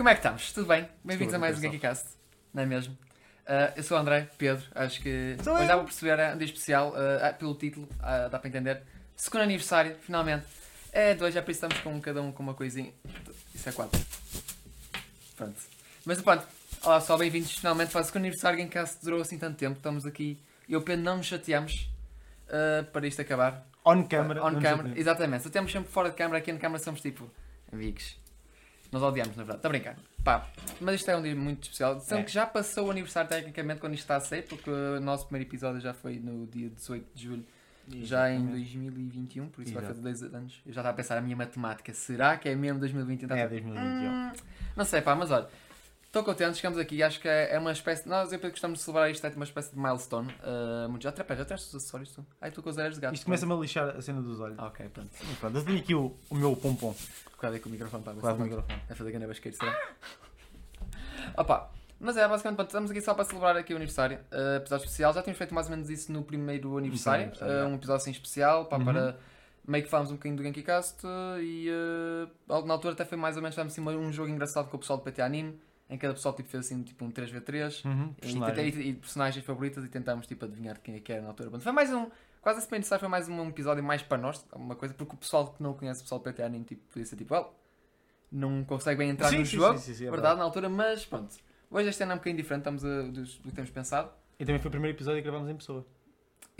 como é que estamos? Tudo bem? Bem-vindos a mais um. GeekyCast, não é mesmo? Ah, eu sou o André, Pedro, acho que Sou hoje eu. já vou perceber, é um dia especial, ah, pelo título, ah, dá para entender. Segundo aniversário, finalmente. É dois, já por isso estamos com cada um com uma coisinha. Isso é quatro. Pronto. Mas pronto, olá pessoal, bem-vindos finalmente para o segundo aniversário GameCast, durou assim tanto tempo, estamos aqui, eu e o Pedro não nos chateamos ah, para isto acabar. On camera. On camera, exatamente. Se temos sempre fora de câmara, aqui na câmara somos tipo amigos. Nós odiamos, na verdade. Está a brincar. Pá, mas isto é um dia muito especial. Sendo É. que já passou o aniversário tecnicamente quando isto está a sair, porque o nosso primeiro episódio já foi no dia 18 de julho, já em Exatamente. 2021, por isso vai Exato. fazer dois anos. Eu já estava a pensar a minha matemática. Será que é mesmo 2021? Tá É tudo- 2021. Hum, não sei, pá, mas olha. Estou contente, chegamos aqui. Acho que é é uma espécie. Nós, eu gostamos de celebrar isto, é uma espécie de milestone. Uh, muito- já, tens os acessórios tu? Ai, tu com os areias de gato. Isto começa-me a lixar a cena dos olhos. Ah, ok, pronto. Pronto, eu tenho aqui o, o meu pompom. Cuidado aí com o microfone para ver Quase o microfone. vai fazer grande basqueiro, será? Opa, mas é basicamente, pronto, estamos aqui só para celebrar aqui o aniversário, uh, episódio especial. Já tínhamos feito mais ou menos isso no primeiro aniversário, aniversário, uh, um episódio assim especial, pá, Uhum. para meio que falámos um bocadinho do GenkiCast uh, e uh, na altura até foi mais ou menos, tivemos assim um jogo engraçado com o pessoal do PT Anime, em que cada pessoal tipo, fez assim tipo um 3v3 Uhum, e, personagem. e- e personagens favoritas e tentámos tipo adivinhar quem é que era na altura. Pronto, foi mais um, quase esse bem foi mais um episódio mais para nós, uma coisa, porque o pessoal que não conhece o pessoal do PT Anime tipo, podia ser tipo, well, não consegue bem entrar Sim, no sim, jogo, sim, sim, é verdade, na altura, mas pronto. Hoje este ano é um bocadinho diferente, estamos a, dos- do que temos pensado. E também foi o primeiro episódio que gravámos em pessoa.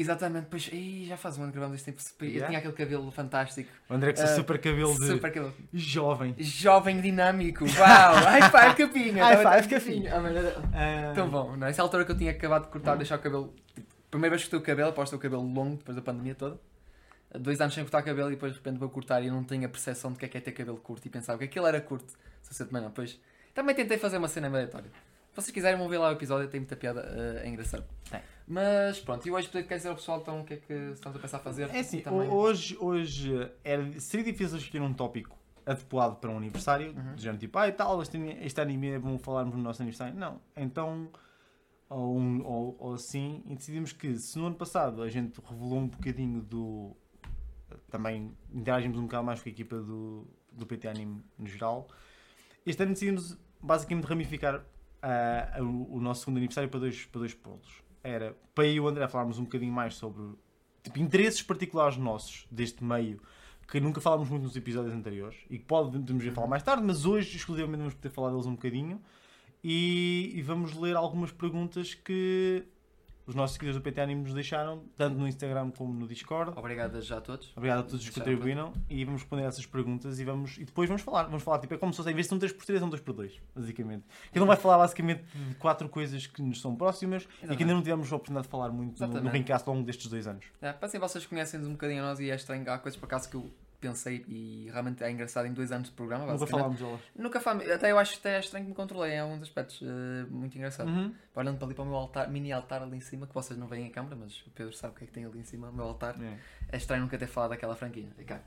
Exatamente, pois, Ih, já faz um ano que gravamos este tempo, eu Yeah. tinha aquele cabelo fantástico, O André com Ah, super cabelo de super cabelo, jovem. jovem dinâmico, uau, high five capinha, High five, capinha. Ah, mas Tão bom, não é? Essa altura que eu tinha acabado de cortar, deixar o cabelo. Tipo, primeira vez que cortei o cabelo, após ter o cabelo longo, depois da pandemia toda. Dois anos sem cortar cabelo e depois de repente vou cortar e eu não tenho a percepção de que é que é ter cabelo curto e pensava que aquilo era curto. Se você também não, pois. Também tentei fazer uma cena aleatória. Se vocês quiserem, vão ver lá o episódio, tem muita piada, eh, é engraçado. Tem. Mas pronto, e hoje quer dizer ao pessoal então o que é que estamos a pensar fazer? É assim, também- ho- hoje, hoje era, seria difícil escolher um tópico adequado para um aniversário, Uhum. dizendo tipo, ah e tal, este, este anime é bom falarmos no nosso aniversário. Não, então, ou, ou, ou assim, e decidimos que se no ano passado a gente revelou um bocadinho do. Também interagimos um bocado mais com a equipa do, do PT Anime no geral, este ano decidimos basicamente ramificar ah, o, o nosso segundo aniversário para dois, para dois polos. Era para eu e o André falarmos um bocadinho mais sobre tipo, interesses particulares nossos deste meio que nunca falámos muito nos episódios anteriores e que podemos ir falar mais tarde, mas hoje exclusivamente vamos poder falar deles um bocadinho e, e vamos ler algumas perguntas que os nossos seguidores do PT Anime nos deixaram, tanto no Instagram como no Discord. Obrigado já a todos. Obrigado a todos os que contribuíram e vamos responder a essas perguntas e, vamos, e depois vamos falar. Vamos falar, tipo, é como se fosse, em vez de um 3x3, é um 2x2, basicamente. Cada um vai falar basicamente de quatro coisas que nos são próximas e que Exatamente. ainda não tivemos a oportunidade de falar muito no, no Exatamente. Ringcast ao longo destes dois anos. É, para assim vocês conhecem-nos um bocadinho a nós e é estranho. Há coisas por acaso que eu pensei e realmente é engraçado em dois anos de programa. Nunca falámos delas. Nunca falo, até eu acho até é estranho que me controlei em alguns aspectos. eh, muito engraçado. Uhum. Olhando para ali para o meu altar, mini altar ali em cima, que vocês não veem a câmera, mas o Pedro sabe o que é que tem ali em cima, o meu altar. É. É estranho nunca ter falado daquela franquia. E cá.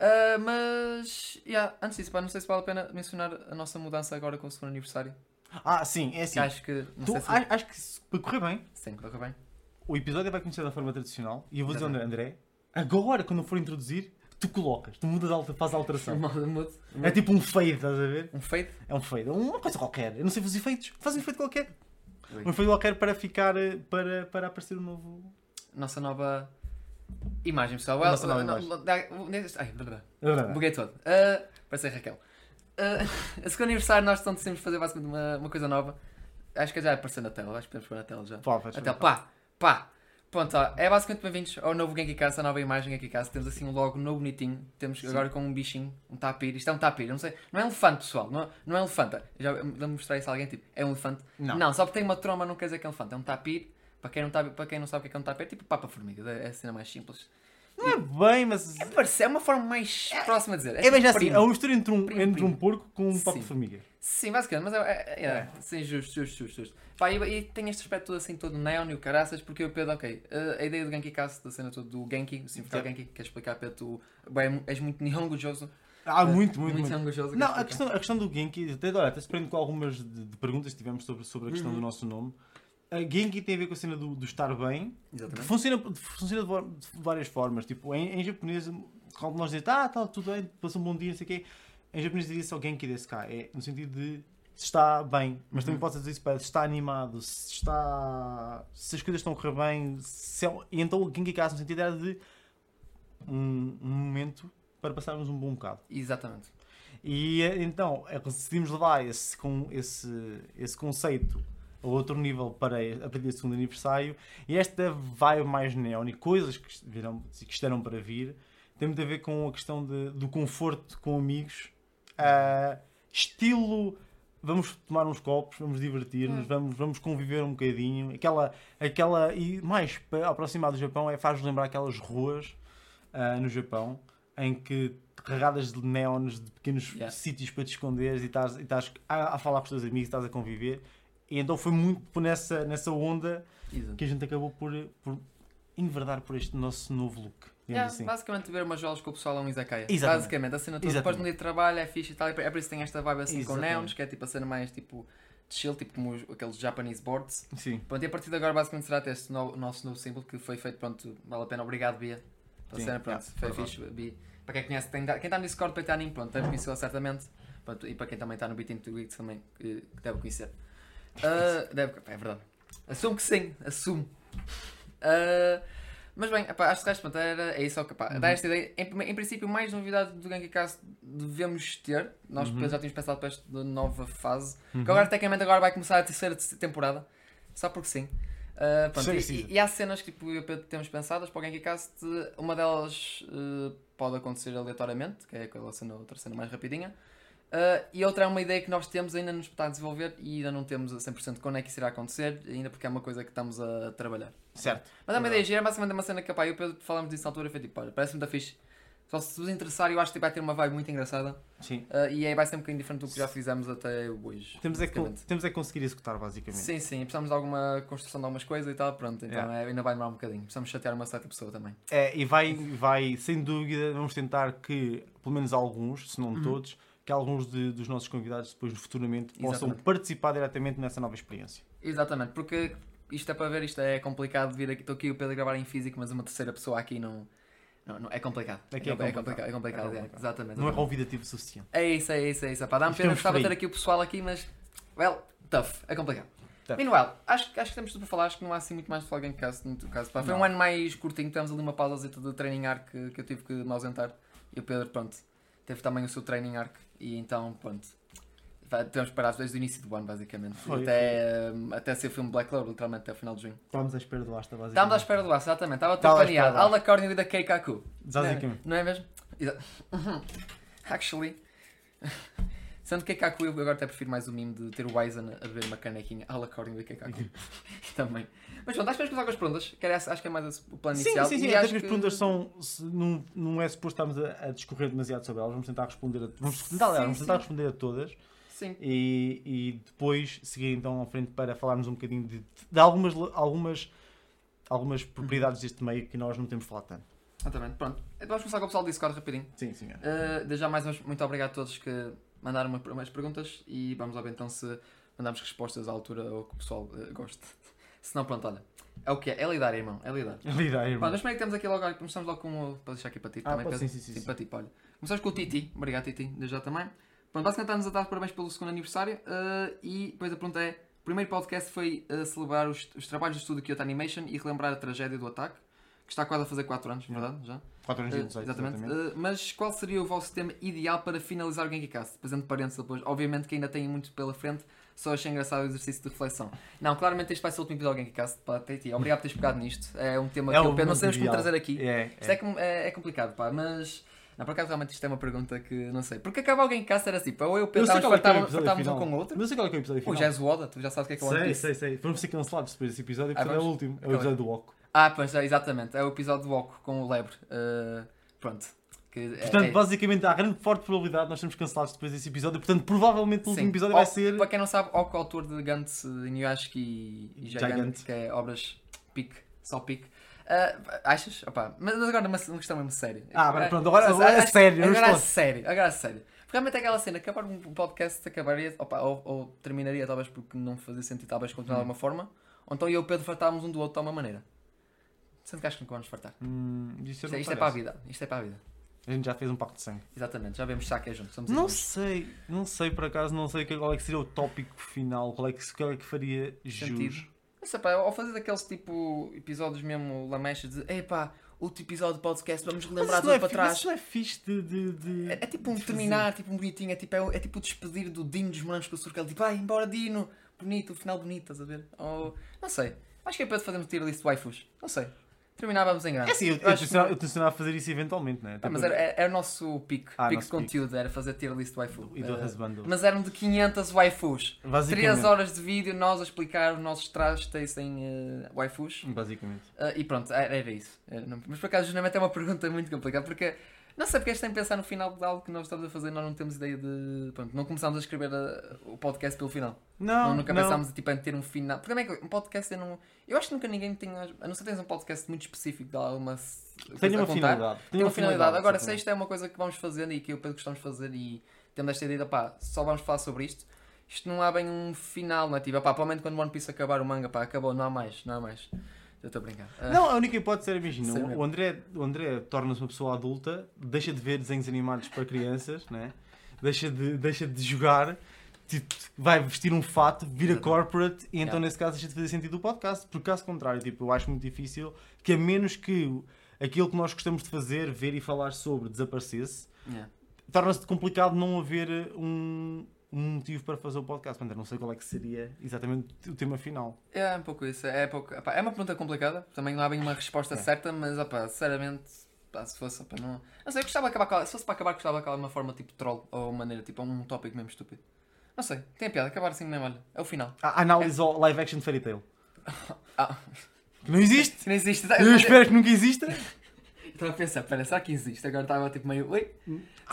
Ah, mas, yeah, antes disso, pá, não sei se vale a pena mencionar a nossa mudança agora com o segundo aniversário. Ah, sim, é assim. Acho que, Tu- se... acho que para correr bem, Sim, correu bem. o episódio vai começar da forma tradicional e eu vou dizer ao Exatamente. André, agora quando eu for introduzir, tu colocas, tu mudas, a fazes a alteração. É tipo um fade, estás a ver? Um fade. É um fade, é uma coisa qualquer. Eu não sei fazer efeitos. Faz um efeito qualquer. Ui. Um efeito qualquer para ficar, eh, para, para aparecer um novo... Nossa nova imagem, pessoal. A nossa nova não- imagem. Ai. Buguei todo. Uh, parece a Raquel. Uh, a segundo aniversário nós estamos sempre a fazer basicamente uma, uma coisa nova. Acho que já apareceu na tela, acho que podemos pôr na tela já. Pá, faz favor. tela, pá, pá. Pronto, ó, é basicamente bem-vindos ao novo GenkiCast, a nova imagem GenkiCast. Temos assim um logo novo bonitinho. Temos Sim. agora com um bichinho, um tapir. Isto é um tapir, não sei. Não é elefante, pessoal. Não, não é elefante. Já vou mostrar isso a alguém, tipo, é um elefante. Não. só porque tem uma tromba não quer dizer que é um elefante. É um tapir. Para quem não, tá, para quem não sabe o que é que é um tapir, é tipo papa-formiga. É a cena mais simples. Não é bem, mas... É, parece, é uma forma mais próxima de dizer. É bem já tipo assim, é uma mistura entre um, Primo, entre primo. um porco com um papo de formiga. Sim, basicamente, mas é, é, é, É. sim, justo, justo, justo, justo. Pá, e, e tem este aspecto todo assim, todo neon e o caraças, porque o Pedro, ok, eh, a ideia do Genki Cast, da cena toda do Genki, o significado do Genki, queres explicar, Pedro, tu bem, és muito nihongojoso. Ah, muito, muito, muito. muito. nihongojoso. Não, a questão, a questão do Genki, até, olha, até se prende com algumas de, de perguntas que tivemos sobre, sobre a questão Uhum. do nosso nome. A Genki tem a ver com a cena do, do estar bem. Exatamente. Funciona, funciona de, várias formas. Tipo, em, em japonês quando nós dizemos, ah, tá, tudo bem, passou um bom dia, não sei o quê, em japonês diz-se alguém que desse cá, é no sentido de se está bem, mas também Uhum. pode dizer isso para se está animado, se está. se as coisas estão a correr bem, se é- e então o Genki no sentido era de um, um momento para passarmos um bom bocado. Exatamente. E eh, então é, decidimos levar esse, com, esse, esse conceito outro nível para a partir do segundo aniversário e esta vibe mais neon e coisas que, virão, que estarão para vir tem muito a ver com a questão de- do conforto com amigos, ah, estilo vamos tomar uns copos, vamos divertir-nos, Hum. vamos, vamos conviver um bocadinho. Aquela, aquela, e mais para aproximar do Japão é faz lembrar aquelas ruas ah, no Japão em que regadas de neons de pequenos Yeah. sítios para te esconderes e estás, e estás a, a falar com os teus amigos, estás a conviver. E então foi muito por nessa, nessa onda Exato. que a gente acabou por, por enverdar por este nosso novo look. Yeah, assim. Basicamente ver umas jolas com o pessoal a um izakaya. Exatamente. Basicamente, a cena toda. Depois de um dia de trabalho é fixe e tal. É por isso que tem esta vibe assim com Exatamente. neons, que é tipo a cena mais tipo de chill, tipo como os- aqueles Japanese boards. Sim. Pronto, e a partir de agora basicamente será até este no- nosso novo símbolo que foi feito, pronto, vale a pena, obrigado Bia. Pela Sim, cena, pronto, yeah, foi fixe, Bia. Para quem conhece, tem, quem está no Discord para estar pronto, deve conhecê-la certamente. Pronto, e para quem também está no Beat Into Weeks também, que que deve conhecer. Deve, é verdade. Assumo que sim, assumo. Ah, mas bem, epá, acho que resto, pronto, era, é isso epá, Uhum. dá esta ideia. Em, em princípio, mais novidade do GenkiCast devemos ter. Nós Uhum. já tínhamos pensado para esta nova fase. Uhum. Que agora, tecnicamente, agora vai começar a terceira temporada. Só porque sim. Ah, pronto, Sim, e, sim. e- há cenas que tipo, o temos pensadas para o GenkiCast. Uma delas eh, pode acontecer aleatoriamente, que é aquela cena, outra cena mais rapidinha. Ah, e outra é uma ideia que nós temos, ainda nos está a desenvolver e ainda não temos a 100% quando é que isso irá acontecer, ainda porque é uma coisa que estamos a trabalhar. Certo. Mas é uma ideia gira, é basicamente uma cena que pá, eu Pedro falámos disso na altura e foi tipo, olha, parece-me da fixe. Só se vos interessar, eu acho que vai ter uma vibe muito engraçada Sim. ah, e aí vai ser um bocadinho diferente do que já fizemos até hoje. Temos é, temos é conseguir executar, basicamente. Sim, sim, precisamos de alguma construção de algumas coisas e tal, pronto, então Yeah. é, ainda vai demorar um bocadinho. Precisamos chatear uma certa pessoa também. É, e vai, vai, sem dúvida, vamos tentar que, pelo menos alguns, se não Uhum. todos, que alguns de- dos nossos convidados depois futuramente possam Exatamente. participar diretamente nessa nova experiência. Exatamente, porque isto é para ver, isto é complicado vir aqui, estou aqui o Pedro a gravar em físico, mas uma terceira pessoa aqui não. não, não- é complicado. Aqui é é, complicado. complicado. É complicado, É é, complicado. exatamente. Não é convidativo o suficiente. É isso, é isso, é isso. Pá, dá-me pena, Ficamos gostava de ter aqui o pessoal aqui, mas. Well, tough, é complicado. Tough. Meanwhile, acho, que- acho que temos tudo para falar, acho que não há assim muito mais de Fall Cast no caso. Pá. Foi um Não. ano mais curtinho, tivemos ali uma pausa de training arc que, que eu tive que me ausentar. E o Pedro, pronto, teve também o seu training arc. E então, pronto. Tivemos parados desde o início do ano, basicamente. Foi, até, hum, até ser o filme Black Clover, literalmente até o final de junho. Estávamos à espera do Asta, basicamente. Estávamos à espera do aço, exatamente. Estava tudo planeado. do aço. Alla Corny with a Keikaku. Basicamente. Não é mesmo? Actually. Sendo que Keikaku, eu agora até prefiro mais o mimo de ter o Wizen a beber uma canequinha à la Corny with Keikaku. Também. Mas pronto, acho que vamos começar com as perguntas. Que era essa- acho que é mais o plano Sim, inicial. sim, sim. E Até acho que as perguntas são. se não, não é suposto estarmos a, a discorrer demasiado sobre elas. Vamos tentar responder a. Vamos tentar, aliás, Sim, vamos tentar sim. responder a todas. Sim. e, e depois seguir então à frente para falarmos um bocadinho de, de algumas, algumas, algumas propriedades deste meio que nós não temos falado tanto. Exatamente. Pronto. Então vamos começar com o pessoal do Discord rapidinho. Sim, sim. Uh, desde já mais uma muito obrigado a todos que mandaram uma- umas perguntas e vamos lá ver então se mandamos respostas à altura ou que o pessoal uh, goste. Se não, pronto, olha. É o que é. É lidar, irmão. É lidar. É lidar, irmão. Pronto, mas como é que temos aqui logo? olha, Começamos logo com o. Para deixar aqui para ti Ah, também. Pedro. sim, sim, sim, sim. para ti, pá, olha. Começamos com o Titi. Obrigado, Titi, desde já também. Pronto, basicamente está-nos a dar parabéns pelo segundo aniversário. uh, e depois a pergunta é: o primeiro podcast foi uh, celebrar os, os trabalhos de estudo Kyoto Animation e relembrar a tragédia do ataque, que está quase a fazer 4 anos, verdade? Já? 4 anos Uh, de 18, exatamente. exatamente. Uh, mas qual seria o vosso tema ideal para finalizar o GenkiCast? Entre parênteses depois. Obviamente que ainda tem muito pela frente, só achei engraçado o exercício de reflexão. Não, claramente este vai ser o último episódio do GenkiCast. Pá, Titi, obrigado por teres pegado nisto. É um tema É que eu o não sabemos como trazer aqui. É, Isto é, é- é complicado, pá, mas. Não, por acaso realmente isto é uma pergunta que não sei. Porque acaba alguém que caça era assim, ou eu sei pensava é que é o fartávamos um com o outro. Mas eu sei qual é que é o episódio O final. Jazz Woda, tu já sabes o que é que é o Sei, Piece. sei, sei. Vamos ser cancelados depois desse episódio, Ah, porque é o último. É o é? episódio do Oco. Ah, pois, é, exatamente. É o episódio do Oco com o Lebre. Uh, pronto. Que é- Portanto, é- basicamente, há grande forte probabilidade de nós sermos cancelados depois desse episódio. Portanto, provavelmente o último episódio Ó, vai ser. Para quem não sabe, Oco, autor de Gantz, Inuyashiki e, e que é obras pique, só pique. Ah, achas? Opa, mas agora uma, uma questão mesmo séria. Ah, Ah, pronto, agora- agora é sério, Agora é sério, agora é sério. Porque realmente é aquela cena, acabar um podcast acabaria, opa, ou, ou terminaria talvez porque não fazia sentido talvez continuar Hum. de alguma forma, ou então eu e o Pedro fartávamos um do outro de uma maneira. Sendo que acho que nunca vamos fartar. Hum, Isto, é- isto é para a vida. Isto é para a vida. A gente já fez um pacto de sangue. Exatamente, já vemos saque é junto. Somos Não irmãos. sei, não sei por acaso, não sei qual é que seria o tópico final, qual é que, qual é que faria jus. Sentido. Não sei, pá, ao fazer daqueles tipo episódios mesmo lamechas de epá, outro episódio de podcast, vamos relembrar não é tudo para trás. isso não é fixe de. de, de- É, é tipo um de fazer. terminar, tipo um bonitinho, é tipo, é, é tipo o despedir do Dino dos Morangos com açúcar, ele tipo, vai embora Dino, bonito, o final bonito, estás a ver? Ou, não sei, acho que é para fazermos tier list de waifus, não sei. Terminávamos em grande. É assim, eu, eu, que- eu tencionava fazer isso eventualmente, né? Ah, mas era, era, era o nosso pico, Ah, pico nosso de conteúdo, era fazer tier list waifu. E do Eh, husband. mas eram de 500 waifus. 3 Basicamente. horas de vídeo, nós a explicar os nossos trastes em eh, waifus. Basicamente. Ah, e pronto, era, era isso. Era- não- mas por acaso, justamente é uma pergunta muito complicada, porque não sei porque é que tem pensar no final de algo que nós estamos a fazer, nós não temos ideia de. Pronto, não começámos a escrever ah, o podcast pelo final. Não, Não, nunca não. pensámos tipo, em ter um final. Porque também é que um podcast eu não. Eu acho que nunca ninguém tem. A não ser que tenhas um podcast muito específico de alguma. Tem uma a finalidade. Tem uma finalidade. Agora, se isto é uma coisa que vamos fazendo e que eu e o Pedro gostamos de fazer e temos esta ideia de pá, só vamos falar sobre isto, isto não há bem um final, não é? Tipo, pá, provavelmente quando o One Piece acabar o manga, pá, acabou, não há mais, não há mais. Eu estou a brincar. Ah, Não, a única hipótese era, imagina, Sei o- mesmo. André, o André torna-se uma pessoa adulta, deixa de ver desenhos animados para crianças, né? deixa, de, deixa de jogar, tipo, vai vestir um fato, vira corporate e então Yeah. nesse caso deixa de fazer sentido o podcast. Por caso contrário, tipo, eu acho muito difícil que a menos que aquilo que nós gostamos de fazer, ver e falar sobre desaparecesse, yeah. torna-se complicado não haver um, um motivo para fazer o podcast. Portanto, eu não sei qual é que seria exatamente o tema final. É um pouco isso. É, pouco, epá, é uma pergunta complicada. Também não há bem uma resposta É. certa, mas opá, sinceramente, pá, se fosse opá, não. Não sei, eu gostava de acabar Se fosse para acabar, gostava de acabar de uma forma tipo troll ou maneira, tipo um tópico mesmo estúpido. Não sei, tem piada, acabar assim mesmo, olha, é o final. A análise ao live action de Fairy Tail. Ah, não existe! não existe. Eu espero que nunca exista. Estava a pensar, pera, será que existe? Agora estava tipo meio. Ui?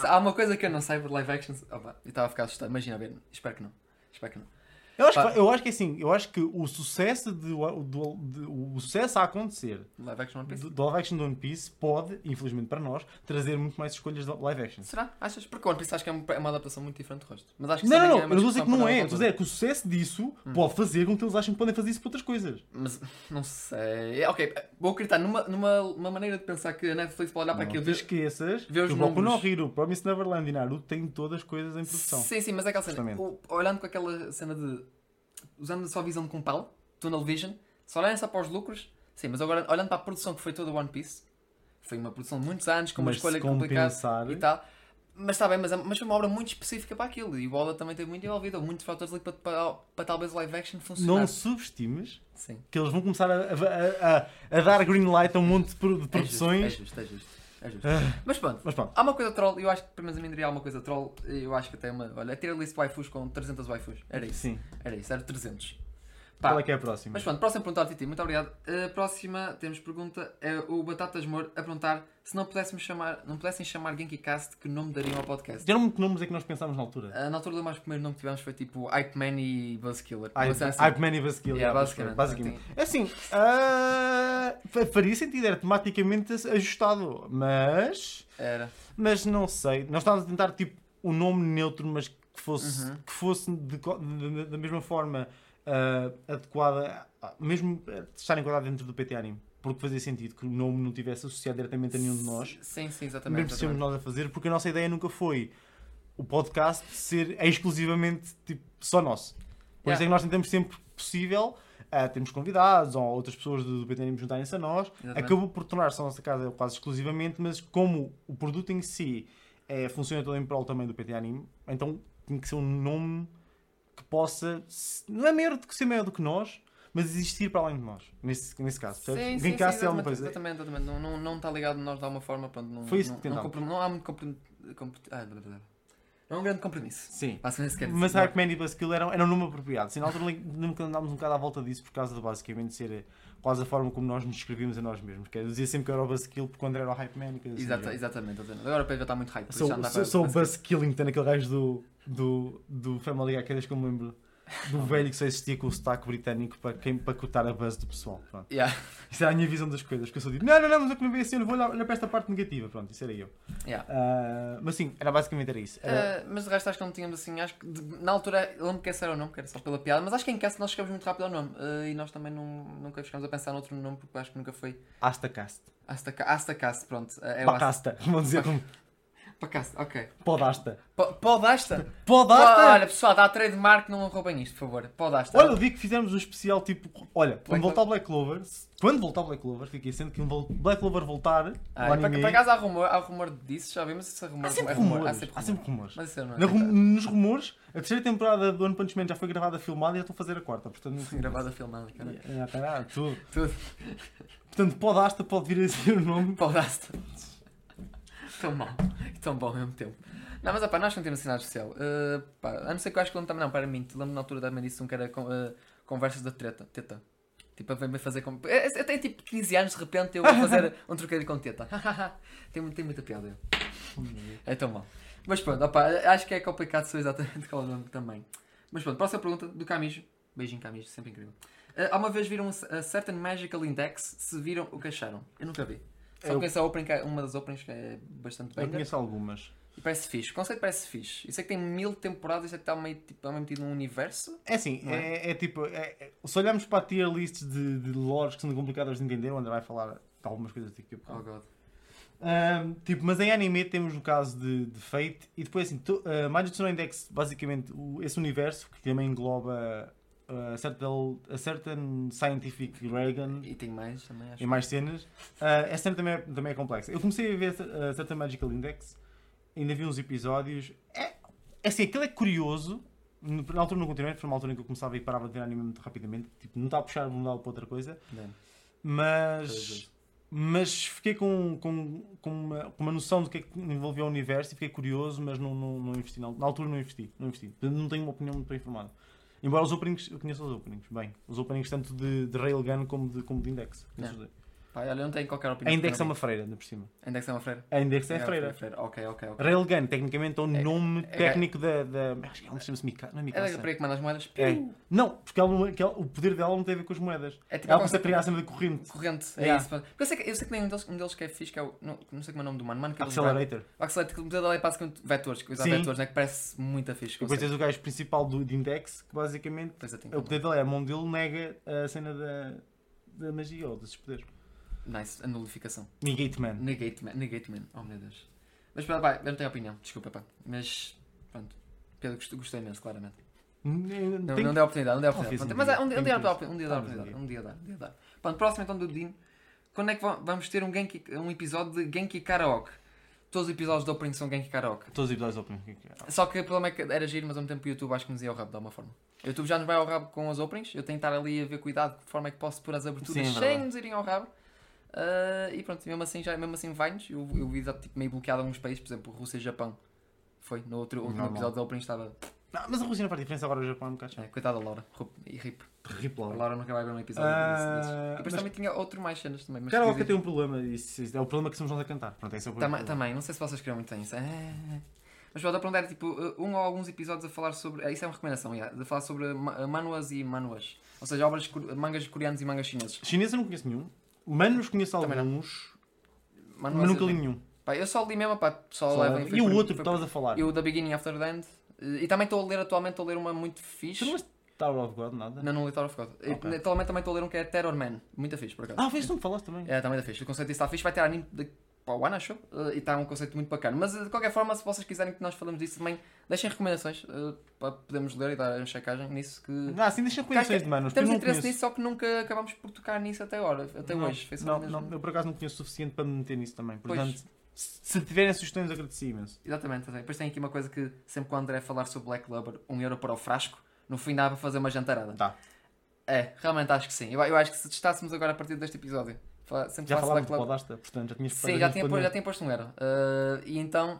Há uma coisa que eu não sei de live actions. Opa, e estava a ficar assustado. Imagina, a ver, espero que não. Espero que não. Eu acho, que, eu acho que assim, eu acho que o sucesso, de, do- de- o sucesso a acontecer Live action One Piece? do, do live action do One Piece pode, infelizmente para nós, trazer muito mais escolhas de live action. Será? Achas? Porque o One Piece acho que é uma, é uma adaptação muito diferente do resto. Mas acho que Não, não, é não, uma eu não estou a dizer que não é. Estou a dizer que o sucesso disso Hum. pode fazer com que eles achem que podem fazer isso para outras coisas. Mas não sei. É, Ok, vou acreditar numa, numa uma maneira de pensar que a Netflix pode olhar para não aquilo te e esqueças ver os que o Boku no. Hero, Promise Neverland e Naruto têm todas as coisas em produção. Sim, sim, mas é aquela cena. O- olhando com aquela cena de. Usando só a visão de compal, Tunnel Vision, só olhando só para os lucros. Sim, mas agora olhando para a produção que foi toda One Piece, foi uma produção de muitos anos, com uma Mas escolha se complicada e tal. Mas está bem, mas, é- mas foi uma obra muito específica para aquilo. E o Oda também teve muito envolvido. Houve muitos fatores ali para, para, para talvez live action funcionar. Não subestimes Sim. que eles vão começar a, a- a- a dar green light a um monte de pro- de É produções. justo, é justo, é justo. Ah, Mas pronto, Mas pronto, há uma coisa troll, eu acho que pelo menos a mim diria alguma coisa troll, eu acho que até uma. Olha, ter a list de waifus com 300 waifus. Era isso. sim. Era isso, era 300. Pá, Qual é que é a próxima? Mas pronto, próxima pergunta, Titi, muito obrigado. A próxima, temos pergunta, é o Batatas Mor a perguntar se não pudéssemos chamar, não pudessem chamar Genkicast, que nome dariam ao podcast? Deram-me que nomes é que nós pensámos na altura? Ah, na altura do mais primeiro nome que tivemos foi tipo Hype Man e Buzzkiller. Hype, cena assim. Hype Man e Buzzkill. Yeah, basicamente, basicamente. É assim, fa- faria sentido, era tematicamente ajustado, mas, Era. mas não sei. Nós estávamos a tentar tipo um nome neutro, mas que fosse, Uhum. que fosse de co- de- da mesma forma ah, adequada, ah, mesmo ah, estar enquadrado dentro do PT Anime. Porque fazia sentido que o nome não tivesse associado diretamente a nenhum de nós. Sim, sim, mesmo exatamente. se sejamos nós a fazer, porque a nossa ideia nunca foi o podcast ser exclusivamente tipo, só nosso. Por isso Yeah. é que nós tentamos sempre possível, ah, temos convidados ou outras pessoas do PTN juntarem-se a nós. Exatamente. Acabou por tornar-se a nossa casa quase exclusivamente, mas como o produto em si é, funciona todo em prol também do PT Anime, então tem que ser um nome possa, não é maior do que ser maior do que nós, mas existir para além de nós, nesse, nesse caso. percebes? Sim, sim, Gamecast sim, é uma exatamente, coisa. exatamente, exatamente. Não, não, não está ligado a nós de alguma forma, pronto, não, Foi isso não, que não, não há muito compromisso. ah, blá, blá, blá. Não é um grande compromisso. Sim. Basicamente, quer dizer. Mas? Hype Man e Buzzkill eram, eram um nome apropriado. Assim, na altura nunca andámos um bocado à volta disso por causa de basicamente ser quase a forma como nós nos descrevíamos a nós mesmos. Que é, dizia sempre que era o Buzzkill porque quando era o Hype Man assim. Exata- do exatamente, exatamente. Agora o Pedro está muito hype. Sou, sou, sou o para- Buzzkillington, aquele gajo do, do, do Family Guy, que é que eu me lembro. do velho que só existia com o sotaque britânico para, quem, para cortar a base do pessoal. Pronto. Yeah. Isso era a minha visão das coisas. Porque eu só digo, não, não, não, mas eu que não vi assim, eu não vou olhar, olhar para esta parte negativa. Pronto, isso era eu. Yeah. Ah, mas sim, era basicamente era isso. Era- Uh, mas de resto acho que não tínhamos assim, acho que de- na altura eu lembro que esse era o nome, que era só pela piada, mas acho que em cast nós chegamos muito rápido ao nome uh, e nós também não, nunca chegamos a pensar noutro nome porque acho que nunca foi Astacast. Asta, Astacast, pronto. uh, É. Pacasta. Vão dizer como Pacast, ok. Podasta. Po- Podasta? Podasta! Olha pessoal, dá trademark, não roubem isto, por favor. Podasta. Olha, o dia que fizemos um especial tipo. Olha, quando Black voltar o Black Clover, se- quando voltar o Black Clover, fiquei sendo que um vol- Black Clover voltar, Ah, o anime, por acaso há rumor, há rumor disso, já vimos esse rumor. há sempre é rumor, rumores. Há sempre Há rumor. sempre rumores. Mas isso não Na rum- acredito. nos rumores, a terceira temporada do One Punch Man já foi gravada, filmada e já estão a fazer a quarta. Portanto, não Gravada, filmada, cara. É, caralho, tudo. Tudo. Portanto, Podasta pode vir a ser o nome. Podasta. Tão mal. E tão bom ao mesmo tempo. Não, mas opá, nós não temos assinado especial. Uh, pá, a não ser que eu acho que eu também não, para mim. Lembro na altura também disse um que era com, uh, conversas da treta. Teta. Tipo, vem me fazer com. Eu tenho tipo 15 anos, de repente eu vou fazer um trocadilho com teta. tem, tem muita piada. É tão mal. Mas pronto, opá, acho que é complicado saber exatamente qual é o nome também. Mas pronto, próxima pergunta do Camijo. Beijinho, Camijo, sempre incrível. Uh, há uma vez viram a Certain Magical Index, se viram o que acharam? Eu nunca vi. Só Eu- conheço a que é uma das openings que é bastante Eu bem. conheço algumas. E parece fixe. O conceito parece fixe. Isso é que tem mil temporadas, isso é que está meio, tipo, meio metido num universo. É assim, é? é, é tipo. é- é- se olharmos para a tier list de, de lores que são complicadas de entender, onde vai falar de algumas coisas daqui a Oh pouco. god. Ahm, tipo, mas em anime temos o caso de, de Fate e depois assim, to, uh, Majutsu no Index, basicamente, o- esse universo que também engloba uh, a, certain, a certain Scientific Dragon E tem mais também, acho. e mais cenas, uh, essa cena também é, também é complexa. Eu comecei a ver a Certain Magical Index, ainda vi uns episódios. É, é assim, aquilo é curioso. Na altura não continuei, foi uma altura em que eu começava e parava de ver anime muito rapidamente. Tipo, não estava a puxar de um lado para outra coisa. Mas, mas fiquei com, com, com, uma, com uma noção do que é que envolvia o universo e fiquei curioso, mas não, não, não investi. Na, altura não investi, não investi. Não tenho uma opinião muito bem informada. Embora os openings, eu conheço os openings, bem. Os openings tanto de, de Railgun como de, como de Index. Conheço É. os dois. Pá, olha, não tenho qualquer opinião. A eu é não uma freira, ainda por cima. vi. A Index é uma freira. A Index é, freira. Ok, ok, ok. Railgun, tecnicamente, é o nome é- técnico da, da. Acho que ela chama-se Mika. Não é É Mikasa. da freira que manda as moedas. É. Não, porque ela que ela- o poder dela não tem a ver com as moedas. É tipo Ela a conceito- criar a cena de corrente. corrente. É Yeah. isso. Eu sei, que, eu sei que tem um deles, um deles que é fixe, que é o. Não, não sei como é o nome do mano. Mano, que Accelerator. O Accelerator, que o modelo dele é basicamente vetores, coisa a Sim. vetores, né? Que parece muito fixe. Depois tens o gajo principal do, de Index, que basicamente o poder dele é a mão dele nega a cena da, da magia ou desses poderes. Nice, a nulificação. Negate Man. Negate man, negate man. Oh meu Deus. Mas pá, pá, eu não tenho opinião, desculpa pá. Mas pronto. Pedro, gostei, gostei imenso, claramente. Não, Tem- não deu oportunidade, não deu Não oportunidade. mas é, um, dia- dá oportunidade. Um dia dá, um dia dá. Pronto, próximo então do Dino. Quando é que va- vamos ter um, Genki, um episódio de Genki Karaoke? Todos os episódios do Opening são Genki Karaoke. Todos os episódios open. Só que o problema é que era giro, mas ao mesmo tempo o YouTube acho que nos ia ao rabo de alguma forma. O YouTube já nos vai ao rabo com os openings, eu tenho que estar ali a ver cuidado de que forma é que posso pôr as aberturas Sim, é sem nos irem ao rabo. Ah, e pronto, mesmo assim, já, mesmo assim vai-nos. Eu, eu vi tipo, meio bloqueado alguns países, por exemplo, Rússia e Japão. Foi, no outro último episódio do opening estava. Não, mas a Rússia não faz diferença agora o Japão é um bocado É, chato. coitada da Laura, e rip. Terrível. A Laura nunca vai ver um episódio desse- desses. E depois mas- também tinha outro mais cenas também. Mas Karaoke dizem- tem um problema, isso, isso é o problema que somos nós a cantar. Pronto, esse é o Também, problema. também, não sei se vocês queriam muito isso. É. Mas pode aprender tipo um ou alguns episódios a falar sobre. é, Isso é uma recomendação, yeah, de falar sobre ma- manuas e manuas. Ou seja, obras mangas coreanos e mangas chineses. Chinês eu não conheço nenhum. Manos conheço Também não. alguns, mas nunca li nenhum. Pá, eu só li mesmo, pá, só, Só- foi e o por- outro que foi estavas a falar? E o da Beginning After the End. E também estou a ler atualmente, estou a ler uma muito fixe. Tu não leste Tower of God, nada? Não, não li Tower of God. E, Ok. Atualmente também estou a ler um que é Terror Man. Muito fixe, por acaso. Ah, vês, tu me falaste também. É, também está fixe. O conceito disso está fixe. Vai ter anime de... para o acho. Eh, e está um conceito muito bacana. Mas eh, de qualquer forma, se vocês quiserem que nós falemos disso também, deixem recomendações eh, para podermos ler e dar uma checagem nisso. Que... Ah, sim, deixa recomendações de manos. Temos não interesse nisso, só que nunca acabamos por tocar nisso até agora, até Não, hoje. Não, mesmo- não, eu por acaso não conheço o suficiente para me meter nisso também. Pois. Portanto, se se tiverem sugestões, agradeci imenso. Exatamente, exatamente. Depois tem aqui uma coisa que sempre que o André falar sobre Black Lover, um euro para o frasco, no fim dá para fazer uma jantarada. Tá. É, realmente acho que sim. Eu, eu acho que se testássemos agora a partir deste episódio, sempre Já falámos de Black Lover. Podasta, portanto já tinhas Sim, já tinha, posto- já tinha posto um euro. Uh, e então,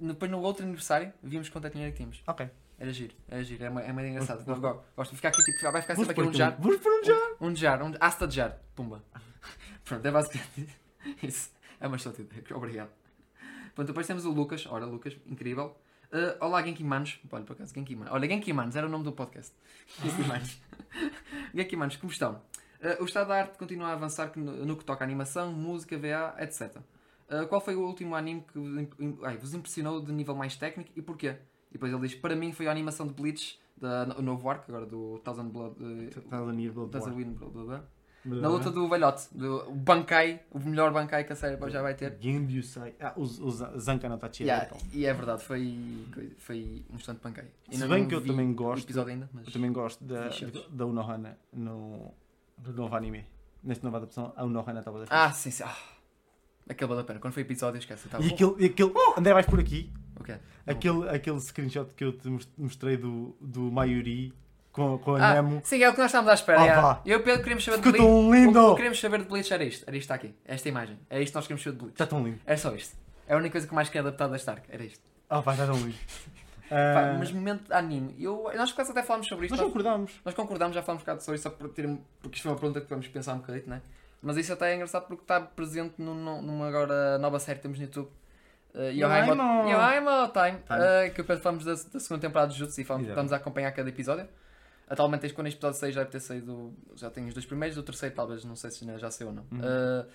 depois no outro aniversário, vimos quanto é dinheiro que tínhamos. Ok. Era giro, era giro, é uma, é uma engraçado. Vamos- Gosto, gosto de ficar aqui, tipo, vai ficar sempre aqui um jar. um- Vamos pôr um jar. Um jar, um asta de jar. Pumba. Pronto, é basicamente isso. É uma ideia. Obrigado. Pronto, depois temos o Lucas. Ora, Lucas, incrível. Uh, olá, Genki Manos. Olha, por acaso, Genki Manos. Olha, Genki Manos era o nome do podcast. Genki Manos. Genki Manos, como estão? Uh, o estado da arte continua a avançar no, que toca a animação, música, VA, etc. Uh, qual foi o último anime que vos, impressionou de nível mais técnico e porquê? E depois ele diz: Para mim foi a animação de Bleach, da, o novo arco, agora do Thousand Blood. Estás a unir Blood Thousand. Na luta do velhote, do o Bankai, o melhor Bankai que a série já vai ter. Genryusai. Ah, o, o Zan- Zanka no Tachi. Yeah, e é verdade, foi, foi um instante Bankai. Se bem que eu também gosto- episódio ainda, mas... Eu também gosto da, da Unohana no, no novo anime. Nesta nova adaptação, a Unohana estava a Ah, sim, sim. Ah, aquele vale a pena. Quando foi episódio, esquece. Tá E aquele, e aquele André, vais por aqui. Ok. Aquele, aquele screenshot que eu te mos- mostrei do, do Mayuri com, com a Ah, Nemo. sim, é o que nós estávamos à espera. Ah, yeah. Eu e o Pedro queríamos saber de Ficou Bleach. tão O que lindo! queremos saber de Bleach era isto. Era isto está aqui. Esta imagem. É isto que nós queremos saber de Bleach. Está tão lindo. É só isto. É a única coisa que mais quero adaptar da Stark. Era isto. Ah, pá, está tão lindo. Pá, Ah, mas momento de anime. Eu, nós quase até falámos sobre isto. nós Nós, concordámos. nós concordámos, já falámos um bocado sobre isto, só por ter, porque isto foi uma pergunta que vamos pensar um bocadinho, não é? Mas isso até é engraçado porque está presente num- num- numa agora nova série que temos no YouTube. Uh, Yohaimo Yohaimo. Yohaimo Time, Time. uh, que depois falamos da, da segunda temporada de Jutsu e falamos, estamos a acompanhar cada episódio. Atualmente, quando este episódio 6 já deve ter saído. Já tenho os dois primeiros, o terceiro talvez, não sei se já saiu ou não. Uhum. Uh,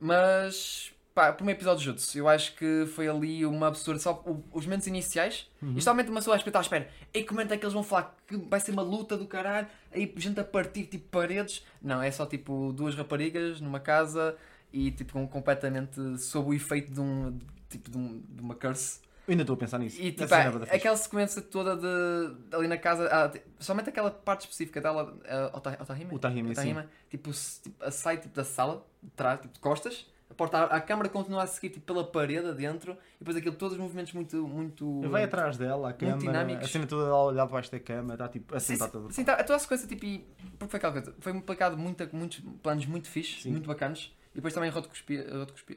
mas, pá, o primeiro episódio de Jutsu, eu acho que foi ali uma absurda. Só o- os momentos iniciais, Uhum. isto realmente uma pessoa está à espera. E comenta que eles vão falar que vai ser uma luta do caralho, aí gente a partir tipo paredes. Não, é só tipo duas raparigas numa casa e tipo com- completamente sob o efeito de um. Tipo de, um- de uma curse. Eu ainda estou a pensar nisso. E tipo, é fixe. aquela sequência toda de, ali na casa, ah, somente aquela parte específica dela, a Ota- Otahime, O Tahime, sim. Otahime, tipo, tipo, a sai tipo, da sala, de trás, tipo, de costas, a, porta, a, a câmara continua a seguir tipo, pela parede adentro, e depois aquilo, todos os movimentos muito. muito Vai atrás dela, a câmera, dinâmicos. a cena toda a olhar debaixo da cama, está tipo, assim Sim, está sim, tudo. sim, tá, a toda a sequência, tipo, e- porque foi aquela coisa, foi aplicado muita, muitos planos muito fixes, Sim. muito bacanas, e depois também Rotoscopia, Rotoscopia,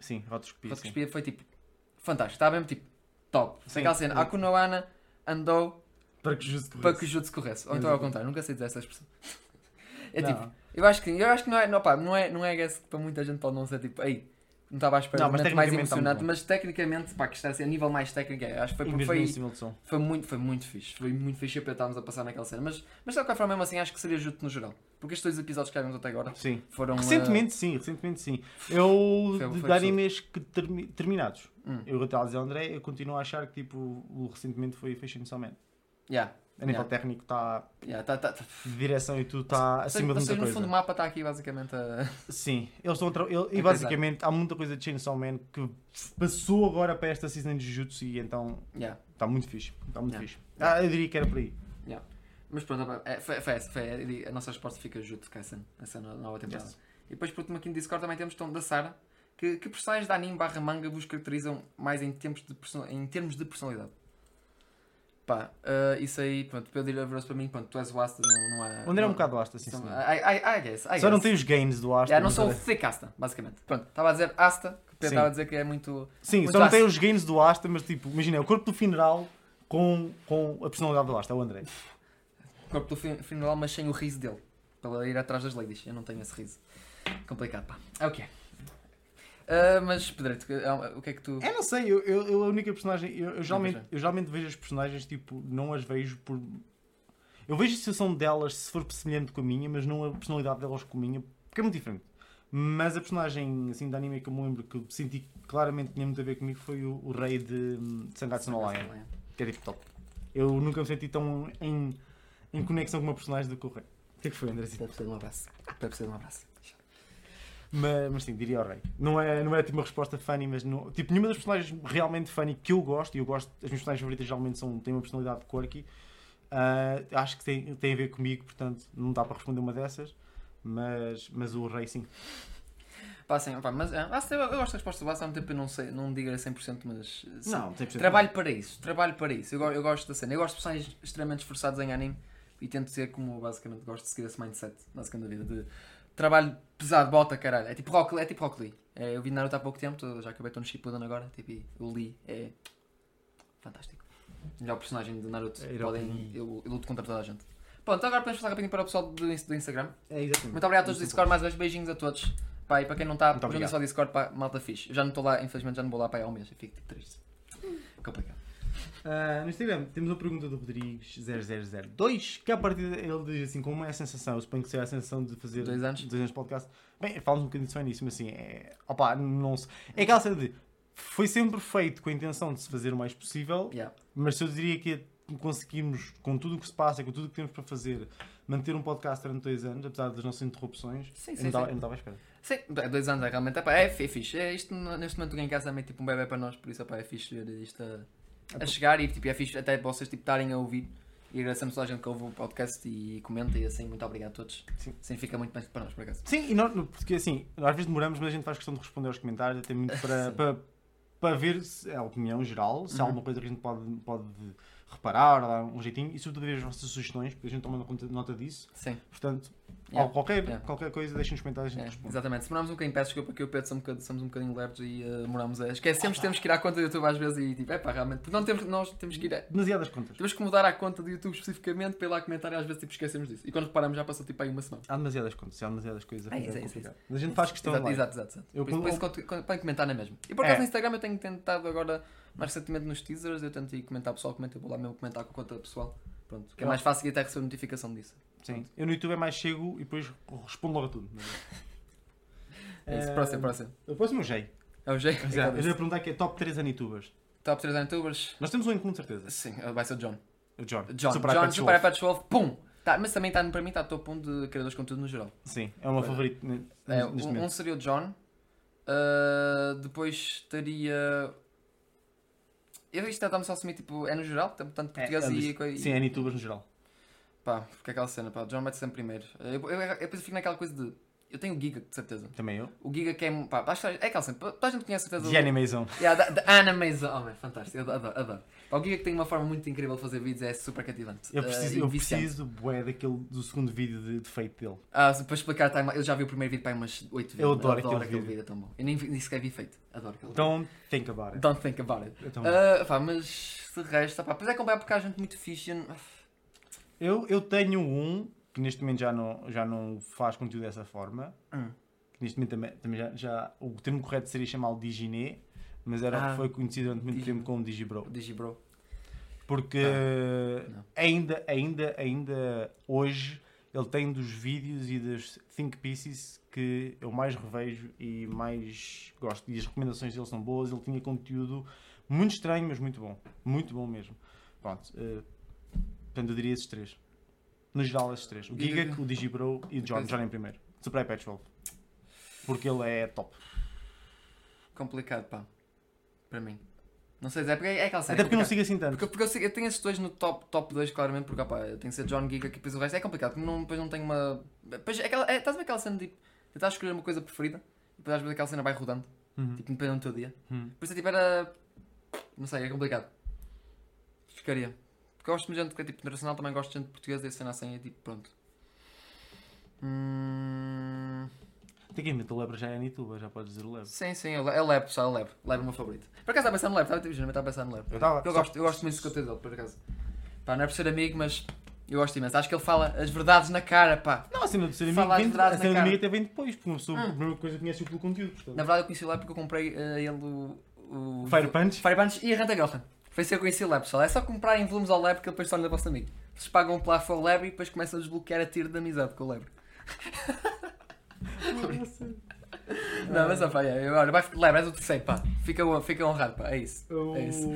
Sim, rotoscopia, sim. Rotoscopia foi tipo, fantástico, estava mesmo tipo, top. Sim. Aquela cena, Akuno Ana andou Para que justo para que o Jutsu corresse. Ou então ao contrário, nunca sei dizer essa expressão. É Não. tipo, eu acho que eu acho que não é, não, pá, não é, não é guess que para muita gente pode não ser tipo, ei, não estava à espera Não, mas mais muito emocionante, mas tecnicamente, pá, que está a ser a nível mais técnico, é, acho que foi, porque foi, foi muito, foi muito fixe, foi muito fixe para estarmos a passar naquela cena, mas, mas de qualquer forma, mesmo assim, acho que seria justo no geral, porque estes dois episódios que vimos até agora Sim. foram... Recentemente sim, recentemente sim. Eu, Foi- foi de animes que termi- terminados, uh, hum, eu estava a dizer ao André, eu continuo a achar que tipo, o recentemente foi Chainsaw Man. yeah, A nível Yeah. técnico está, yeah, tá, tá, tá. de direção e tudo está acima ou de muita no coisa. fundo o mapa está aqui basicamente a... Sim, eles estão tra- ele- e É basicamente há muita coisa de Chainsaw Man que passou agora para esta season de Jujutsu e então Yeah. está muito fixe. Está muito Yeah. fixe. Ah, eu diria que era por aí. Mas pronto, é, foi, foi, essa, foi a nossa resposta fica Jutsu Kaisen, essa no- nova temporada. Yes. E depois por último aqui no Discord também temos o tom da Sara. Que, que personagens de anime barra manga vos caracterizam mais em termos de, person- em termos de personalidade? Pá, ah, isso aí, pronto, Pedro virou para mim, pronto, tu és o Asta, não, não há... O André é um bocado Asta, sim, são- sim. I, I, I guess, I Só não guess. tem os gains do Asta. Yeah, não sou o thick Asta, basicamente. Pronto, estava a dizer Asta, que o Pedro estava a dizer que é muito... Sim, muito só não tem Asta. os gains do Asta, mas tipo, imagina, é o corpo do funeral com, com a personalidade do Asta, é o André. corpo do funeral, mas sem o riso dele. Para ir atrás das ladies. Eu não tenho esse riso. Complicado, pá. É o que é. Ah, mas, Pedrito, ah, o que é que tu. É, não sei, eu, eu, eu a única personagem. Eu, eu geralmente, é. eu geralmente vejo as personagens, tipo, não as vejo por. Eu vejo a situação delas se for semelhante com a minha, mas não a personalidade delas com a minha, porque é muito diferente. Mas a personagem assim, de anime que eu me lembro que senti que claramente tinha muito a ver comigo foi o, o rei de, de Sangatsu no Lion, que é tipo top. Eu nunca me senti tão em, em conexão com uma personagem do que o rei. O que é que foi, André? Deve ser de um abraço. Deve ser de um abraço. Mas, mas sim, diria o rei. Não é, não é tipo uma resposta funny, mas não, tipo, nenhuma das personagens realmente funny que eu gosto, e eu gosto, as minhas personagens favoritas geralmente são, têm uma personalidade quirky, ah, acho que tem, tem a ver comigo, portanto não dá para responder uma dessas, mas, mas o rei sim. Pá, sim, pá, mas é, Asta, eu, eu gosto da resposta do Asta, há muito tempo eu não sei, não digo a 100%, mas. sim. Não, 100% Trabalho para isso, trabalho para isso. Eu, eu gosto da cena. Eu gosto de personagens extremamente esforçados em anime e tento ser como basicamente gosto de seguir esse mindset, basicamente da vida. De trabalho pesado, bota caralho. É tipo Rock, é tipo Rock Lee. É, eu vi Naruto há pouco tempo, tô- já acabei estou no Shippuden agora. Tipo, o Lee é fantástico. Melhor personagem de Naruto. É, Podem, eu, eu luto contra toda a gente. Pronto, agora podemos passar rapidinho para o pessoal do, do Instagram. É, exatamente. Muito obrigado a todos do Discord, mais uma vez, beijinhos a todos. Pá, e para quem não está, obrigado. só ao Discord, pá, malta fixe. Eu já não estou lá, infelizmente já não vou lá para aí há um mês, eu fico tipo triste. Complicado. Ah, no Instagram temos uma pergunta do Rodrigues0002 que a partir ele diz assim: como é a sensação? Eu suponho que seja a sensação de fazer Dois anos. dois anos de podcast. Bem, falamos um bocadinho só nisso, mas assim, é. Opa, não se... É aquela cena de. Foi sempre feito com a intenção de se fazer o mais possível, Yeah. mas se eu diria que conseguimos, com tudo o que se passa, com tudo o que temos para fazer, manter um podcast durante dois anos, apesar das nossas interrupções, Sim, sim, eu não estava à espera. Sim, é dois anos, é realmente. É, fi- é fixe. É, isto, neste momento, em casa é meio tipo um bebê para nós, por isso epá, é fixe ver isto a, chegar e tipo, é fixe até vocês tipo, estarem a ouvir. E agradecemos a toda a gente que ouve o podcast e comenta e assim, muito obrigado a todos. Sim. Sim, fica muito bem para nós, por acaso. Sim, e nós, porque assim, às vezes demoramos, mas a gente faz questão de responder aos comentários, tem muito para, para, para ver se é a opinião geral, se há Uhum. alguma coisa que a gente pode, pode reparar, dar um jeitinho, e sobretudo ver as vossas sugestões, porque a gente toma nota disso. Sim. Portanto, Yeah. qualquer, Yeah. qualquer coisa, deixem nos comentários a É, exatamente. Se demoramos um bocadinho, peço desculpa que eu Pedro somos um bocadinho, somos um bocadinho lerdos e uh, demoramos a. Esquecemos que temos que ir à conta do YouTube às vezes e tipo, é pá, realmente. Porque não temos, nós temos que ir. A, Demasiadas contas. temos que mudar à conta do YouTube especificamente para ir lá comentar e às vezes tipo, esquecemos disso. E quando reparamos já passou tipo aí uma semana. Há demasiadas contas, há demasiadas coisas a É fazer. é é isso, é complicado. Mas a gente faz questão exato, like. exato, exato, exato. Eu Por como- por isso podem comentar na mesma. E por acaso É. no Instagram eu tenho tentado agora, mais recentemente nos teasers, eu tento ir comentar pessoal, comenta, eu vou lá mesmo comentar com a conta pessoal. Pronto, que é Eu- mais fácil e até receber notificação disso. Sim. Eu no YouTube é mais chego e depois respondo logo a tudo. É isso, Eh, próximo, próximo. O próximo é o Jay. É o jeito. Exato. Eu já ia perguntar que é top 3 anitubers. Top 3 youtubers. Nós temos um em comum, de certeza. Sim, vai ser o John. O John. John, Super John, Super Wolf. iPad 12, pum! Tá, mas também está para mim está top 1 de criadores de conteúdo no geral. Sim, é o meu favorito É, um, um seria o John. Uh, depois estaria. Eu isto está-me só a assumir, tipo, é no geral, tanto português é, e, é, e. Sim, é anitubers no geral. Pá, porque é aquela cena, pá, John mete sempre primeiro. Eu, eu, eu, eu depois fico naquela coisa de. Eu tenho o Giga, de certeza. Também eu. O Giga que é. Pá, acho que é aquela cena. Toda a gente conhece, de certeza. De animação. Yeah, da, da Animation. Oh, man, fantástico. Eu adoro, adoro. Pá, o Giga que tem uma forma muito incrível de fazer vídeos, é super cativante. Eu preciso, e eu preciso bué, daquele, do segundo vídeo de, de feito dele. Ah, para explicar timeline, eu já vi o primeiro vídeo para aí umas 8 vezes. Eu adoro aquele vídeo. vídeo, é tão bom. Eu nem, sequer vi feito. Adoro aquele Don't think about it. Don't think about it. Então, Ah, pá, mas de resto, pá, pois é comprar porque há gente muito fixe. eu eu, eu tenho um que neste momento já não, já não faz conteúdo dessa forma. Hum. Que neste momento também, também já, já. O termo correto seria chamá-lo Diginé, mas era, Ah, foi conhecido durante muito Digi- tempo como Digibro. O Digibro. Porque Ah, ainda, ainda, ainda hoje ele tem dos vídeos e das think pieces que eu mais revejo e mais gosto. E as recomendações dele são boas. Ele tinha conteúdo muito estranho, mas muito bom. Muito bom mesmo. Pronto. eh, portanto, eu diria esses três. No geral, esses três. O Giga- o Digibro e o John. John em primeiro. Super 12. Porque ele é top. Complicado, pá. Para mim. Não sei, é porque é aquela cena. Até porque eu não sigo assim tanto. Porque, porque eu, sigo- eu tenho esses dois no top, top 2, claramente, porque opá, tem que ser John Giga que depois o resto é complicado, porque não, depois não tenho uma. Depois, é aquela, é, estás a ver aquela cena de tipo, tentar escolher uma coisa preferida e depois às vezes aquela cena vai rodando, Uhum. tipo, dependendo do teu dia. Uhum. Por isso, tipo, era. Não sei, é complicado. Ficaria. Porque eu gosto de gente que é tipo internacional, também gosto de gente portuguesa e cena assim é tipo, pronto. Hum... Tecnicamente, o Lebra já é Nituba, já podes dizer o Lebra. Sim, sim, é o Leb, pessoal, é o Leb. Leb é o meu favorito. Por acaso estava a pensar no Leb, estava a dizer, estava a pensar no Leb. Eu, tava, Eu gosto, eu gosto muito do conteúdo dele, por acaso. Pá, não é por ser amigo, mas eu gosto imenso. Acho que ele fala as verdades na cara, pá. Não, a cena de ser amigo, Fala as vem, verdades a na cena de amigo até vem depois, porque uma pessoa, Hum. a primeira coisa conhece-o pelo conteúdo. Portanto. Na verdade, eu conheci o Leb porque eu comprei a ele o. o Fire Punch? Fire Punch e a Renta Girlfriend. Foi que eu conheci o Lab, pessoal. É só comprarem volumes ao Lab que ele depois torna vosso amigo. Vocês pagam um plafo ao Lab e depois começam a desbloquear a tiro de amizade com o Lab. Não, mas pá, é, agora vai. Lab, és o terceiro, pá. Fica, fica honrado, pá. É isso. É isso.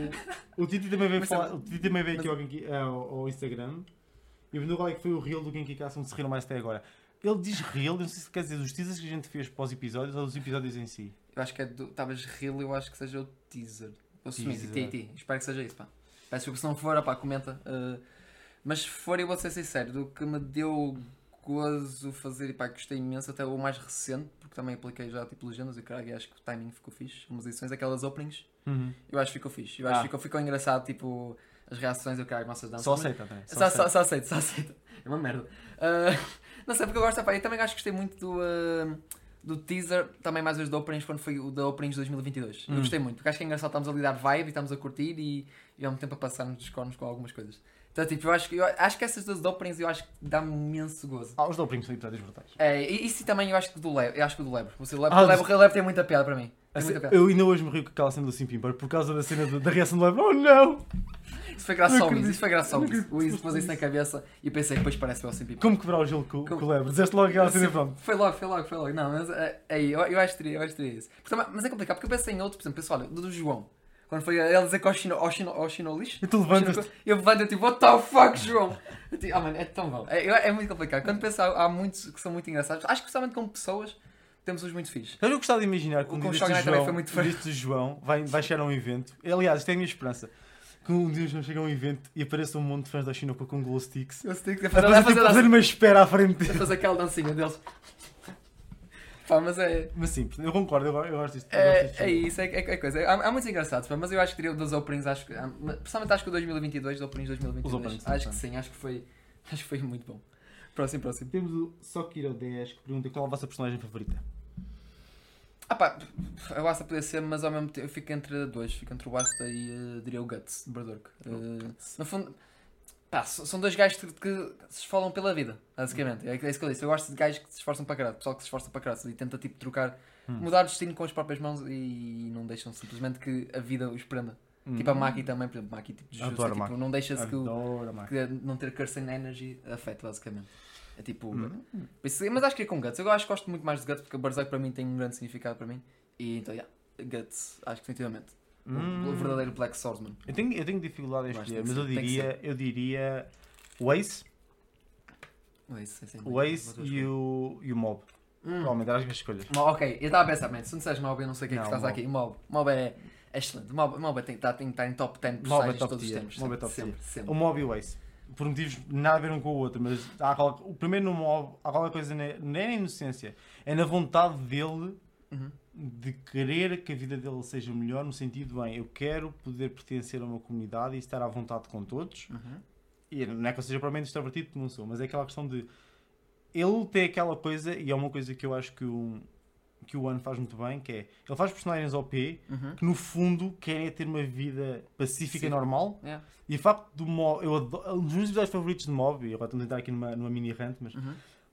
O, o Titi também veio, Mas falar, o Titi também veio mas- aqui ao, Genki- ao, ao Instagram e perguntou qual é que foi o reel do Genki Cast onde se riram mais até agora. Ele diz reel, não sei se quer dizer dos teasers que a gente fez para os episódios ou dos episódios em si. Eu acho que é do. Talvez Real, eu acho que seja o teaser. Assumir, Teaser. TT. Espero que seja isso, pá. Peço desculpa se não for, comenta. Uh, mas se for, eu vou ser sincero, do que me deu gozo fazer e pá, gostei imenso, até o mais recente, porque também apliquei já tipo legendas e caralho, acho que o timing ficou fixe. Umas edições, aquelas openings, eu acho que ficou fixe. Eu acho Ah. que ficou, ficou engraçado, tipo, as reações, eu caralho, nossas danças. Só Mas- aceita, né? só, só, só aceito, só aceito. É uma merda. Ah, não sei porque eu gosto, pá, eu também acho que gostei muito do, ah, do teaser, também mais os da Openings, quando foi o da Openings 2022. Eu Hum. gostei muito, porque acho que é engraçado, estamos ali a dar vibe e estamos a curtir e, e ao mesmo tempo a passar-nos dos cornos com algumas coisas. Então, tipo, eu acho que, eu acho que essas duas Openings eu acho que dá-me imenso gozo. Ah, os da Opening são episódios brutais. É, e isso também eu acho que do Lebre, eu acho que do Lebre. Você, o Lebre, Ah, o o tem muita piada para mim. Assim, muita piada. eu ainda hoje me rio com aquela cena do Simpimper por causa da cena do- da reação do Lebra. Oh não! Isso foi graças Não ao Wiz, acredito. isso foi graças ao Não Wiz. acredito O que pôs isso na cabeça e eu pensei que depois parece o Simple. Como quebrar o gelo com, Como- com o lebre? Dizeste logo aquela cena Sim, pronto. Foi logo, foi logo, foi logo. Não, mas é, aí, eu, eu acho que teria, eu acho que teria isso. Mas é complicado, porque eu pensei em outro, por exemplo, pessoal, do, do João. Quando foi ele dizer que Chino lixo. E tu levantas Eu levanto e tipo, what the fuck, João? Eu tipo, ah, mano, é tão bom. É, é muito complicado. Quando penso, há, muitos que são muito engraçados. Acho que, especialmente com pessoas, temos uns muito fixes. Eu gostava de imaginar que O um o João, foi muito deste João vai, vai chegar a um evento. Aliás, isto é a minha esperança. Que um dia o João chega a um evento e apareça um monte de fãs da China com glow sticks. Eu que a A fazer, fazer, a tipo, fazer, fazer a uma espera à frente dele. fazer aquela dancinha deles. Pá, mas é. Mas sim, eu concordo, eu, go- eu gosto disto. eu gosto É, disto. é isso, é, é, é coisa. Há, há muitos engraçados, pá, mas eu acho que teria o dos openings, acho que. Pessoalmente acho que o 2022, os openings de 2022. Os openings, acho que sim. sim, acho que foi. Acho que foi muito bom. Próximo, próximo. Temos o Sokiro 10 que pergunta qual é a vossa personagem favorita. Ah pá, eu Asta podia ser, mas ao mesmo tempo eu fico entre dois, fico entre o Asta e eh, diria o Guts, de Berserk. Eh, no fundo, pá, são dois gajos que, que se esfolam pela vida, basicamente. É, é isso que eu disse. Eu gosto de gajos que se esforçam para caralho, pessoal que se esforça para caralho e tenta tipo trocar, Hum. mudar o destino com as próprias mãos e não deixam simplesmente que a vida os prenda. Tipo a Maki também, por exemplo, Maki tipo de Hum. Tipo, não deixa-se que, o- que não ter cursing energy afeta basicamente. É tipo. Hum. isso- Mas acho que é com Guts. Eu acho que gosto muito mais de Guts porque o Berserk para mim tem um grande significado para mim. E então, yeah, Guts, acho que definitivamente. O- Hum. O verdadeiro Black Swordsman. Eu tenho, eu tenho dificuldade em escolher, mas eu diria, eu diria o Ace, O Ace, o Ace e o, e o Mob. Hum. Provavelmente eram as minhas escolhas. Ok, eu estava a pensar, man, se não disseres Mob, eu não sei o que é que estás Mob. aqui. Mob, Mob é, é excelente. Mob, Mob tem, tá, tem que estar em top 10 Mob é personagens de top todos os tier, tempos. Mob é sempre, top tier. sempre, sempre. O Mob e o Ace. Por motivos nada a ver um com o outro, mas há qual- o primeiro no Mob, há qualquer coisa, não é na inocência, é na vontade dele Uhum. de querer que a vida dele seja melhor, no sentido, bem, eu quero poder pertencer a uma comunidade e estar à vontade com todos. Uhum. E não é que eu seja propriamente extrovertido, não sou, mas é aquela questão de. Ele tem aquela coisa, e é uma coisa que eu acho que o, que o One faz muito bem, que é. Ele faz personagens OP Uhum. que no fundo querem é ter uma vida pacífica e Sim. normal. Yeah. E o facto do Mob. Eu adoro, um dos meus episódios favoritos de Mob, e agora estamos a entrar aqui numa, numa mini rant, mas. Uhum.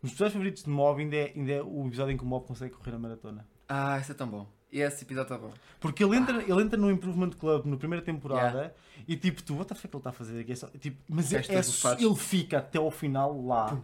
Um dos episódios favoritos de Mob ainda é, ainda é o episódio em que o Mob consegue correr a maratona. Ah, isso é tão bom. E esse episódio está bom. Porque ele entra, ele entra no Improvement Club na primeira temporada e tipo, tu, what the fuck ele está a fazer aqui? É só- tipo, mas é, é ele fica até ao final lá.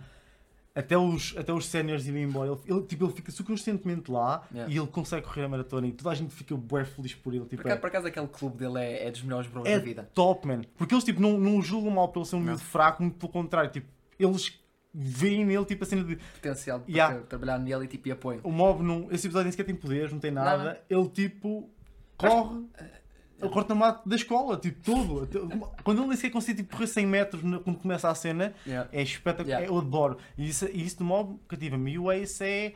Até os, até os séniores irem embora. Ele, ele, tipo, ele fica subconscientemente lá Yeah. e ele consegue correr a maratona e toda a gente fica bué feliz por ele. Por Tipo, acaso, é, por acaso aquele clube dele é, é dos melhores bros é da vida. top, man. Porque eles tipo, não, não o julgam mal pelo ser um miúdo fraco, muito pelo contrário. Tipo, eles veem nele tipo a cena de Potencial para Yeah. tra- trabalhar nele e tipo e apoio. o mob não. Esse episódio nem sequer tem poderes, não tem nada. Ele tipo corre. Corre na mata da escola, tipo, todo. Até- Quando ele nem sequer consegue tipo, correr 100 metros quando começa a cena, Yeah. é espetacular. Yeah. Eu adoro. E isso, e isso do mob cativa-me. E o Ace é.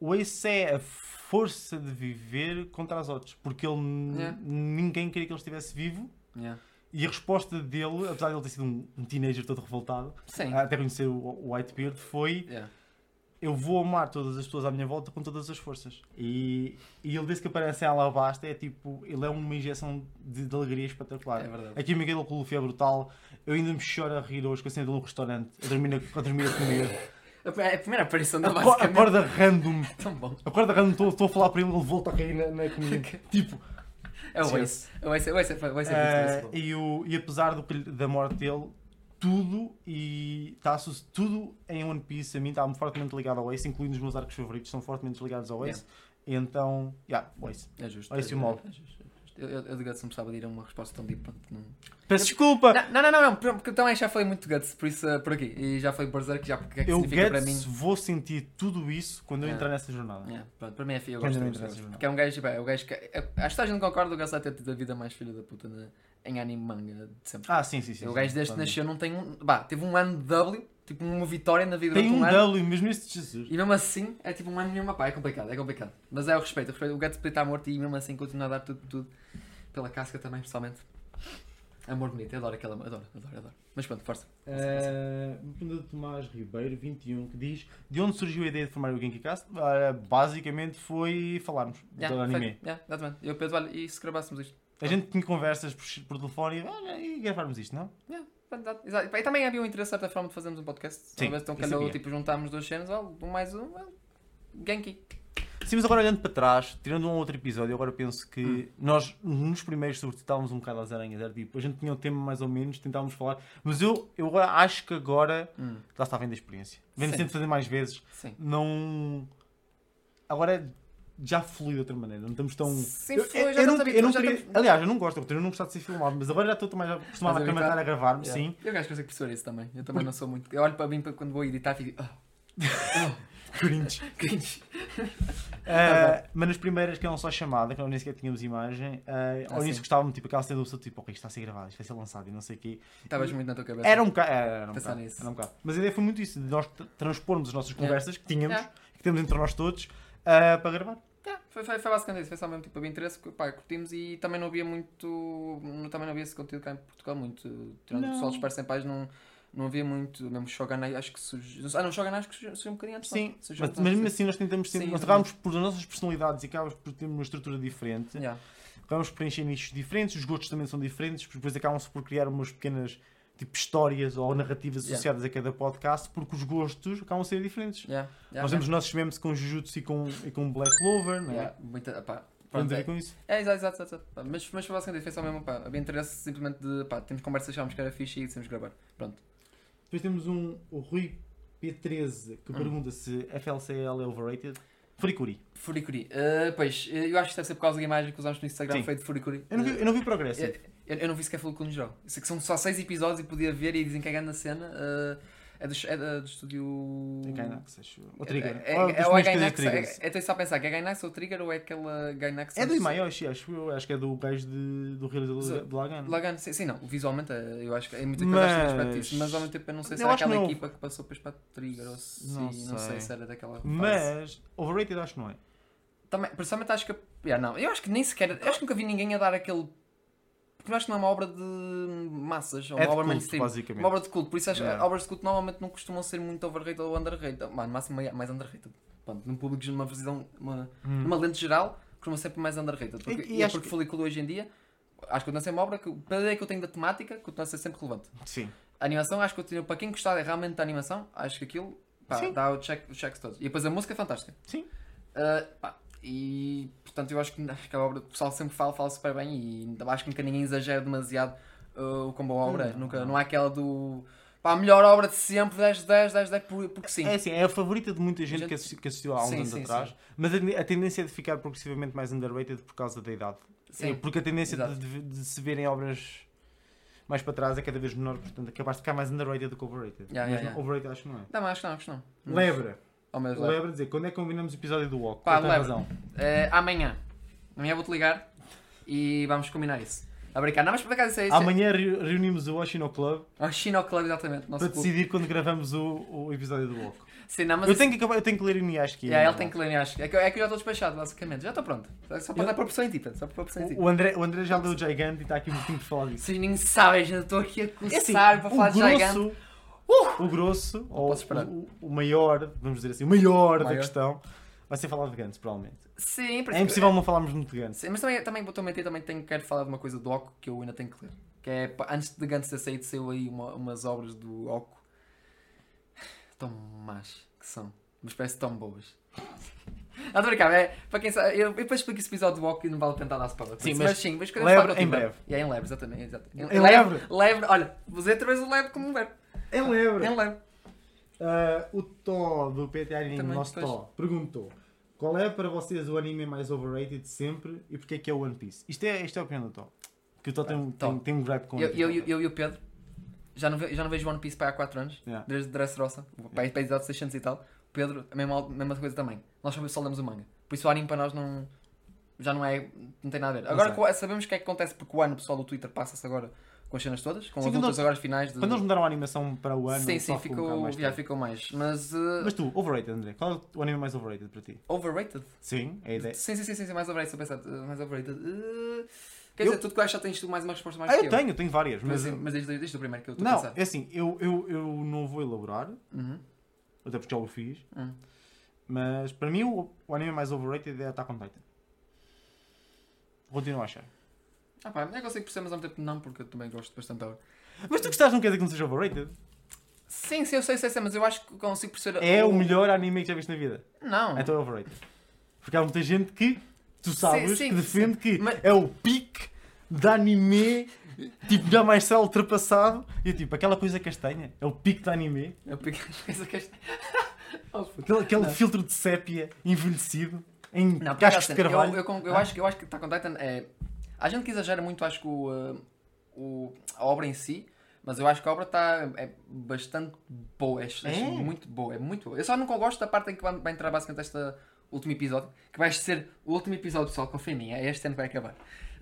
O Ace é a força de viver contra as outros. Porque ele. n- Yeah. Ninguém queria que ele estivesse vivo. Yeah. E a resposta dele, apesar de ele ter sido um, um teenager todo revoltado, Sim. até conhecer o, o Whitebeard, foi Yeah. Eu vou amar todas as pessoas à minha volta com todas as forças. E, e ele, desde que aparece em Alabasta, é tipo, ele é uma injeção de, de alegria espetacular. É verdade. A química dele com o Luffy é brutal. Eu ainda me choro a rir hoje com a cena dele no restaurante, a dormir a, a, dormir a comer. Pri- a primeira aparição Aco- basicamente Acorda random, é tão bom. acorda random, estou- a falar para ele, ele volta a cair na, na comida. tipo, É o. Ace. É é- é eh, muito bom. e, o, e apesar do, que da morte dele, tudo e tá, associ- tudo em One Piece a mim está fortemente ligado ao Ace, incluindo os meus arcos favoritos, são fortemente ligados ao Ace. E então, yeah, o Ace. É justo. Esse é, o mob. é justo, é justo. Eu, eu, eu de Guts não precisava de ir a uma resposta tão deep. Não... Peço desculpa! Não, não, não, não, porque também já falei muito Guts, por isso, eh, por aqui. E já foi Berserk, já porque é que eu significa para mim. Guts vou sentir tudo isso quando eu Yeah. entrar nessa jornada. Yeah, pronto, para mim é filho, eu gosto muito. Porque é um gajo, pá, é um gajo que. é- acho que a gente concorda, o gajo vai ter tido a vida mais filha da puta na- em anime manga de sempre. Ah, sim, sim, sim. o sim, gajo que totalmente. nasceu não tem um. Bah, teve um ano de W, tipo uma vitória na vida Tem um um ano. W, mesmo este Jesus. E mesmo assim, é tipo um ano mesmo, pá, é complicado, é complicado. Mas é o respeito, o respeito. O gato estar morto e mesmo assim continua a dar tudo, tudo. Pela casca também, pessoalmente. Amor bonito, adoro aquela. Adoro, adoro, adoro. Mas pronto, força. Uh, pergunta de Tomás Ribeiro, 21, que diz de onde surgiu a ideia de formar o Genkicast? Uh, basicamente foi falarmos Yeah, do anime. Yeah, exatamente. Eu penso, olha, e se gravássemos isto? A gente tinha conversas por, por telefone e, olha, e gravarmos isto, não? Yeah, exato, exato. E também havia um interesse, de certa forma, de fazermos um podcast. Sim, vez então calhou, tipo, juntámos duas cenas, ó, um mais um, well, Genki. Sim, mas agora olhando para trás, tirando um outro episódio, agora penso que Hum. nós, nos primeiros, sobretudo, estávamos um bocado às aranhas. Era tipo, a gente tinha um tema mais ou menos, tentávamos falar, mas eu, eu agora acho que agora, Hum, lá está, vem da experiência. Sim. sempre fazer mais vezes. sim. Não. Agora já flui de outra maneira, não estamos tão. Sim, eu, foi, eu, já eu não, estamos eu não habituados, já queria- estamos- Aliás, eu não gosto, eu não gostar de ser filmado, mas agora já estou mais acostumado a comentar habituado? a gravar-me, Yeah. sim. Eu acho que consigo perceber isso também. Eu também não sou muito. Eu olho para mim para quando vou editar e fico. Ah, Cringe. cringe. Uh, mas nas primeiras que eram só chamada, que nós nem sequer tínhamos imagem, uh, ao Ah, início sim. gostava-me, tipo, aquela cena do pessoa, tipo, ok, isto está a ser gravado, isto vai ser lançado e não sei o quê. Estavas muito na tua cabeça. Era um bocado, era, era um bocado, um bocado. Mas a ideia foi muito isso, de nós transpormos as nossas Yeah. conversas que tínhamos, Yeah. que temos entre nós todos, uh, para gravar. Yeah, foi, foi, foi basicamente isso, foi só mesmo tipo, havia interesse, que, pá, curtimos e também não havia muito, também não havia esse conteúdo cá em Portugal muito, tirando o pessoal dos Pais Sem Pais não, não havia muito, mesmo Shogun acho que surgiu, ah não, Shogun acho que surgiu, um bocadinho antes? Sim, mas, mas mesmo sim. assim nós tentamos Sim, nós acabamos por as nossas personalidades e acabamos por ter uma estrutura diferente, Yeah. acabamos por preencher nichos diferentes, os gostos também são diferentes, depois acabam-se por criar umas pequenas tipo histórias ou narrativas Yeah. associadas a cada podcast, porque os gostos acabam a ser diferentes. Yeah, yeah, Nós temos os nossos memes com Jujutsu e com, e com Black Clover, não é? yeah, muita, pá, pronto, a é, com isso. é, exato, exato, exato, mas, mas foi basicamente isso, foi só mesmo, pá, havia interesse simplesmente de, pá, temos conversas, achámos que era fixe e decidimos gravar, pronto. Depois temos um, o Rui P13 que Hum. pergunta se FLCL é overrated. Furikuri. Furikuri, Uh, pois, eu acho que deve ser por causa da imagem que usamos no Instagram, Sim. foi de Furikuri. Eu não vi, eu não vi progresso. Eu, eu- eu não vi sequer Furikuri no geral. Sei que são só 6 episódios e podia ver e dizem que é grande a cena. uh, é, do, é do estúdio. É Gainax, acho. Ou Trigger. É, é, Ou é, ou é primeiros Gainax, é, é, só a pensar que é Gainax ou Trigger ou é aquela Gainax. É do Imayoshi, acho eu. Acho que é do gajo de, do realizador de Lagan. Lagan, sim, sim, não. Visualmente é- eu acho que é muito coisa Mas- mas... disso, mas ao mesmo tempo eu não sei se Eu é acho aquela equipa que passou depois para Trigger ou se Não sei. se era daquela. Mas overrated acho que não é. Também, principalmente acho que. Yeah, não, eu acho que nem sequer. Eu acho que nunca vi ninguém a dar aquele. Porque eu acho que não é uma obra de massas, ou É uma de obra culto, mainstream. basicamente. Uma obra de culto, por isso acho que obras de culto normalmente não costumam ser muito overrated ou underrated. Mano, máximo mais- mais underrated. Pronto, num público, numa visão, uma, Hum. numa lente geral, costuma sempre mais underrated. Porque, E- e e, é porque que- Folículo hoje em dia, acho que continua a ser uma obra que, pela ideia que eu tenho da temática, continua a ser sempre relevante. Sim. A animação, acho que continua, para quem gostar realmente da animação, acho que aquilo pá, dá o check, os checks todos. E depois a música é fantástica. Sim. Uh, pá, e portanto eu acho que, acho que a obra, o pessoal sempre fala, fala super bem e acho que nunca ninguém exagera demasiado uh, como a obra. é. Não, nunca, não. não há aquela do pá, a melhor obra de sempre, 10 de 10, 10 de 10, por- porque sim. É assim, é a favorita de muita gente, Gente- que, assisti- que assistiu há uns Sim, anos sim, atrás, sim. mas a, a tendência é de ficar progressivamente mais underrated por causa da idade. Sim. É, Porque a tendência de, de- de se verem obras mais para trás é cada vez menor, portanto é capaz de ficar mais underrated do que overrated. Yeah, mas yeah, yeah. overrated acho que não é. Não, acho que não, acho que não. Mas- Lebra. Oh, mas, Lebra dizer, quando é que combinamos o episódio do Walk? Pá, Lebra. razão. Uh, amanhã. Amanhã vou-te ligar e vamos combinar isso. A brincar. Não, mas por acaso isso é isso. Amanhã reu- reunimos o Oshino Club É o Chino Club, exatamente. Nosso para clube. decidir quando gravamos o, o episódio do Walk. Sim, não, mas Eu isso- tenho que, acabar, eu tenho que ler o Niaski. Yeah, ele tem que ler, acho. É que, é que eu já estou despachado, basicamente. Já estou pronto. Só para Eu- dar proporção em ti, pá, só para proporção em ti. O, André, o André já leu o Gigante e está aqui um pouquinho para falar disso. Vocês nem sabem, já estou aqui a É coçar assim, para falar de gigante. Grosso, o grosso, ou o, o maior, vamos dizer assim, o maior, da Maior. questão, vai ser falar de Gantz, provavelmente. Sim, por É impossível não falarmos muito de Gantz. Sim, mas também, também a mentir, também tenho, quero falar de uma coisa do Oco que eu ainda tenho que ler. Que é, antes de Gantz ter saído, saiu aí uma- umas obras do Oco. Tão más que são. Mas parece tão boas. Não, estou a brincar, é, para quem sabe, eu, eu depois explico esse episódio do Oco e não vale tentar dar spoiler. Sim, mas, mas mas sim, mas quando lebre falar do em outro breve. E é em leve, exatamente. exato. Em lebre? Lebre, olha, vou dizer outra vez o leve como um verbo. Em leve. Ah, o Tó do PT Anime, Também, nosso pois. Tó, perguntou qual é para vocês o anime mais overrated de sempre e porque é que é o One Piece? Isto é, isto é a opinião do Tó. Que o Tó tem, um- tem, tem um gripe com Eu, eu, eu, eu e o Pedro já não, já não vejo One Piece para há 4 anos, Yeah. desde Dressrosa, para para episódio 600 e tal. O Pedro, a mesma, a mesma coisa também. Nós só lemos o manga. Por isso o anime para nós não. Já não é. Não tem nada a ver. Agora sabemos o que é que acontece porque o ano, o pessoal do Twitter passa-se agora com as cenas todas, com Sim, as lutas agora finais de. Quando eles mudaram a animação para o ano, Sim, sim, ficou um mais já tempo. ficou mais. Mas. uh, Mas tu, overrated, André, qual é o anime mais overrated para ti? overrated? Sim, é a ideia. Sim, sim, sim, sim, sim, mais overrated, a pensar, uh, mais overrated. Uh, quer Eu- dizer, tudo que eu acho já tens tu mais uma resposta mais Ah, que eu tenho, eu tenho várias, Mas, mas. mas desde, desde o primeiro que eu estou a Não, pensar. é assim, eu, eu, eu não vou elaborar, Uhum. até porque já o fiz, Hum. mas para mim o, o anime mais overrated é Attack on Titan. Continuo a achar. Ah pá, eu consigo perceber, mas ao mesmo tempo não, porque eu também gosto bastante da obra. Mas tu gostaste não quer dizer que não seja overrated? Sim, sim, eu sei, sei, sei, mas eu acho que consigo perceber. É o melhor anime que já viste na vida. Não. Então é overrated. Porque há muita gente que, tu sabes, sim, que defende que Mas- é o pique de anime, tipo, jamais será ultrapassado. E eu, tipo, aquela coisa castanha, é o pique de anime. Eu peguei a coisa que esta. Oh. Aquele, aquele Não. filtro de sépia envelhecido em Não, cascos de assim, carvalho. Eu, eu, eu Ah. acho, que- eu acho que Attack on Titan é. A gente que exagera muito, acho que o, uh, o- a obra em si, mas eu acho que a obra está é bastante boa, é, é É? muito boa, é muito boa. Eu só nunca gosto da parte em que vai, entrar basicamente este último episódio, que vai ser o último episódio, pessoal, confia em mim, é este ano que vai acabar.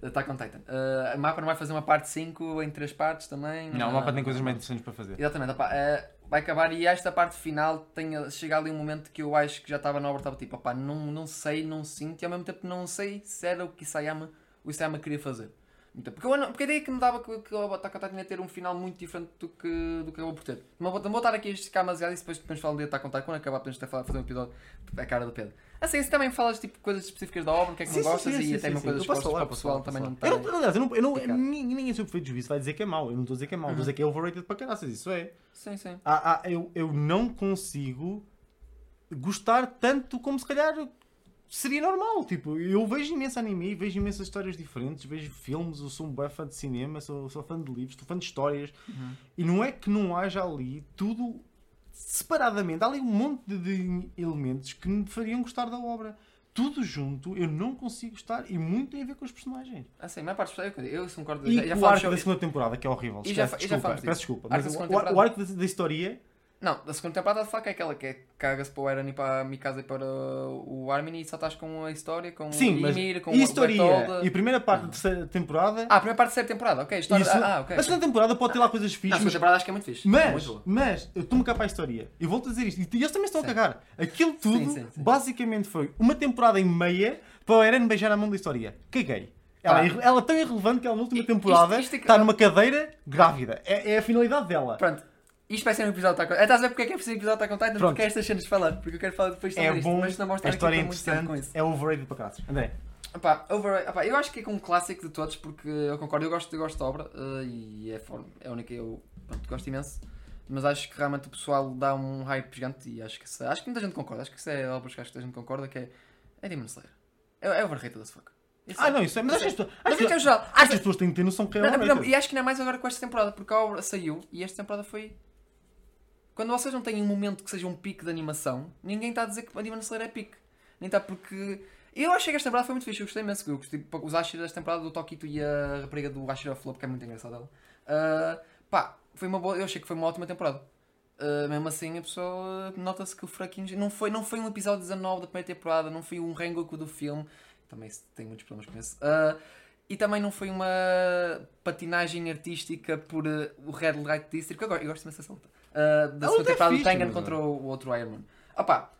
Attack on Titan. Uh, a mapa não vai fazer uma parte 5 em três partes também. Não, o Uh, mapa tem coisas mais interessantes para fazer. Exatamente, opá, eh, vai acabar e esta parte final tem, chega ali um momento que eu acho que já estava na obra, estava tipo, opá, não, não sei, não sinto e ao mesmo tempo não sei se era o que Isayama, o Isayama queria fazer. Então, porque, eu, não- porque a ideia que me dava que, que o Attack ia ter um final muito diferente do que, do que eu vou por ter. Não vou, não vou estar aqui a esticar demasiado e depois podemos falar de Attack on Titan, quando acabar podemos até falar, fazer um episódio a cara do Pedro. Assim, se também falas tipo coisas específicas da obra, o que é que Sim, não gostas sim, e sim, até Eu que posso gostas falar, para o pessoal também não posso falar. tem. Eu não, aliás, eu não, eu não, ninguém, sob feito de juízo vai dizer que é mau. Eu não estou a dizer que é mau, estou a dizer que é overrated para caraças. Isso é. Sim, sim. Há- há- eu, eu não consigo gostar tanto como se calhar seria normal. Tipo, eu vejo imenso anime, vejo imensas histórias diferentes, vejo filmes, eu sou um bué fã de cinema, sou, sou fã de livros, sou fã de histórias. E não é que não haja ali tudo separadamente. Há ali um monte de, elementos que me fariam gostar da obra. Tudo junto, eu não consigo gostar e muito tem a ver com os personagens. Assim, a maior parte eu, eu concordo. E já, já o arco da segunda temporada, que é horrível. E já Esquece, e já desculpa, falamos peço disso. desculpa. Arco Mas o, o arco da, da história Não, da segunda temporada falar que é aquela que é caga-se para o Eren e para a Mikasa e para o Armin e só estás com a história, com Sim, o Ymir, com e o história e a primeira parte da terceira temporada. Ah, a primeira parte da terceira temporada, ok. História... isso- Ah, ok. A segunda temporada pode ter lá coisas Não, a fixas, segunda temporada acho que é muito fixe. é muito mas, boa. mas eu estou-me cá para a história. E volto a dizer isto. E eles também estão Sim. a cagar. Aquilo tudo, Sim, sim, basicamente, foi uma temporada e meia para o Eren beijar a mão da história. Caguei. Ela, é, irre- ela é tão irrelevante que ela na última Isto- temporada isto é que- está numa cadeira grávida. É, é a finalidade dela. Pronto. Isto vai ser um episódio de Attack on Titan. Estás a ver porque é que é preciso um episódio de Attack on Titan? Pronto. Porque é estas cenas de falar. Porque eu quero falar depois sobre É isto. bom, Mas não a aqui história é tempo com interessante, isso. é overrated para caralho. André, Epá, over, epá, eu acho que é um clássico de todos porque eu concordo, eu gosto, eu gosto da obra eh, e é, é a única que eu pronto, gosto imenso. Mas acho que realmente o pessoal dá um hype gigante e acho que, acho que muita gente concorda. Acho que isso é obras que acho que muita gente concorda que é, é Demon Slayer. É, é overrated as fuck. Isso Ah, é. não, isso é. Mas acho que as pessoas- acho que- é é as pessoas têm que ter noção que é Não, não, overrated. e acho que não é mais agora com esta temporada, porque a obra saiu e esta temporada foi. Quando vocês não têm um momento que seja um pique de animação, ninguém está a dizer que a Slayer é pique. Nem está porque. Eu achei que esta temporada foi muito fixe, eu gostei imenso. Eu gostei, os Ashira desta temporada do Tokito e a rapariga do Ashira Flow, que é muito engraçada ela. Ah, pá, foi uma boa. Eu achei que foi uma ótima temporada. Ah, mesmo assim, a pessoa nota-se que o fraquinho. Não foi, não foi um episódio 19 da primeira temporada, não foi um Rengoku do filme. Também tem muitos problemas com isso. Ah, e também não foi uma patinagem artística por uh, o Red Light District. Gosto, eu gosto imenso dessa luta. Uh, da A segunda é temporada do mas contra é. o, outro Iron Man. Opa,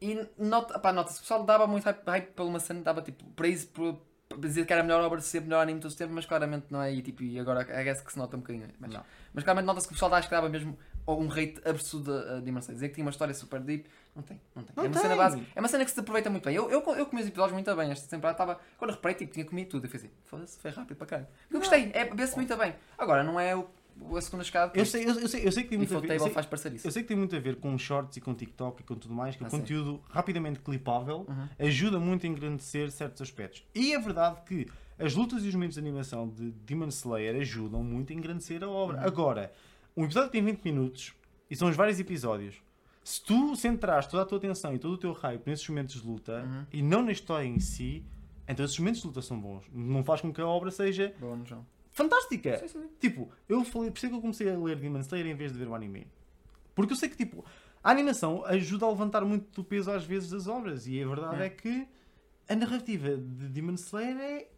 e nota, opá, nota-se, o pessoal dava muito hype, hype pela uma cena, dava tipo, para isso, para para dizer que era a melhor obra de sempre, melhor anime de todos os tempos, mas claramente não é. E, tipo, e agora é guess que se nota um bocadinho. Mas, Não. mas claramente nota-se que o pessoal acho que dava mesmo um rate absurdo a Demon Slayer. Dizer que tinha uma história super deep, não tem. Não tem. Não é uma tem. cena base, é uma cena que se aproveita muito bem. Eu, eu, eu comi os episódios muito bem. Esta temporada estava. Quando reparei, tipo, tinha comido tudo. Eu fiz assim, foda-se, foi rápido para caralho. Eu gostei, é, vê-se muito bem. Agora, não é o, a segunda escada. Eu sei, eu, eu sei, eu sei que tem muito a ver. Eu sei, faz parecer isso. eu sei que tem muito a ver com shorts e com TikTok e com tudo mais, que Ah, o sim. conteúdo rapidamente clipável Uhum. ajuda muito a engrandecer certos aspectos. E é verdade que as lutas e os momentos de animação de Demon Slayer ajudam muito a engrandecer a obra. Uhum. Agora, um episódio tem 20 minutos e são os vários episódios. Se tu centrares toda a tua atenção e todo o teu hype nesses momentos de luta Uhum. e não na história em si, então esses momentos de luta são bons. Não faz com que a obra seja no João. Fantástica. Sim, sim. Tipo, eu falei, por isso é que eu comecei a ler Demon Slayer em vez de ver o anime. Porque eu sei que, tipo, a animação ajuda a levantar muito do peso às vezes das obras. E a verdade É. é, que a narrativa de Demon Slayer é,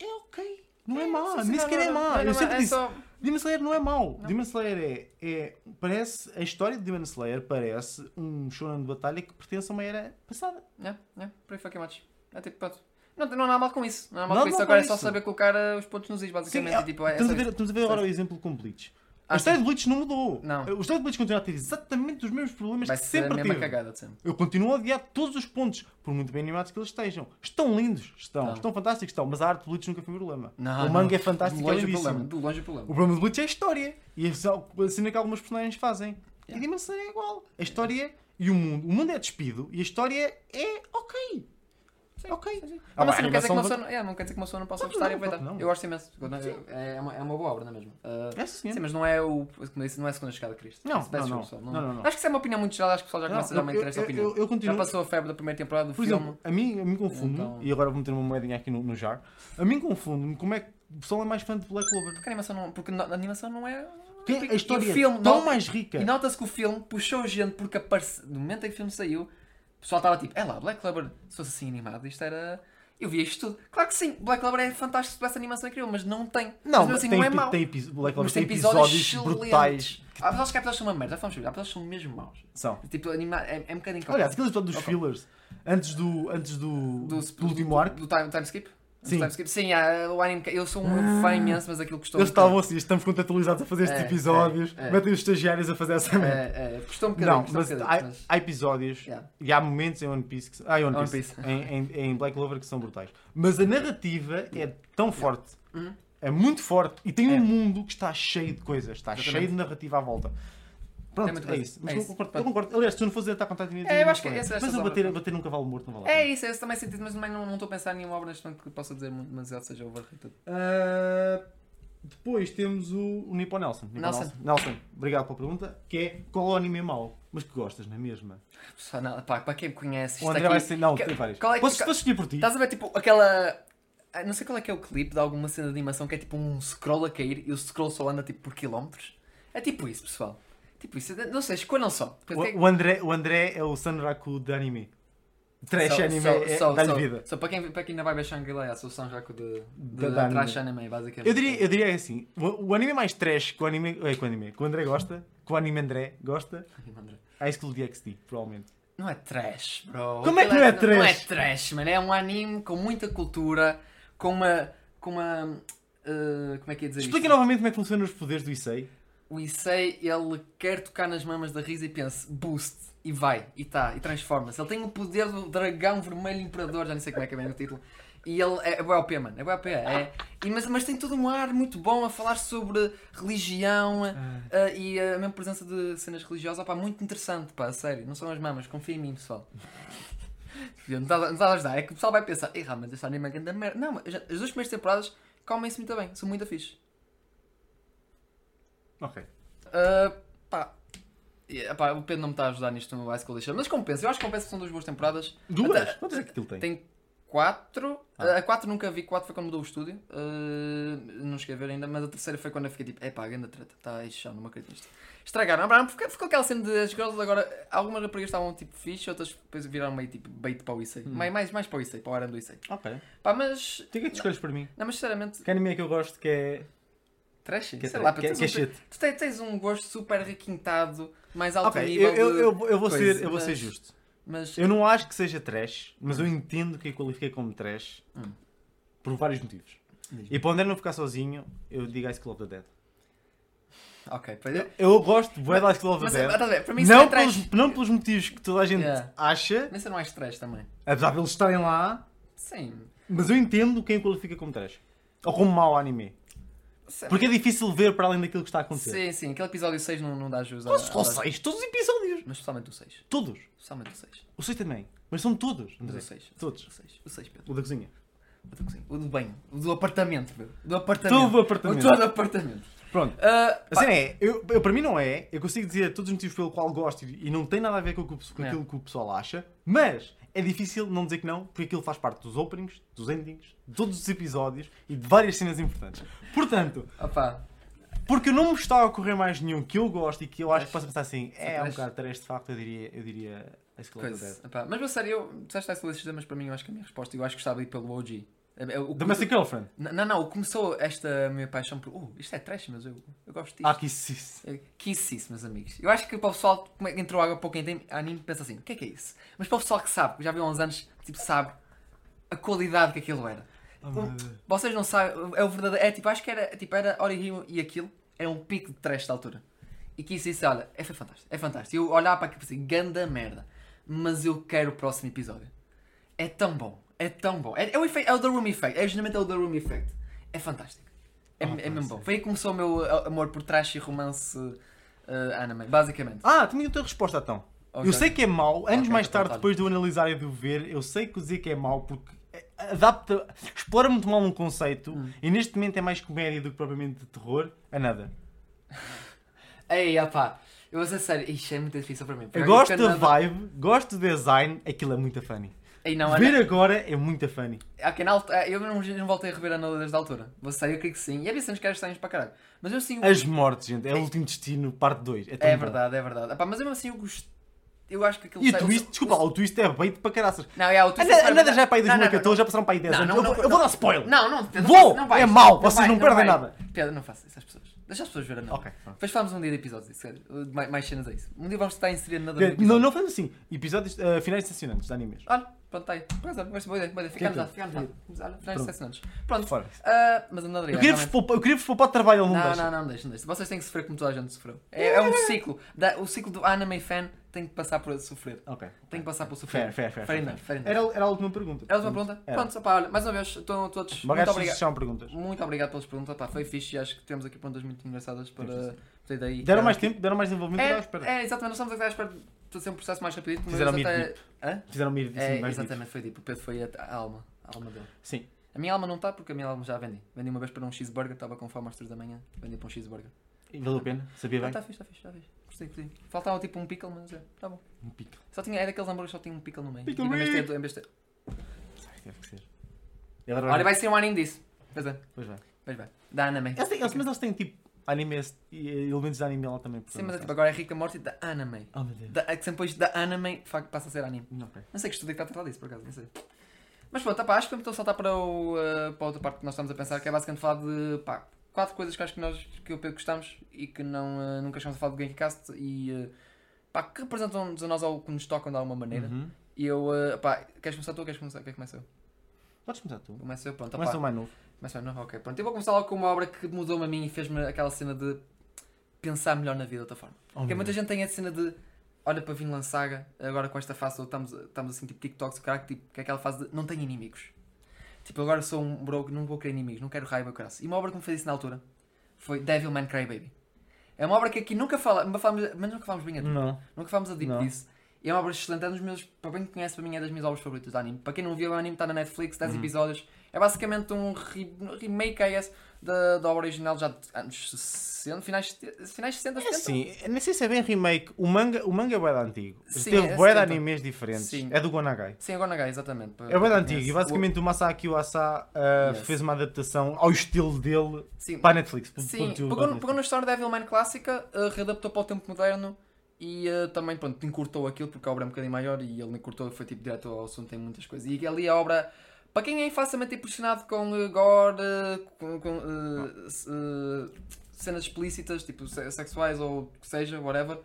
é ok. Não é, má, Sim, sim, nem não, sequer não, é má. não, eu sempre é disse, só- Demon Slayer não é mau. Não. Demon Slayer é, é. Parece. A história de Demon Slayer parece um shonen de batalha que pertence a uma era passada. É, é, pretty fucking much. É tipo, pronto. Não, não há mal com isso. Não há mal Não com isso. Agora com é só isso. saber colocar uh, os pontos nos is, basicamente. é- e, tipo, é, é estamos, a ver, estamos a ver agora o exemplo com Bleach. Ah, a história sim. de Bleach não mudou. Não. A história de Bleach continua a ter exatamente os mesmos problemas Vai que a sempre teve. cagada sempre. Eu continuo a odiar todos os pontos, por muito bem animados que eles estejam. Estão lindos, estão, Não. estão fantásticos, estão, mas a arte de Bleach nunca foi um problema. Não, o manga é fantástico, é longe o lindíssimo. problema. De longe o O problema. problema de Bleach é a história. E é a cena que algumas personagens fazem. E Yeah. Demon Slayer é igual. A história e o mundo. O mundo é despido e a história é ok. Sim, Ok. sim, sim. Ah, Não, mas bem, não, quer dizer que uma pessoa, não- é, não quer dizer que uma pessoa não possa Não, gostar não, e dar. que não. Eu gosto imenso. É, é, uma, é uma boa obra, não é mesmo? Ah, É, sim. Sim, mas não é o. Como disse, não é a segunda chegada de Cristo. Não, não, não. pessoal. Não, não, não. Acho que isso é uma opinião muito geral, acho que o pessoal já começa já a meter esta eu- opinião. eu- eu Já continuo- passou a febre da primeira temporada do Por filme. exemplo, a mim, a mim confunde, Então- e agora vou meter uma moedinha aqui no, no jar, a mim confunde-me como é que o pessoal é mais fã de Black Clover. Porque a animação não, porque a animação não é. E a história é tão mais rica. E nota-se que o filme puxou gente porque no momento em que o filme saiu, o pessoal estava tipo, é lá, Black Clover, se fosse assim animado, isto era. Eu via isto tudo. Claro que sim, Black Clover é fantástico se tivesse animação incrível, mas não tem. Não, mas assim tem, não é mau. tem, Black Clover tem episódios episódios brutais. Há episódios que há episódios que são uma merda, já fomos ver, há episódios que são mesmo maus. São. Tipo, anima... é, é um bocadinho Aliás, aquele episódio dos Ok. fillers, antes do, antes do, do, último arco, Do, time, time skip? Sim. Sim, há, o anime. Eu sou um fã imenso, mas aquilo custou eles estavam assim, estamos contextualizados a fazer estes É, episódios, é, é. metem os estagiários a fazer essa merda. É, é, custou um bocadinho. Não, custou um mas bocadinho, há, mas- há episódios Yeah. e há momentos em One Piece, que, ah, em One One Piece, Piece. Em, em, em Black Clover que são brutais. Mas a narrativa é tão forte, Uhum. é muito forte e tem É. um mundo que está cheio de coisas, está Exatamente. cheio de narrativa à volta. Pronto, É muito é, isso. Mas É eu, isso. concordo, eu concordo. Aliás, se tu não fores estar a contar, É, eu acho que essa- essa Mas eu bater, bater num cavalo morto não vale É isso, é esse também sentido, mas também não estou a pensar em nenhuma obra neste momento que possa dizer muito demasiado seja overrated. Ah, depois temos o, o Nippon Nelson. Nippon Nelson. Nelson, obrigado pela pergunta. Que é qual é o anime mau? Mas que gostas, não é mesmo? Só não, pá, para quem me conhece, O André aqui- vai ser. Não, que- tem vários. qual é que- posso escolher por ti? Estás a ver tipo aquela. ah, Não sei qual é que é o clipe de alguma cena de animação que é tipo um scroll a cair e o scroll só anda tipo por quilómetros. É tipo isso, pessoal. Tipo isso, não sei, escolham só. O, o André, o André é o Sanraku de anime. Trash só- anime só- é, só- dá-lhe só- vida. Só para quem, para quem ainda vai ver Shangri-La, é a solução já de, de, Da- trash anime. anime, basicamente. Eu diria, eu diria assim: o, o anime mais trash que o anime, é, que o anime que o André gosta, que o anime André gosta, High School DxD, provavelmente. Não é trash, bro. Como é que não é Não é trash? trash, mano. É um anime com muita cultura, com uma. com uma. uh, como é que ia dizer Explica isto? novamente como é que funcionam os poderes do Issei. O Issei, ele quer tocar nas mamas da Risa e pensa, boost, e vai, e tá, e transforma-se. Ele tem o poder do dragão vermelho imperador, já nem sei como é que é bem o título. E ele é, é bué OP, mano, é bué OP. É, e, mas, mas tem todo um ar muito bom a falar sobre religião ah, e a mesma presença de cenas religiosas. Opá, muito interessante, pá, a sério. Não são as mamas, confia em mim, pessoal. Não está não a ajudar, é que o pessoal vai pensar, ei, mas este anime é grande merda. Não, as duas primeiras temporadas comem-se muito bem, são muito fixe. Ok. Uh, pá. E, pá, o Pedro não me está a ajudar nisto no High School Edition, mas compensa. Eu acho que compensa que são duas boas temporadas. Duas? Até- Quantas é que aquilo tem? Tem quatro. Ah. A quatro nunca vi, quatro foi quando mudou o estúdio. Uh, não cheguei a ver ainda, mas a terceira foi quando eu fiquei tipo, epá, a grande treta, está aí chão, não me acredito nisto. Estragaram, ah, ficou, ficou aquela cena de as girls agora, algumas raparigas estavam tipo fixe, outras depois viraram meio tipo bait para o Issei. Hum. Mais, mais, mais para o Issei, para o Aran do Issei. Ok. Pá, mas. Tem que te escolhes para mim. Não, mas sinceramente, Que anime é que eu gosto que é. Trash. Que é, sei lá, que é, tens que é um-. Tu tens, tens um gosto super requintado, mais alto Ok, nível eu, eu, eu, eu vou, coisa, ser, eu vou ser justo. Mas Eu não acho que seja trash, mas eu entendo que a qualifiquei como trash Hum. por vários motivos. E para o André não ficar sozinho, eu digo Ice Club of the Dead. Ok, pois é. Eu gosto bué de Ice Club the Dead. para mim Não é trash. pelos, não pelos motivos que toda a gente Yeah. acha, Mas isso não é trash também. apesar de eles estarem lá, Sim. mas eu entendo quem qualifica como trash. Ou como mau anime. Sim. Porque é difícil ver para além daquilo que está a acontecer. Sim, sim, aquele episódio 6 não, não dá jus a. Todos, só a- seis, todos os episódios. Mas especialmente o 6. Todos. Especialmente o 6. O 6 também. Mas são todos. Mas o 6. Todos. O 6. O 6, Pedro. O da cozinha. O da cozinha. O do banho. O do apartamento, Pedro. Do apartamento. Todo o apartamento. O todo apartamento. Pronto. A pá, cena é, eu, eu- para mim não é, eu consigo dizer todos os motivos pelo qual gosto e, e não tem nada a ver com, o com É. aquilo que o pessoal acha, mas é difícil não dizer que não, porque aquilo faz parte dos openings, dos endings, de todos os episódios e de várias cenas importantes. Portanto, opá, porque não me está a ocorrer mais nenhum que eu gosto e que eu acho que possa pensar assim, é um bocado trash de facto, eu diria, eu diria the coisa. Opá, Mas, a sério, eu, tu essa lista, mas para mim eu acho que a minha resposta, eu acho que estava aí pelo OG. É- é o- Domestic Girlfriend. Não, não, começou esta minha paixão por. Uh, isto é trash, mas eu, eu gosto disto. Ah, que isso. isso. É, Que isso, isso, meus amigos. Eu acho que para o pessoal que entrou água pouco em anime pensa assim, o que é que é isso? Mas para o pessoal que sabe, que já viu há uns anos, tipo, sabe a qualidade que aquilo era. Oh, Deus. Vocês não sabem, é o verdadeiro. É tipo, acho que era, tipo, era Orihime e aquilo era um pico de trash da altura. E que isso, isso, olha, é fantástico. É fantástico. Eu olhava para aquilo e pensei, ganda merda. Mas eu quero o próximo episódio. É tão bom. É tão bom. É, é o, efeito, é o The Room Effect. É justamente o The Room Effect. É fantástico. É, Oh, é mesmo bom. Foi aí que começou o meu uh, amor por trash e romance uh, anime, basicamente. Ah, tinha a tua resposta então. Ok. Eu sei que é mau, anos Ok, mais tarde, depois de o analisar e de o ver, eu sei que o dizer que é mau porque adapta, explora muito mal um conceito Hum. e neste momento é mais comédia do que propriamente de terror. A nada. Ei, opá, eu vou ser sério, Ixi, é muito difícil para mim. Eu gosto da nada- vibe, gosto do design, aquilo é muito funny. Ei, não, Ver agora é muito funny. ok, na altura, eu não, não voltei a rever a Nola desde a altura. Vou sair, eu creio que sim. E havia cenas que eram estranhas para caralho. Mas eu sim. As mortes, gente, é o último destino, parte 2. É, É verdade, é verdade. Epá, mas eu assim eu gosto. Eu acho que aquilo E o sai- twist, desculpa, lá, o twist é bait para caraças. Não, é o twist. sai- a nada já é para aí Não, não, 2014, não, já passaram para aí 10 Não, anos. não, eu, vou- eu vou dar spoiler. Não, não, Pedro, Vou! não vais, É mau, vocês vai, não perdem vai. nada. Pedro, não faça isso às pessoas. Deixa as pessoas ver a nada. Ok. Depois falamos um dia de episódios, isso, sério. Mais, mais cenas a isso. Um dia vamos estar a inserir nada É, Não, não faz assim. Episódios, uh, finais decepcionantes de animes. Olha, pronto, está aí. Por exemplo, boa ideia, boa ideia. Ficamos é lá, ficamos lá. Olha, finais Pronto. Pronto. Fora. ah, mas a Nadria, Eu queria-vos realmente- poupar, eu queria-vos poupar trabalho ao mundo. Não, não, não, deixa, não deixa. Vocês têm que sofrer como toda a gente sofreu. É, é um ciclo. Da- o ciclo do anime fan tem que passar por sofrer. Ok. Tem que passar por sofrer. Fair, fair, fair. Fair enough, fair enough. Era, era a última pergunta. É a última pergunta? Era. Pronto, opá, olha, mais uma vez, estão todos muito são perguntas. Muito obrigado pelas perguntas, pá, foi fixe e acho que temos aqui perguntas muito engraçadas para ter daí. Deram mais aqui. tempo, deram mais desenvolvimento. eu É, espera. é, exatamente, nós estamos aqui à espera de ser um processo mais mas Fizeram até... Hã? Fizeram-me ir É, mais deep. exatamente, foi tipo, o Pedro foi a, a alma, a alma dele. Sim. A minha alma não está porque a minha alma já vendi. Vendi uma vez para um cheeseburger, estava com fome às 3 da manhã, vendi para um cheeseburger. E valeu a pena? Sabia Ah, bem? está fixe, está fixe, está fixe. Gostei, gostei. Faltava tipo um pickle, mas é, tá bom. Um pico. Só tinha, é daqueles hambúrgueres que só tinha um pickle no meio. Pickle Tipo, em vez de Rick! ter- em vez de ter- Ai, Deve ser. Agora Olha, vai ser um anime disso. Pois é, Pois vai. pois vai. Eles têm- eles- Mas eles têm tipo animes e elementos de anime lá também. Sim, mas é tipo, agora é Rick and Morty da anime. Oh meu Deus. Da, é que sempre depois da anime passa a ser anime. Ok. Não sei que estudo é que está a tratar disso, por acaso, não sei. Mas pronto, pá, acho que vamos então saltar para, o, uh, para a outra parte que nós estamos a pensar, que é basicamente falar de pá, quatro coisas que acho que nós que eu o Pedro gostamos e que não, uh, nunca chegamos a falar do Gamecast e uh, pá, que representam-nos a nós ou que nos tocam de alguma maneira. Uhum. E eu, uh, pá, queres começar tu ou queres começar? Quer começar eu? Podes começar tu. Começa eu, pronto. Começa o mais novo. Eu, não? Ok, pronto. Eu vou começar logo com uma obra que mudou-me a mim e fez-me aquela cena de pensar melhor na vida de outra forma. Oh, Porque meu muita gente tem a cena de olha para Vinland Saga, agora com esta fase, estamos, estamos assim tipo TikToks, o cara, tipo, que é aquela fase de não tenho inimigos. Tipo, agora sou um bro que não vou querer inimigos, não quero raiva, caralho. E uma obra que me fez isso na altura foi Devilman Crybaby. É uma obra que aqui nunca fala, mas falamos- mas nunca falamos bem a. Nunca falamos a deep disso. E é uma obra excelente, é um dos meus, para quem conhece, para mim é das minhas obras favoritas de anime. Para quem não viu, o anime está na Netflix, 10 Uhum. episódios. É basicamente um re- remake, da, da obra original já de anos 60, finais, finais 60, É 70. assim, nem sei se é bem remake. O manga, o manga é de antigo. Sim, Teve é bué de 70. animes diferentes. Sim. É do Gonagai. Sim, agora Nagai, exatamente. para- É quem antigo. E basicamente o Masaki Uasa uh, Yes. fez uma adaptação ao estilo dele O- Sim, para a Netflix. sim pegou, pegou na história da Devilman clássica, uh, readaptou para o tempo moderno e uh, também, pronto, encurtou aquilo porque a obra é um bocadinho maior e ele encurtou, foi tipo direto ao assunto, tem muitas coisas. E ali a obra, para quem é facilmente impressionado com uh, gore, uh, com, com, uh, cenas explícitas, tipo se- sexuais ou o que seja, whatever,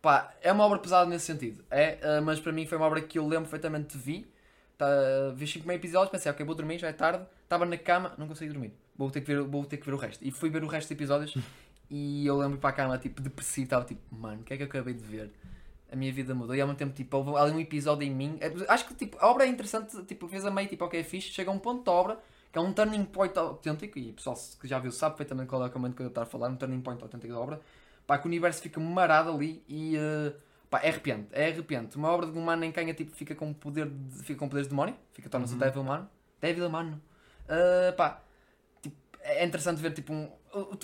pá, é uma obra pesada nesse sentido. É, mas para mim foi uma obra que eu lembro perfeitamente vi. Tá, vi 5 meio episódios, pensei, ok, vou dormir, já é tarde. Estava na cama, não consegui dormir. Vou ter, que ver, vou ter que ver o resto. E fui ver o resto de episódios e eu lembro para a cama, tipo, depressivo, estava tipo, mano, o que é que eu acabei de ver? A minha vida mudou e ao mesmo tempo, tipo, houve ali um episódio em mim. É, Acho que tipo, a obra é interessante, tipo, fez a meio, tipo, ok, é fixe. Chega a um ponto da obra que é um turning point autêntico e o pessoal que já viu sabe perfeitamente qual é o momento que eu estou a falar, um turning point autêntico da obra. Pá, que o universo fica marado ali e. eh, Pá, é arrepiante, é arrepiante. Uma obra de um humano em quem tipo, fica com poder de, fica com poderes de demónio, fica torna-se Uhum. o Devil Man. Devil Man. Uh, pá, tipo, é interessante ver tipo, um-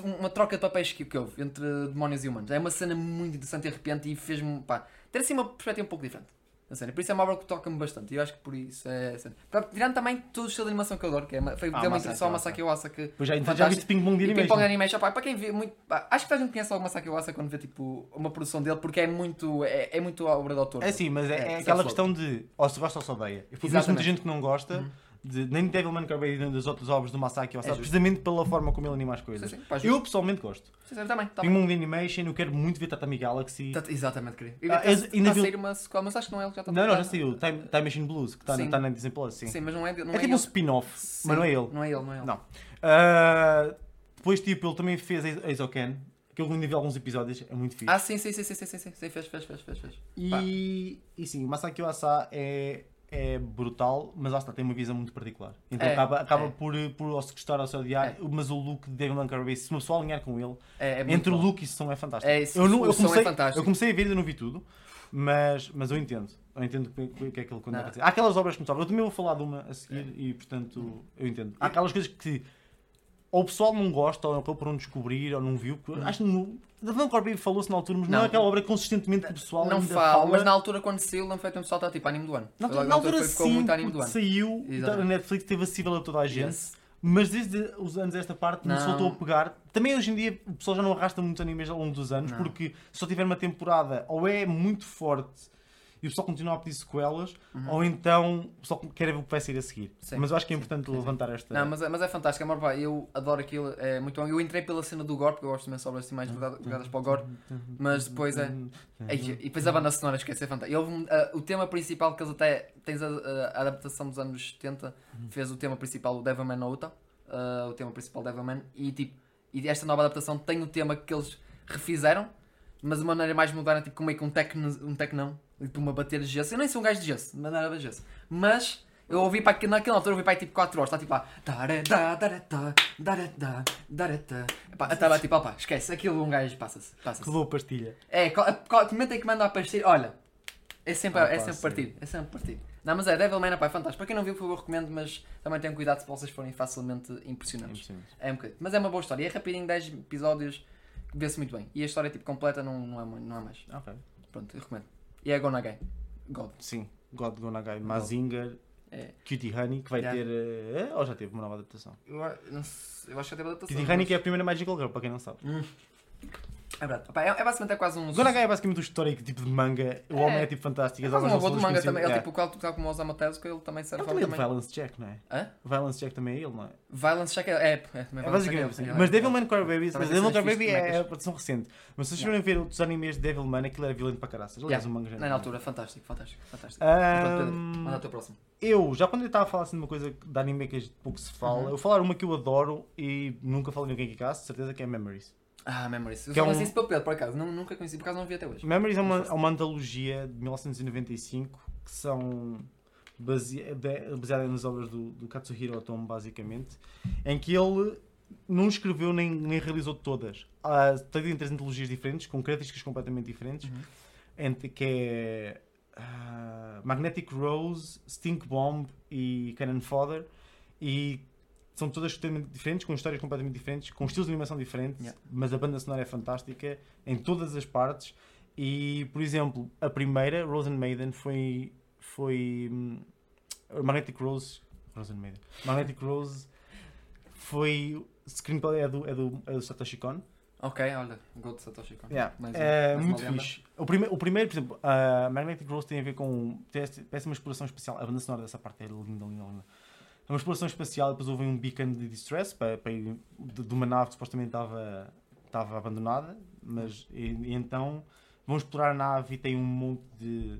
uma troca de papéis que, que houve entre demónios e humanos. É uma cena muito interessante e arrepiante e fez-me pá, ter assim uma perspectiva um pouco diferente. A cena. Por isso é uma obra que toca-me bastante e eu acho que por isso é cena. Tirando também todo o estilo de animação que eu adoro, que é, uma- foi Ah, uma introdução ao. Masaki Uasa que Pois já, já viste Ping Pong de Animation? Ping Pong Animation, pá, para quem vê muito. pá, acho que a gente conhece alguma Masaki Uasa quando vê tipo uma produção dele, porque é muito. É, é muito obra de autor. É sim, mas é, É, é self-love. aquela questão de ou se gosta ou se odeia. Eu muita gente que não gosta, Uhum. De, nem de Devilman Crybaby nem das outras obras do Masaki Uasa, É precisamente pela forma como ele anima as Sim, coisas. sim, pá, Eu pessoalmente gosto. Sim, sim, também. Também. Pong Animation, eu quero muito ver Tatami Galaxy. Tá- Exatamente, querido. E Ah, és- ainda a viu- sair uma sequela, mas acho que não é ele que já está a Não, não, já saiu. Time, Time Machine Blues, que está na, Sim. tá na Disney Plus, sim. Sim, mas não é, não é é, tipo um spin-off, Sim, mas não é ele. Não é ele, não é ele. Não. Ah, depois, tipo, ele também fez Eizoken, que eu ainda vi alguns episódios, é muito fixe. Ah, sim, sim, sim, sim, sim, sim, sim, sim, fez, fez, fez, fez, fez. pá. E, e sim, o Masaki Uasa é, é brutal, mas lá está, tem uma visão muito particular. Então É, acaba, acaba é. por, por ou se gostar ou se odiar, É. mas o look de Devil Crybaby, se uma pessoa alinhar com ele, É, é entre o bom. look e o som é fantástico. É isso, eu, não, o eu, é comecei, fantástico. eu comecei a ver, ainda não vi tudo, Mas, mas eu entendo. Eu entendo o que, o é que ele quando o. Há aquelas obras que me sobram. Eu também vou falar de uma a seguir e, portanto, eu entendo. Há aquelas coisas que ou o pessoal não gosta, ou acabou por não descobrir, ou não viu. porque Acho que no, da Van Corby falou-se na altura, mas não, Não. é aquela obra consistentemente que o pessoal Não falo, fala. mas na altura quando saiu, não foi tempo só está tipo anime do ano. Na altura, na altura foi- sim, muito anime do ano. saiu, Exatamente. a Netflix teve acessível a toda a gente. Yes. Mas desde os anos desta parte não se voltou a pegar. Também hoje em dia o pessoal já não arrasta muitos animes ao longo dos anos, Não. porque se só tiver uma temporada ou é muito forte e o pessoal continua a pedir sequelas, ou então o pessoal quer ver o que vai sair a seguir. Uhum. Sim. Mas eu acho que é importante levantar esta. Não, mas, é- mas é fantástico, amor, pá, eu adoro aquilo, é muito bom. Eu entrei pela cena do gore, porque eu gosto também de obras assim mais voltadas voltadas para o gore, mas depois é. E depois a banda sonora esquece, é fantástico. Houve um- ah, o tema principal que eles até. Tens a, a adaptação dos anos 70, fez o tema principal, o Devilman Ota, ah, o tema principal Devilman, e tipo, e esta nova adaptação tem o tema que eles refizeram, mas de maneira mais moderna, tipo, com meio que um tecno, um tecnão, tipo uma bater de gesso. Eu nem sou um gajo de gesso, mas nada de gesso. Mas eu ouvi para aqui, naquela altura, eu ouvi para aí tipo 4 horas, está tipo lá. Da. Epá, Estava tipo, opá, esquece, aquilo um gajo passa-se. Passa Que levou a pastilha. é, co- co- comentem que manda a pastilha. Olha, é sempre, Ah, é pá, sempre partido. É sempre partido. Não, mas é, Devilman pá, é fantástico. Para quem não viu, por favor, recomendo, mas também tenham cuidado se vocês forem facilmente impressionantes. É um bocadinho. Mas é uma boa história. É rapidinho, 10 episódios, vê-se muito bem. E a história tipo completa não, não, é, não é mais. Ok. Pronto, eu recomendo. E é Gonagai. God. Sim. God Gonagai, Mazinger, É. Cutie Honey, que vai Yeah. ter. eh, ou já teve uma nova adaptação. Eu, a- não sei- eu acho que já teve adaptação. Cutie Honey, mas- que é a primeira Magical Girl, para quem não sabe. É verdade. Opá, é, é basicamente é quase um. Gonagai é basicamente um histórico tipo de manga. O É. homem é tipo fantástico. É as quase boa são do manga também. Ele, Yeah. tipo, qual- tal como o Osamu Tezuka, ele também serve Ele também é também. de Violence Jack, não é? Hã? Violence Jack também é ele, não é? Violence Check é. É, é, também É basicamente é- Mas é- Devilman Crybaby, Também mas Devilman Crybaby fixes, é a produção recente. Mas se vocês forem ver outros animes de Devilman, aquilo era violento para caraças. Aliás, o manga já na altura, fantástico, fantástico, fantástico. Manda o teu próximo. Eu, já quando eu estava a falar assim de uma coisa de anime que pouco se fala, Uhum. eu falar uma que eu adoro e nunca falei ninguém que caso, de certeza que é Memories. Ah, Memories. Eu Que é um- pelo Pedro, por acaso. Não, nunca conheci, por acaso não vi até hoje. Memories é uma, é uma antologia de 1995 que são basea- be- baseada nas obras do, do Katsuhiro Otomo, basicamente, em que ele não escreveu nem, nem realizou todas. Há tem três antologias diferentes, com características completamente diferentes, Uhum. entre, que é ah, Magnetic Rose, Stink Bomb e Cannon Fodder, e são todas totalmente diferentes, com histórias completamente diferentes, com estilos de animação diferentes, Yeah. mas a banda sonora é fantástica em todas as partes. E, por exemplo, a primeira, Rose and Maiden, foi. foi hum, Magnetic Rose. Rose and Maiden. Magnetic Rose foi. Screenplay é do, é do, é do Satoshi Kon. Ok, olha, Gold Satoshi Kon. Yeah. Mais é mais muito fixe. O, prime o primeiro, por exemplo, a Magnetic Rose tem a ver com. Parece uma exploração espacial. A banda sonora dessa parte é linda, linda, linda. É uma exploração espacial, depois houve um beacon de distress para, para ir de, de uma nave que supostamente estava, estava abandonada, mas e, e então vão explorar a nave e tem um monte de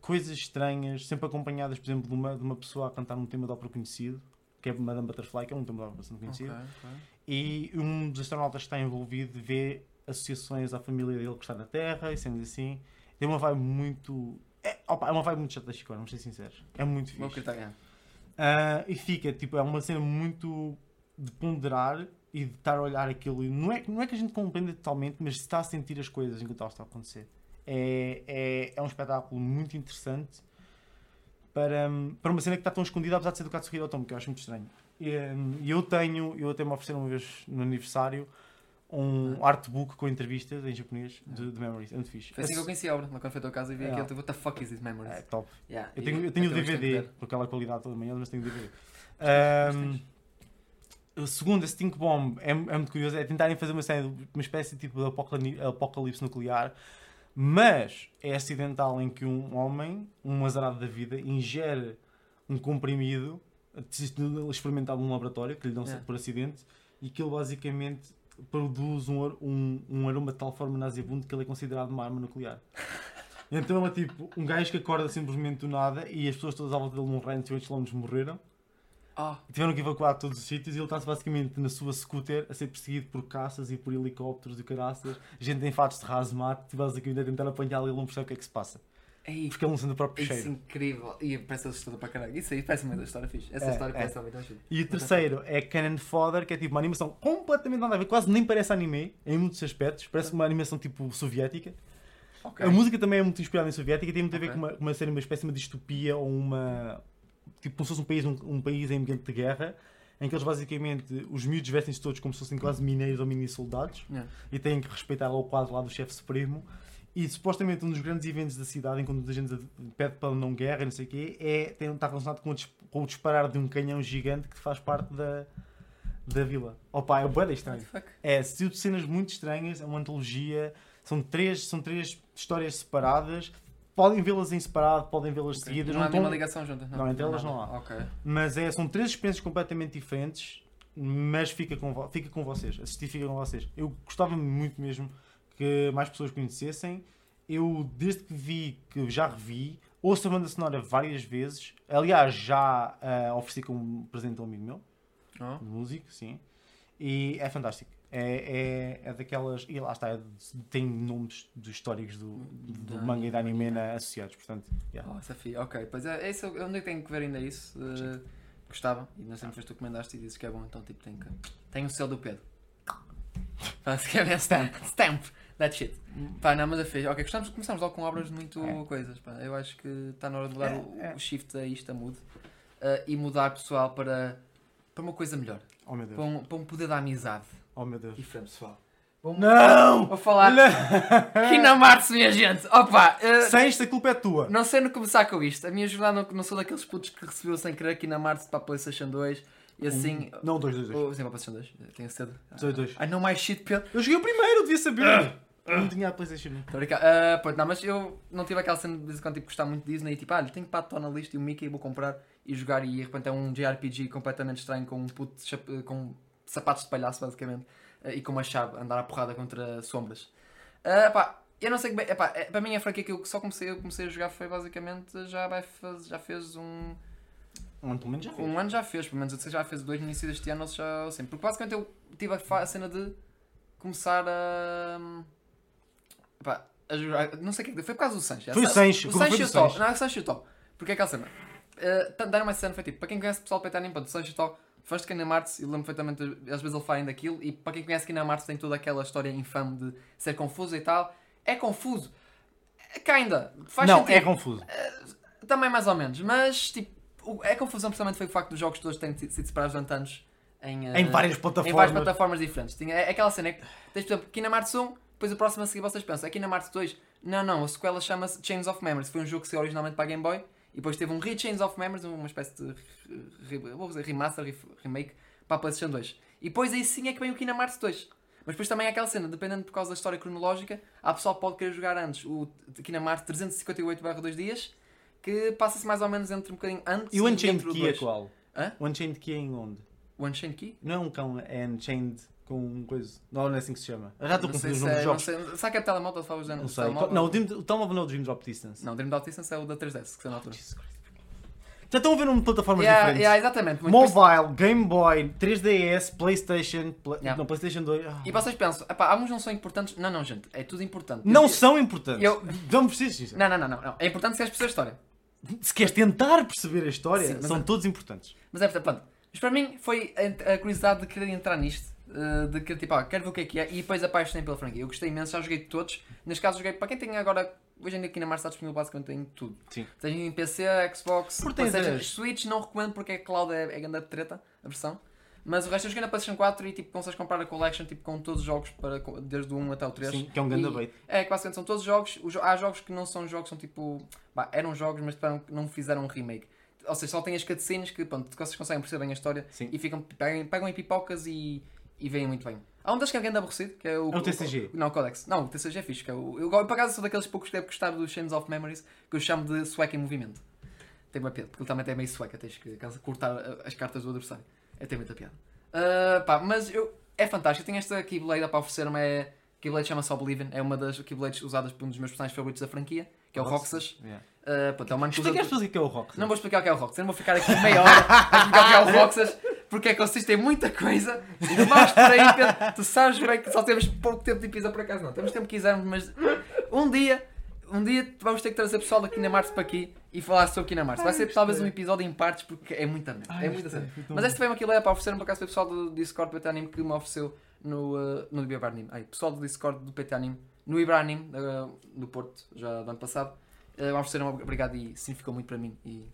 coisas estranhas, sempre acompanhadas, por exemplo, de uma, de uma pessoa a cantar um tema de ópera conhecido, que é Madame Butterfly, que é um tema de ópera bastante conhecido Ok, ok. e um dos astronautas que está envolvido vê associações à família dele que está na Terra e sendo assim. Tem uma vibe muito. É, opa, é uma vibe muito chata da Chico, vamos ser sinceros. É muito Vou fixe. acreditar, Ah, e fica, tipo, é uma cena muito de ponderar e de estar a olhar aquilo. E não é, não é que a gente compreenda totalmente, mas está a sentir as coisas enquanto elas estão a acontecer. É, é, é um espetáculo muito interessante para, para uma cena que está tão escondida, apesar de ser do Katsuhiro Otomo, que eu acho muito estranho. E hum, eu tenho, eu até me ofereceram uma vez no aniversário um artbook com entrevistas em japonês de, de Memories. É muito fixe. Foi assim que eu conheci a obra, quando foi a tua casa e vi É. aquilo, tipo, what the fuck is this memories? É top. Yeah, Eu tenho, eu tenho o DVD, com aquela qualidade toda manhã, mas tenho o DVD. Tens. o segundo, a Stink Bomb, é, é muito curioso. É tentarem fazer uma, cena, de- uma espécie tipo de apocalipse, apocalipse nuclear, mas é acidental em que um homem, um azarado da vida, ingere um comprimido experimentado num laboratório, que lhe dão Yeah. por acidente, e que ele basicamente produz um, um, um aroma de tal forma nauseabundo que ele é considerado uma arma nuclear. Então é tipo um gajo que acorda simplesmente do nada e as pessoas todas à volta dele num raio de 8 km morreram. Ah, Tiveram que evacuar todos os sítios e ele está-se basicamente na sua scooter a ser perseguido por caças e por helicópteros e caraças, gente em fatos de hazmat, basicamente a tentar apanhá-lo e ele não percebe o que é que se passa. Ei, Porque ele não sente o próprio isso é cheiro. incrível. E parece assustador para caralho. Isso aí parece uma da história fixe. Essa É, história é. parece muito fixe. E o terceiro é Cannon Fodder, que é tipo uma animação completamente nada a ver, quase nem parece anime em muitos aspectos, parece uma animação tipo soviética. Ok. A música também é muito inspirada em soviética e tem muito a ver com uma, uma, série, uma espécie de uma distopia ou uma. Tipo, como se fosse um país, um, um país em ambiente de guerra, em que eles basicamente, os miúdos vestem-se todos como se fossem quase mineiros ou mini soldados Yeah. e têm que respeitar lá o quadro lá do chefe supremo. E supostamente um dos grandes eventos da cidade, enquanto muita gente pede para não guerra não sei o quê, é, tem, está relacionado com o, com o disparar de um canhão gigante que faz parte da, da vila. Opa, é bué estranho. É, cenas muito estranhas, é uma antologia. São três, são três histórias separadas. Podem vê-las em separado, podem vê-las Ok. seguidas. Não Não há nenhuma tão- ligação juntas. Não, entre elas nada. não há. Ok. Mas é, são três experiências completamente diferentes. Mas fica com, fica com vocês. Assistir fica com vocês. Eu gostava muito mesmo que mais pessoas conhecessem. Eu, desde que vi, que já revi, ouço a banda sonora várias vezes. Aliás, já ah, ofereci como presente a um amigo meu Oh. músico, sim. E é fantástico. É, é, é daquelas. E lá está, é tem nomes dos históricos do, do Da manga e da anime na- associados. Portanto, yeah. Oh, Safi, ok. Pois é, isso, eu onde é que tenho que ver ainda isso? Uh, gostava. E não sempre tu recomendaste e dizes que é bom, então tipo, tem que. Tem o selo do Pedro. Basicamente, stamp. Stamp. That shit. Pá, não, mas é fixe. Ok, gostamos, começamos logo com obras de muito É. coisas. Pá. Eu acho que está na hora de dar É, o, é. o shift a isto, a mood. uh, e mudar pessoal para, para uma coisa melhor. Oh meu Deus. Para um, para um poder da amizade. Oh meu Deus. Diferente, pessoal. Vou, Não! vou falar. Não! Kinamarts, minha gente! Opa! uh, Sem esta culpa é tua. Não sei no começar com isto. A minha jornada não, não sou daqueles putos que recebeu sem querer aqui na Marte para a PlayStation 2 e assim. Um, Não, dois, dois, dois. Oh, sim, para a PlayStation 2. Tenho cedo. Dois, dois. I know my shit, Pedro. Eu joguei o primeiro, eu devia saber. Eu não tinha a PlayStation. Estou a brincar. Ah, pronto, não, mas eu não tive aquela cena de vez em quando tipo, gostar muito de Disney e tipo, ah, tenho pato na lista e o Mickey vou comprar e jogar e de repente é um JRPG completamente estranho com um puto com sapatos de palhaço basicamente ah, e com uma chave andar à porrada contra sombras. Ah, pá, eu não sei que bem, epá, é, para mim a franquia que eu só comecei, eu comecei a jogar foi basicamente já, vai faz, já fez um Um, pelo menos já fez. Um ano já fez, pelo menos eu sei já fez dois no início deste ano, ou já assim. Porque basicamente eu tive a, cena de começar a. Epá, a jogar. Não sei o que é que foi por causa do Sancho. Foi o Sancho, O como Sancho e o Tó. Não, é o Sancho e o Tó. Porque é aquela cena. Uh, dar uma cena foi tipo, para quem conhece o pessoal do PT Anime, o Sancho e o Tó, fãs de Kingdom Hearts, e lembro perfeitamente às vezes ele falarem daquilo, e para quem conhece Kingdom Hearts tem toda aquela história infame de ser confuso e tal. É confuso. Kinda. Faz não, sentido. é confuso. Também mais ou menos, mas tipo, a confusão precisamente foi o facto dos jogos todos terem sido separados durante anos em, eh, Em várias em plataformas. várias plataformas diferentes. Tinha, é aquela cena é que tens, por exemplo, Kingdom Hearts 1, depois o próximo a seguir vocês pensam, é Kingdom Hearts 2. Não, não, a sequela chama-se Chains of Memories. Foi um jogo que saiu originalmente para a Game Boy e depois teve um Re-Chains of Memories, uma espécie de re- vou dizer, remaster, re- remake para a PlayStation 2. E depois aí sim é que vem o Kingdom Hearts 2. Mas depois também é aquela cena, dependendo por causa da história cronológica, há pessoal que pode querer jogar antes o Kingdom Hearts 358-2 dias, que passa-se mais ou menos entre um bocadinho antes E o Unchained o Key é qual? Hã? O Unchained Key é em onde? O Unchained Key? Não é um cão, é Unchained com um coisa. Não, não é assim que se chama. Eu já estou Não confundindo os se nomes é, não jogos. sei, será que é telemóvel? Fala os Não sei. telemóvel? Não, o Dream- o telemóvel não é o Dream Drop Distance. Não, Dream Dot Distance é o da 3DS, que saiu na altura. Já estão a ver numa plataformas Yeah, diferentes. yeah, exatamente. muito Mobile, Game Boy, 3DS, Playstation, Pla- Yeah. não, Playstation 2. Ah. E vocês pensam, alguns não são importantes. Não, não, gente, é tudo importante. Não Eu- são importantes. eu- Vamos ser sinceros. Não, não, não, não, não. É importante se queres perceber a história. Se queres tentar perceber a história, Sim, são é- todos importantes. Mas é, portanto, pronto. Mas para mim foi a, curiosidade de querer entrar nisto. eh, De que tipo, ah, quero ver o que é que é. E depois apaixonei pela franquia. Eu gostei imenso, já joguei todos. Neste caso, joguei para quem tem agora. Hoje em dia aqui na Mars está disponível basicamente em tudo. Sim. Tens em PC, Xbox, Switch, não recomendo porque a cloud é, é grande treta, a versão. Mas o resto eu joguei na PlayStation 4 e tipo, consegues comprar a collection tipo, com todos os jogos, para, desde o 1 até o 3. Sim, que é um grande bait. É, que basicamente são todos jogos. os há jogos que não são jogos, são tipo. Bah, eram jogos, mas tipo, não fizeram um remake. Ou seja, só tem as cutscenes que pronto, vocês conseguem perceber bem a história Sim. e ficam, pegam, pegam em pipocas e, e veem muito bem. Há um das que é grande aborrecido, que é o. É o TCG. não, o Codex. Não, o TCG é fixe. Que é o, eu, eu, por acaso, sou daqueles poucos que deve gostar do Chains of Memories, que eu chamo de sueca em movimento. Tem uma piada, porque ele também é meio sueca, tens que caso, cortar as cartas do adversário. É tem muita piada. Uh, pá, mas eu, é fantástico. Tenho esta Keyblade para oferecer-me. É, Keyblade chama-se Oblivion. É uma das Keyblades usadas por um dos meus personagens favoritos da franquia, que é o Roxas. Yeah. Uh, pronto, é um Explica às pessoas o que é o rock. não vou explicar o que é o Roxas, eu não vou ficar aqui meia hora a explicar o que é o Roxas, porque é que vocês têm muita coisa e não vamos por aí, Pedro. Tu sabes bem que só temos pouco tempo de episódio, por acaso não. Temos tempo que quisermos, mas um dia, um dia vamos ter que trazer pessoal da Kinamars para aqui e falar sobre Kinamars. Vai ser talvez um episódio em partes, porque é muita merda. É muita isto é- Mas esta foi uma que para oferecer por acaso o pessoal do Discord do PT Anime que me ofereceu no, uh, no Biobar Anime. Ai, pessoal do Discord do PT Anime no Ibrahim, uh, do Porto, já do ano passado. Uh, ofereceram obrigado e significou muito para mim. E,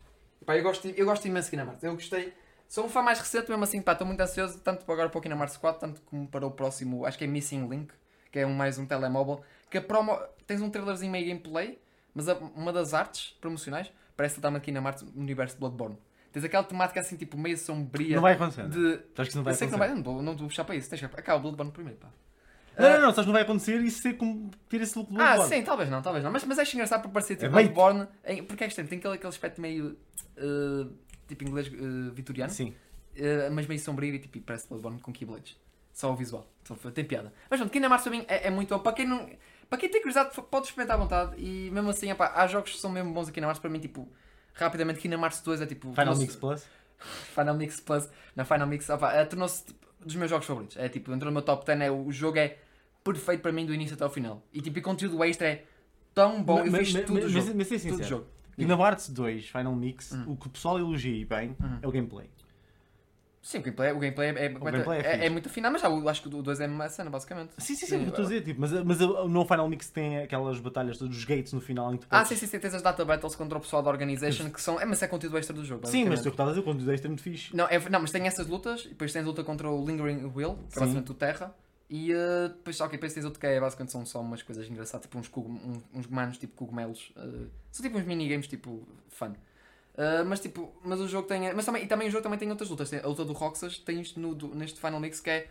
pá, eu, gosto, eu gosto imenso de Kingdom Hearts. Eu gostei. Sou um fã mais recente, mesmo assim, pá, estou muito ansioso, tanto para agora para o Kingdom Hearts 4, tanto como para o próximo, acho que é Missing Link, que é um, mais um telemóvel, que a promo, tens um trailerzinho meio gameplay, mas a- uma das artes promocionais parece que está aqui na Marte no universo de Bloodborne. Tens aquela temática assim, tipo, meio sombria. Não vai acontecer. de... Acho que isso não Eu vai acontecer. não vai, não vou, não vou puxar para isso. Tens que... Acaba o Bloodborne primeiro, pá. Não, não, não, sabes que não vai acontecer e ser como ter esse look do Ah, Bloodborne. sim, talvez não, talvez não. Mas, mas acho engraçado por parecer tipo É. Bloodborne. em- Porque é estranho, tem aquele, aquele aspecto meio. uh, tipo inglês uh, vitoriano. Sim. uh, mas meio sombrio e tipo, parece Bloodborne com Keyblades. Só o visual. Foi- tem piada. Mas pronto, Kingdom Hearts para mim é, é muito. Para quem não. Para quem tem curiosidade, pode experimentar à vontade. E mesmo assim, epá, há jogos que são mesmo bons aqui na Hearts para mim, tipo. Rapidamente, Kingdom Hearts 2 é tipo. Final Mix Plus. Final Mix Plus, na Final Mix, opa, eh, tornou-se tipo, dos meus jogos favoritos. É tipo, entrou no meu top 10, é, o jogo é perfeito para mim do início até ao final. E tipo, o conteúdo extra é tão bom, eu Mas- fiz mas- tudo do mas- jogo. Mas ser Tudo do sincero. jogo. Kingdom Hearts 2 Final Mix, Hum. o que o pessoal elogia e bem Uhum. é o gameplay. Sim, o gameplay, o gameplay é, é, gameplay é é, é muito afinado, mas já, acho que o 2 é uma cena, basicamente. Sim, sim, sim, Sim, estou a dizer, tipo, mas, mas o no Final Mix tem aquelas batalhas, todos os gates no final em que Ah, sim, sim, sim, tens as data battles contra o pessoal da Organization que são. É, mas é conteúdo extra do jogo. Sim, mas tu que estás a dizer, quando tu é muito fixe. Não, é, não, mas tem essas lutas, e depois tens a luta contra o Lingering Will, que é basicamente o Terra, e uh, depois, ok, depois tens outro que é basicamente são só umas coisas engraçadas, tipo uns, cogum- uns, uns manos tipo cogumelos, uh, são tipo uns minigames tipo fun. Uh, mas tipo, mas o jogo tem. Mas também, e também o jogo também tem outras lutas. Tem a luta do Roxas tem isto no, do- neste Final Mix que é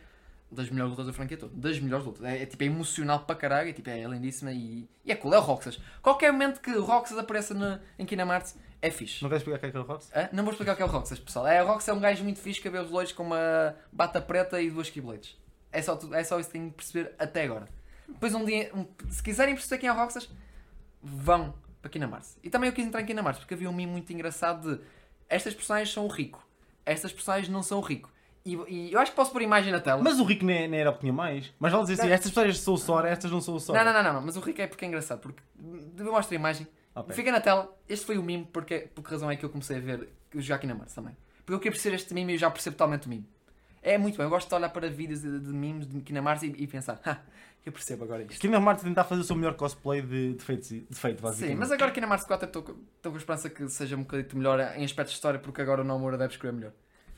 das melhores lutas da franquia toda. Das melhores lutas. É, é, tipo, é emocional para caralho, é, tipo, é lindíssima e, e é cool. É o Roxas. Qualquer momento que o Roxas apareça na, em Kingdom Hearts é fixe. Não queres explicar o que é que é o Rox? Hã? Não vou explicar o que é o Roxas, pessoal. É, o Roxas é um gajo muito fixe, cabelos loiros com uma bata preta e duas Keyblades. É só, é só isso que tenho que perceber até agora. Depois um dia, um- se quiserem perceber quem é o Roxas, vão para Kingdom Hearts. E também eu quis entrar em Kingdom Hearts porque havia um meme muito engraçado de estas personagens são o rico, estas personagens não são o rico. E, e eu acho que posso pôr a imagem na tela. Mas o Rico nem, nem era o que tinha mais. Mas vale dizer assim, estas pessoas são o Sora, estas não são o Sora. Não, não, não, não, mas o rico é porque é engraçado. Porque eu mostro a imagem, Ok. fica na tela. Este foi o meme, porque, por que razão é que eu comecei a ver o jogar Kingdom Hearts também. Porque eu queria perceber este meme e eu já percebo totalmente o meme. É muito bem, eu gosto de olhar para vídeos de, de memes de Kingdom Hearts e, e pensar, ha, eu percebo agora isto. Kingdom Hearts tentar fazer o seu melhor cosplay de defeito, de defeito basicamente. Sim, mas agora Kingdom Hearts 4 eu estou com- a esperança que seja um bocadinho melhor em aspectos de história, porque agora o Nomura deve escrever melhor.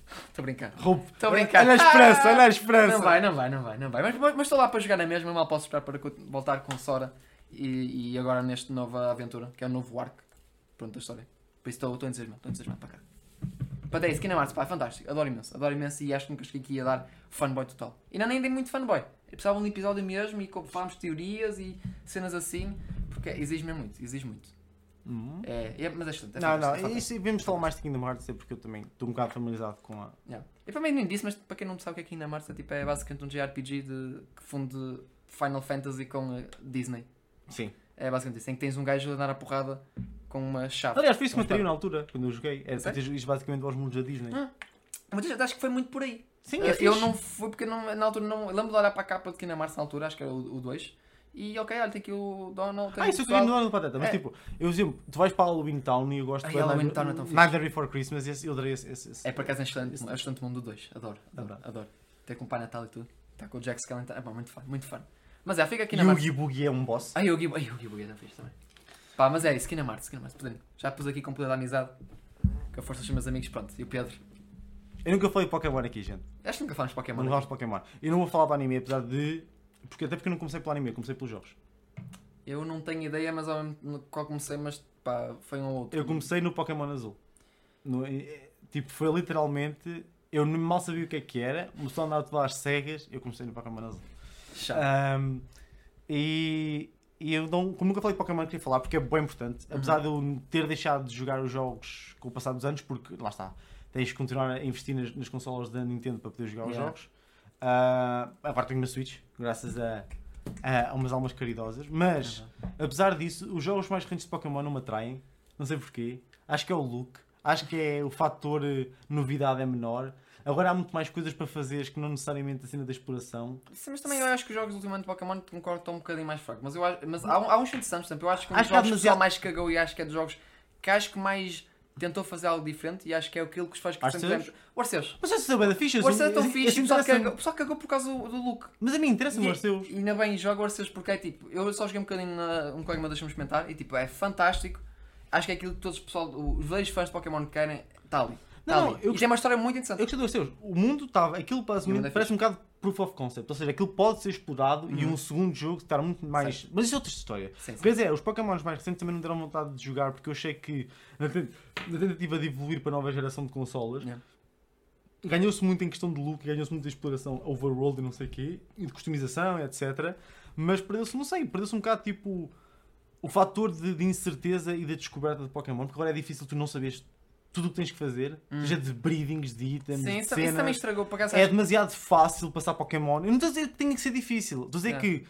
Estou a brincar. Roubo. Estou a brincar. Olha a esperança, olha a esperança. Não vai, não vai, não vai, não vai. Mas, estou lá para jogar na mesma, mal posso esperar para voltar com Sora e, e agora nesta nova aventura, que é o novo arco. Pronto, da história. Por isso estou, estou entusiasmado, estou entusiasmado para cá. Para é isso, Kingdom Hearts, pá, é fantástico. Adoro imenso, adoro imenso e acho que nunca cheguei aqui a dar fanboy total. E ainda nem dei muito fanboy. Eu precisava de um episódio mesmo e falámos teorias e cenas assim, porque exige mesmo muito, exige muito. Hum. É, é- mas é excelente. é Não, é não, fantástico. isso, vamos falar mais de Kingdom Hearts, é porque eu também estou um bocado familiarizado com a. Yeah. Eu também nem disse, mas para quem não sabe o que é Kingdom Hearts, é, tipo, é basicamente um JRPG de, que funde Final Fantasy com a Disney. Sim. É basicamente isso, em que tens um gajo a dar a porrada com uma chave. Aliás, foi isso que me atraiu na altura, quando eu joguei. Era para Sério? ter isto basicamente aos mundos da Disney. Hum. Mas eu acho que foi muito por aí. Sim, Eh, é eu fixe. não fui porque não, na altura não. eu Lembro de olhar para a capa de Kingdom Hearts na altura, acho que era o 2. E ok, olha, tem aqui o Donald. Ah, isso eu queria no ano Pateta, mas É. tipo, eu exemplo, tu vais para Halloween Town e eu gosto Ai, de Halloween Town é tão. Nightmare Before Christmas, esse, eu adorei esse. esse, esse. É por acaso é excelente, é excelente mundo do 2. Adoro, adoro, Adoro. adoro. Ter com o Pai Natal e tudo. Está com o Jack Skellington. É bom, muito fã, muito fã. Mas é, fica aqui na E o Oogie Boogie é um boss. Ai, o o Gui Buggy é fixe também. Pá, mas é isso, Kingdom Hearts, Kingdom Hearts, podendo. Já pus aqui com poder da amizade. Com a força dos meus amigos, pronto. E o Pedro. Eu nunca falei de Pokémon aqui, gente. Acho que nunca falamos de Pokémon. Não de Pokémon. Eu não vou falar do anime, apesar de. Porque, até porque eu não comecei pelo anime, eu comecei pelos jogos. Eu não tenho ideia, mas ao mesmo qual comecei, mas pá, foi um ou outro. Eu comecei no Pokémon Azul. No- eh, tipo, foi literalmente. Eu nem mal sabia o que é que era, começou a às cegas, eu comecei no Pokémon Azul. Chato. Ahm, e, e eu não, como nunca falei de Pokémon, queria falar porque é bem importante. Uhum. Apesar de eu ter deixado de jogar os jogos com o passar dos anos, porque lá está, tens que continuar a investir nas, nas consolas da Nintendo para poder jogar os Yeah. jogos. Ah, agora tenho uma Switch, graças a, a, a umas almas caridosas. Mas, Uhum. apesar disso, os jogos mais recentes de Pokémon não me atraem. Não sei porquê. Acho que é o look. Acho que é o fator eh, novidade é menor. Agora há muito mais coisas para fazer que não necessariamente a cena da exploração. Sim, mas também eu acho que os jogos ultimamente de Pokémon concordo estão um bocadinho mais fracos. Mas, eu acho, mas há, um- há uns interessantes, eu acho que um dos Acho há jogos que o mais cagou e acho que é dos jogos que acho que mais tentou fazer algo diferente e acho que é aquilo que os faz que Arceus? sempre. O Arceus. Mas essa é bem da ficha. O Arceus é tão fixe, o pessoal cagou, o pessoal cagou por causa do, look. Mas a mim interessa-me o Arceus. E ainda bem, jogo Arceus porque é tipo, eu só joguei um bocadinho, na, um colega me deixou-me experimentar e tipo, é fantástico. Acho que é aquilo que todos os pessoal, os verdadeiros fãs de Pokémon querem, está ali. Tá Não, eu e tem uma história muito interessante. Eu gostei do Arceus. O mundo estava. Aquilo E o basicamente mundo é parece um bocado proof of concept. Ou seja, aquilo pode ser explorado e Uhum. um segundo jogo estar muito mais. Mas isso é outra história. Sim, sim. Pois é, os Pokémons mais recentes também não deram vontade de jogar porque eu achei que na tentativa de evoluir para a nova geração de consolas Yeah. ganhou-se muito em questão de look, ganhou-se muito de exploração overworld e não sei o quê, e de customização, etc. Mas perdeu-se, não sei, perdeu-se um bocado tipo o fator de, de incerteza e da descoberta de Pokémon, porque agora é difícil tu não saberes tudo o que tens que fazer, Hum. seja de breedings, de itens, Sim, de isso, isso também cenas. estragou para. É demasiado fácil passar Pokémon. Eu não estou a dizer que tenha que ser difícil. Estou a dizer É. que,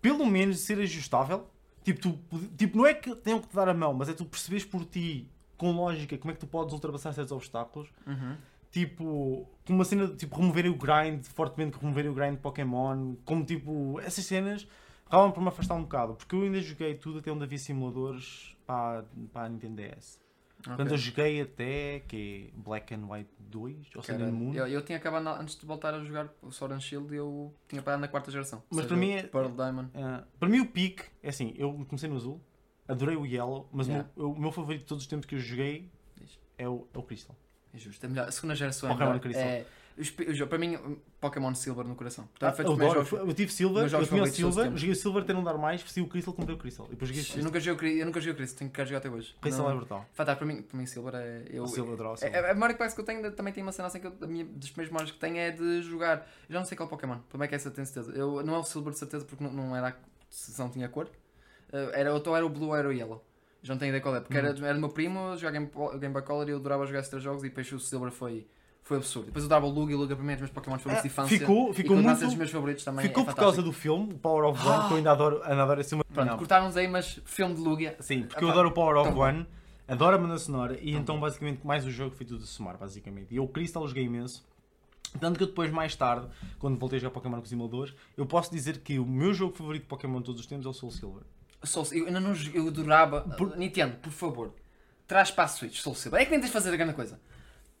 pelo menos, ser ajustável. Tipo, tu, tipo, não é que tenham que te dar a mão, mas é tu perceberes por ti, com lógica, como é que tu podes ultrapassar certos obstáculos. Uhum. Tipo, com uma cena de tipo, removerem o grind, fortemente removerem o grind de Pokémon. Como tipo, essas cenas acabam por me afastar um bocado. Porque eu ainda joguei tudo até onde havia simuladores para, para a Nintendo DS. Portanto, eu joguei até que é Black and White 2, ou seja, Caralho. Moon. Eu, eu tinha acabado na- antes de voltar a jogar o Sword and Shield eu tinha parado na quarta geração. Mas seja, para mim é- Pearl Diamond. Ah, para mim o pique, é assim, eu comecei no azul, adorei o yellow, mas Yeah. o, meu, o meu favorito de todos os tempos que eu joguei Diz. é o, é o Crystal. É justo. É melhor. A segunda geração é melhor. É, os- para mim, Pokémon Silver no coração. Ah, Portanto, foi eu, adoro, jogos- eu tive Silver, eu tinha o Silver, joguei o Silver até não dar mais, se o Crystal, comprei o Crystal. E depois joguei Eu nunca joguei o eu nunca joguei o Crystal, tenho que jogar até hoje. Crystal Não- é brutal. Para mim, para mim Silver é. Eu, O Silver adoro o é, Silver. é- a memória que parece que eu tenho também tem uma cena assim que eu, a minha, das primeiras memórias que tenho é de jogar. Eu já não sei qual Pokémon, como é que é essa tenho certeza. Eu, não é o Silver de certeza porque não, não era se não tinha cor. Uh, era, ou então era o Blue ou era o Yellow. Já não tenho ideia qual é, porque era, Uhum. era do meu primo, jogava Game, Game Boy Color e eu adorava jogar esses três jogos e depois o Silver foi, foi absurdo. Depois eu dava o Lugia e o Lugia para mim é dos meus Pokémon favoritos de Ah, infância. ficou e ficou a muito. dos meus favoritos também. Ficou é por causa do filme, o Power of One, Ah! que eu ainda adoro, ainda adoro esse filme. Pronto, cortaram-nos aí, mas filme de Lugia. Sim, porque Ah, eu adoro o Power of bom. One, adoro a banda sonora e Tão então basicamente mais o jogo foi tudo a somar, basicamente. E eu Crystal joguei imenso. Tanto que eu depois, mais tarde, quando voltei a jogar Pokémon com os simuladores, eu posso dizer que o meu jogo favorito de Pokémon de todos os tempos é o Soul Silver. Soul, eu ainda não eu adorava. Por- Nintendo, por favor, traz para a Switch Soul Silver. É que nem tens de fazer a grande coisa.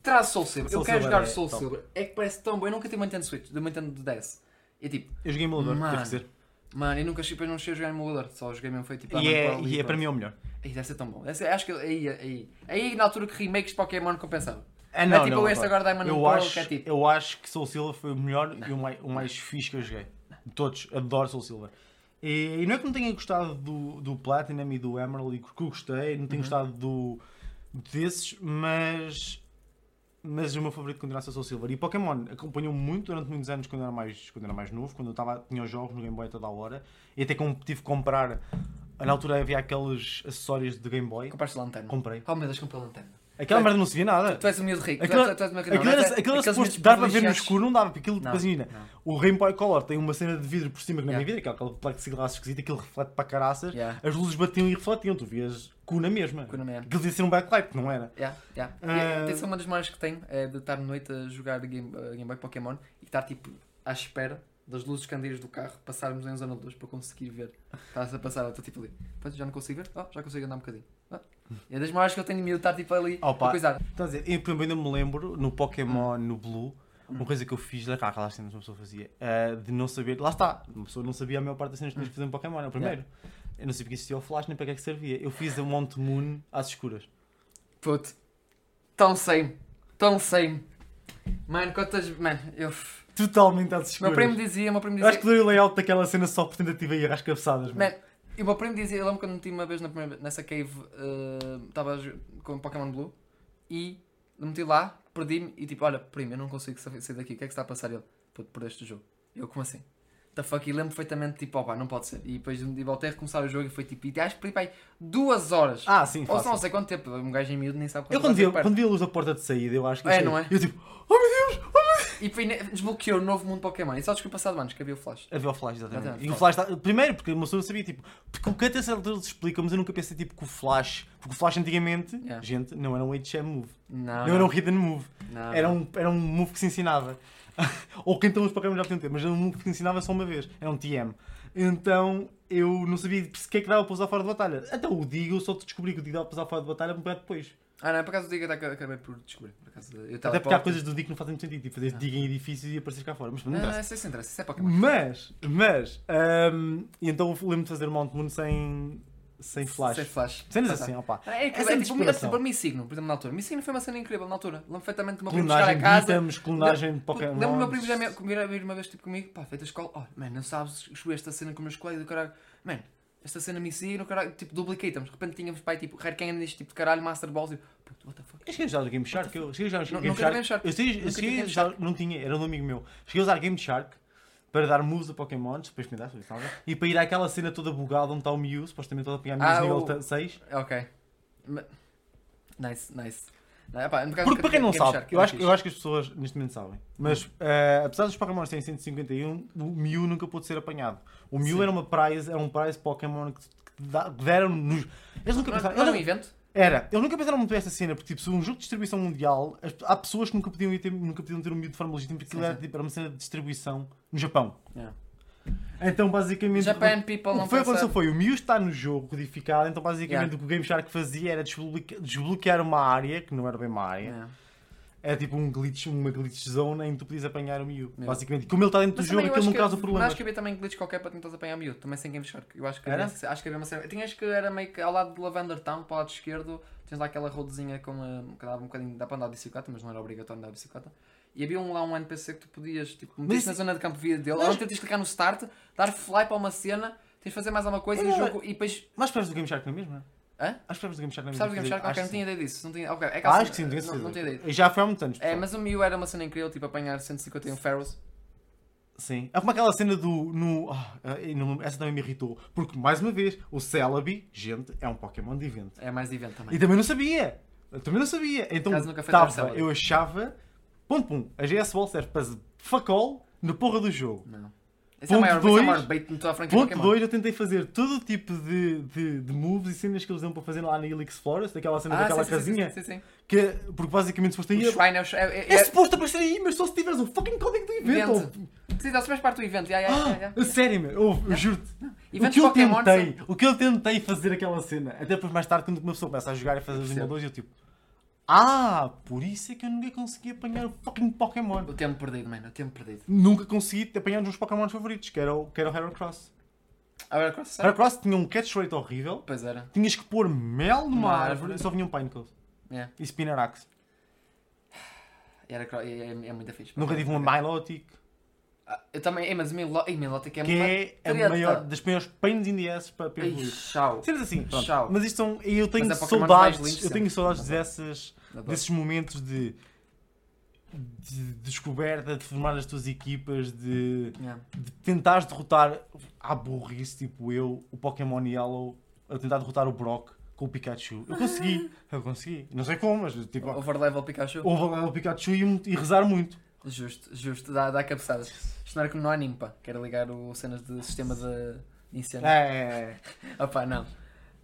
Traz Soul Silver. Soul eu quero Silver jogar é Soul top. Silver. É que parece tão bom. Eu nunca tive uma Nintendo Switch, de uma Nintendo DS. E tipo, Eu joguei emulador, que ser. mano, eu nunca depois não cheguei a jogar em emulador. Só joguei mesmo, foi tipo. E andando é, ali, e é para mim é o melhor. Aí deve ser tão bom. Ser- acho que aí, aí, aí na altura que remakes de Pokémon compensava. Ah, é tipo este agora Diamond and eu Pearl, acho, que é tipo- eu acho que Soul Silver foi o melhor e o mais, o mais fixe que eu joguei. De todos, adoro Soul Silver. E, e não é que não tenha gostado do, do Platinum e do Emerald, e que eu gostei, não tenho Uhum. gostado do, desses, mas, mas o meu favorito continua a ser Soul Silver. E Pokémon acompanhou muito durante muitos anos quando eu era mais, quando eu era mais novo, quando eu tava, tinha os jogos no Game Boy toda a hora, e até com, tive que comprar. Na altura havia aqueles acessórios de Game Boy. Compraste lanterna. Comprei. Oh meu Deus, comprei lanterna. Aquela merda não se via nada. Tu, és um miúdo rico. Aquilo, tu, tu aquilo, era, aquilo era suposto dar para ver no escuro, não dava, aquilo, Não, imagina, o Boy Color tem uma cena de vidro por cima que não é Yeah. vidro, aquele plexiglass esquisito, aquilo reflete para caraças, Yeah. as luzes batiam e refletiam, tu vias cu na mesma. Cu na mesma. Aquilo devia ser um backlight, não era? Yeah, yeah. Ah. E, Tem uma das memórias que tenho é de estar de noite a jogar Game, uh, Game Boy Pokémon e estar tipo à espera das luzes candeias do carro passarmos em zona de luz para conseguir ver. Está-se a passar, estou tipo ali. Pois, já não consigo ver? Oh, já consigo andar um bocadinho. É das memórias que eu tenho de miúdo estar tipo ali Opa. a coisar. Estás a dizer, eu por exemplo, ainda me lembro, no Pokémon, Hum. no Blue, uma coisa que eu fiz, lá cá, aquelas cenas que uma pessoa fazia, ah, de não saber, lá está, uma pessoa não sabia a maior parte das cenas que tinhas que fazer no Pokémon, é o primeiro. Eu não sabia que existia o Flash nem para que é que servia. Eu fiz a Monte Moon às escuras. Puto. Tão sem. Tão sem. Mano, quantas. Mano, eu. Totalmente às escuras. meu primo dizia, meu primo Eu acho dizia. que dei o layout daquela cena só por tentativa e erro às cabeçadas, mano. Man, e o meu primo dizia, eu lembro quando meti uma vez na primeira, nessa cave, estava com Pokémon Blue e meti lá, perdi-me e tipo, olha, primo, eu não consigo sa- sair daqui, o que é que está a passar? Ele, puto, perdeste o jogo. Eu, como assim? The fuck? E lembro perfeitamente, tipo, opá, não pode ser. E depois voltei a recomeçar o jogo e foi tipo, e acho que perdi duas horas. Ah, sim, Ou fácil. não sei quanto tempo, um gajo em miúdo nem sabe quanto Eu quando vi, quando vi a luz da porta de saída, eu acho que... É, não é? Eu tipo, oh meu Deus! E desbloqueou o novo mundo Pokémon. E só descobri passado anos que havia o Flash. Havia o Flash, exatamente. Exatamente. E o Flash está... Primeiro, porque uma pessoa não sabia, tipo... Porque o que até certa altura se explica, mas eu nunca pensei, tipo, que o Flash... Porque o Flash antigamente, Yeah. gente, não era um HM move. Não, Não, era um hidden move. não, Era um, era um move que se ensinava. Ou que então os Pokémon já podiam ter, mas era um move que se ensinava só uma vez. Era um TM. Então eu não sabia sequer que dava para usar fora de batalha. Até o Digo, eu só descobri que o Digo dava para usar fora de batalha um bocado depois. Ah, não, por acaso o Diga acabei por descobrir. Por acaso, eu Até porque há coisas do Dick que não fazem muito sentido. Tipo, fazer Ah. Dick em edifícios e aparecer cá fora. Mas não Ah, interessa. isso é sem interesse, isso é Pokémon. Mas, mas, ahm, e então eu lembro de fazer Mount Moon sem, sem flash. Sem flash. Cenas Tá, tá. assim, opá. É, que, Essa é, é tipo, para mim, signo, por exemplo, na altura. Mi signo foi uma cena incrível na altura. Lembro perfeitamente do meu primo chegar Clonagem a de casa. itens, clonagem de Pokémon. Lembro do meu primo já me- vir a vir uma vez tipo comigo, pá, feita a escola. Oh, man, não sabes, joguei esta cena com os meus colegas do caralho. Man, esta cena me signo, caralho, tipo, duplicatamos. De repente tínhamos, pai, tipo, Rare Candy, tipo de caralho, Master Balls e. Puto, what the fuck? Eu cheguei a usar o Game Shark. Eu cheguei a usar o Não- Game Shark. Eu cheguei, a usar, não tinha, era um amigo meu. Cheguei a usar Game Shark para dar moves a Pokémon, depois me dá, e para ir àquela cena toda bugada onde está o Mew, supostamente todo a apanhar Mews Ah, nível o- ta- 6. Ok. Nice, nice. Não, epá, Porque para quem não tive Game sabe, Shark, eu acho, fixe. eu acho que as pessoas neste momento sabem, mas eh, apesar dos Pokémon terem 151, o Mew nunca pôde ser apanhado. O Mew Sim. era uma prize, era um prize Pokémon que, que dá- que deram nos. Eles nunca pensaram. era um eles- evento? Era, eles nunca pensaram muito essa cena, porque tipo, se um jogo de distribuição mundial, as- há pessoas que nunca podiam, ter, nunca podiam ter um Mew de forma legítima, porque Sim, era, tipo, era uma cena de distribuição no Japão. Yeah. Então basicamente. Japan people o que foi, aconteceu foi o Mew está no jogo codificado, então basicamente Yeah. o que o Game Shark fazia era desbloquear, desbloquear uma área, que não era bem uma área, Yeah. Era tipo um glitch, uma glitch zone em que tu podias apanhar o Mew. Yeah. Basicamente, como ele está dentro do Mas jogo, aquilo não que- causa Mas problemas. acho que havia também glitch qualquer para tentar apanhar Mew, também sem Game Shark. Eu acho que Era? havia, acho que havia uma cena. Tinhas que era meio que ao lado de Lavender Town, para o lado esquerdo, tens lá aquela rodezinha com a, que dava um bocadinho, dá para andar de bicicleta, mas não era obrigatório andar de bicicleta. E havia um, lá um NPC que tu podias, tipo, meter na zona de campo de vida dele, Mas- ou então tens de clicar no start, dar fly para uma cena, tens de fazer mais alguma coisa e o Mas- jogo, e depois. Mas percebes do Game Shark não é mesmo? Hã? Acho que percebes do Game Shark não? Sabes o Game Shark? Ok, não tinha ideia disso. Não tinha, ok, é que Ah, acho que sim, tenho não, não tinha ideia. Já foi há muitos anos. É, pessoal. mas o Mew era uma cena incrível, tipo apanhar 151 Pharaohs. Sim. É como aquela cena do. No, não- essa também me irritou. Porque, mais uma vez, o Celebi, gente, é um Pokémon de evento. É mais de evento também. E também não sabia. Eu também não sabia. Então, tava, eu achava. Ponto, pum. A GS Ball serve para fuck all na porra do jogo. Não. Esse é Ponto maior, esse é o dois- maior bait de toda a franquia Ponto. 2, eu tentei fazer todo o tipo de, de, de moves e cenas que eles dão para fazer lá na Helix Forest, daquela cena daquela Ah, sim, sim, casinha. Sim, sim, sim. Que, porque basicamente se fosse O aí. É Shrine. É, É, é, suposto aparecer aí, mas só se tiveres o fucking código do evento. Evento. ou- Sim, dá mais parte do evento. Ya, ya. Ah, a sério, meu. Eu, eu juro-te. O que eu Pokémon tentei, o que eu tentei fazer aquela cena, até depois mais tarde, quando uma pessoa começa a jogar e fazer os emuladores, eu tipo, ah, por isso é que eu nunca consegui apanhar o fucking Pokémon. O tempo perdido, mano. O tempo perdido. Nunca consegui apanhar um dos meus Pokémon favoritos, que era o, que era o Heracross. Agora, cross sério? Heracross tinha um catch rate horrível, Pois era. tinhas que pôr mel numa Uma árvore árvore. e só vinha um Pinecone. Yeah. E Spinarax. Era, cro- é, é, é muito fixe. Nunca tive uma Milotic, Ah, Eu também. Ei, mas o Milotic é que uma é a maior, das maiores pains in the ass para evoluir. tchau. Cenas assim, pronto. Tchau. Mas isto são. Eu tenho é saudades. Eu tenho sempre. saudades dessas, Adoro. desses momentos de, de descoberta, de formar as tuas equipas, de, Yeah. de tentares derrotar à burrice, tipo eu, o Pokémon Yellow, a tentar derrotar o Brock com o Pikachu. Eu consegui, eu consegui. Não sei como, mas tipo, Overlevel Pikachu. houve o Pikachu e, e rezar muito. Justo, justo. Dá, dá cabeçadas. Isto não era como no anime, pá. Quero ligar o cenas de sistema de incêndio. É, Opa, não.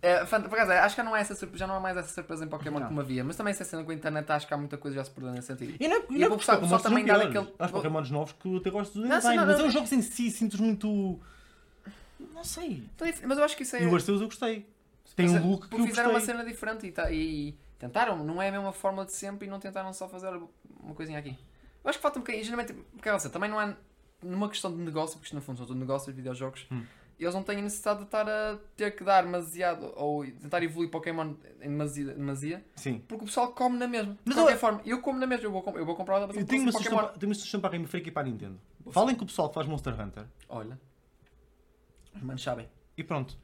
É, por acaso, acho que não é essa surpresa, já não há mais essa surpresa em Pokémon Não. como havia, mas também essa cena com a internet acho que há muita coisa já se perdeu nesse sentido. E não é, E não é porque Pokémon também dá aquele- Há Pokémon novos que eu até gosto sim, design, não, mas não, é os jogos em si, sinto-os muito. Não sei. Então, Mas eu acho que isso é. E o Arceus eu gostei. Tem Mas é- um look que porque eu fizeram uma cena diferente e, tá- e tentaram, não é a mesma fórmula de sempre e não tentaram só fazer uma coisinha aqui. Eu acho que falta um bocadinho, geralmente, porque também não é numa questão de negócio, porque isto no fundo são tudo negócios, videojogos, Hum. Eles não têm a necessidade de estar a ter que dar demasiado ou tentar evoluir Pokémon em demasia, demasia Sim. porque o pessoal come na mesma. De Mas qualquer eu- forma, eu como na mesma, eu vou, eu vou comprar outra Eu tenho uma, Pokémon. para, tenho uma sugestão para a Game Freak e para a Nintendo. Falem com o pessoal que faz Monster Hunter Olha, os manos sabem. e pronto.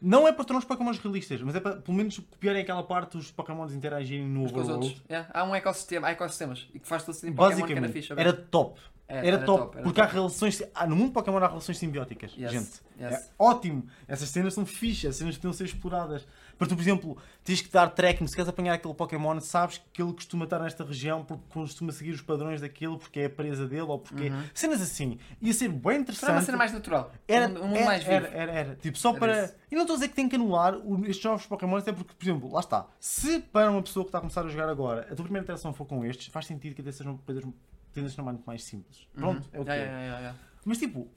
Não é para tornar os Pokémons realistas, mas é para pelo menos copiarem aquela parte dos Pokémons interagirem no Uns com os outros. Overworld. Yeah, Há um ecossistema, há ecossistemas e que faz tudo assim Pokémon que era Basicamente, fixe. era top. É, Era, top, era porque há top. relações. Ah, no mundo Pokémon há relações simbióticas. Yes, Gente, yes. é ótimo. Essas cenas são fichas, as cenas que deviam ser exploradas. Para tu, por exemplo, tens que dar tracking. Se queres apanhar aquele Pokémon, sabes que ele costuma estar nesta região porque costuma seguir os padrões daquilo, porque é a presa dele ou porque. Cenas assim. Ia ser bem interessante. Será uma cena mais natural. Era, um um era, mais vivo. era, era, era. Tipo, só Era para. E não estou a dizer que tem que anular estes novos Pokémon, até porque, por exemplo, lá está. Se para uma pessoa que está a começar a jogar agora, a tua primeira interação for com estes, faz sentido que até sejam coisas tendas muito mais simples. Pronto, é o que Uhum. Yeah, é. yeah, yeah, yeah. Mas tipo,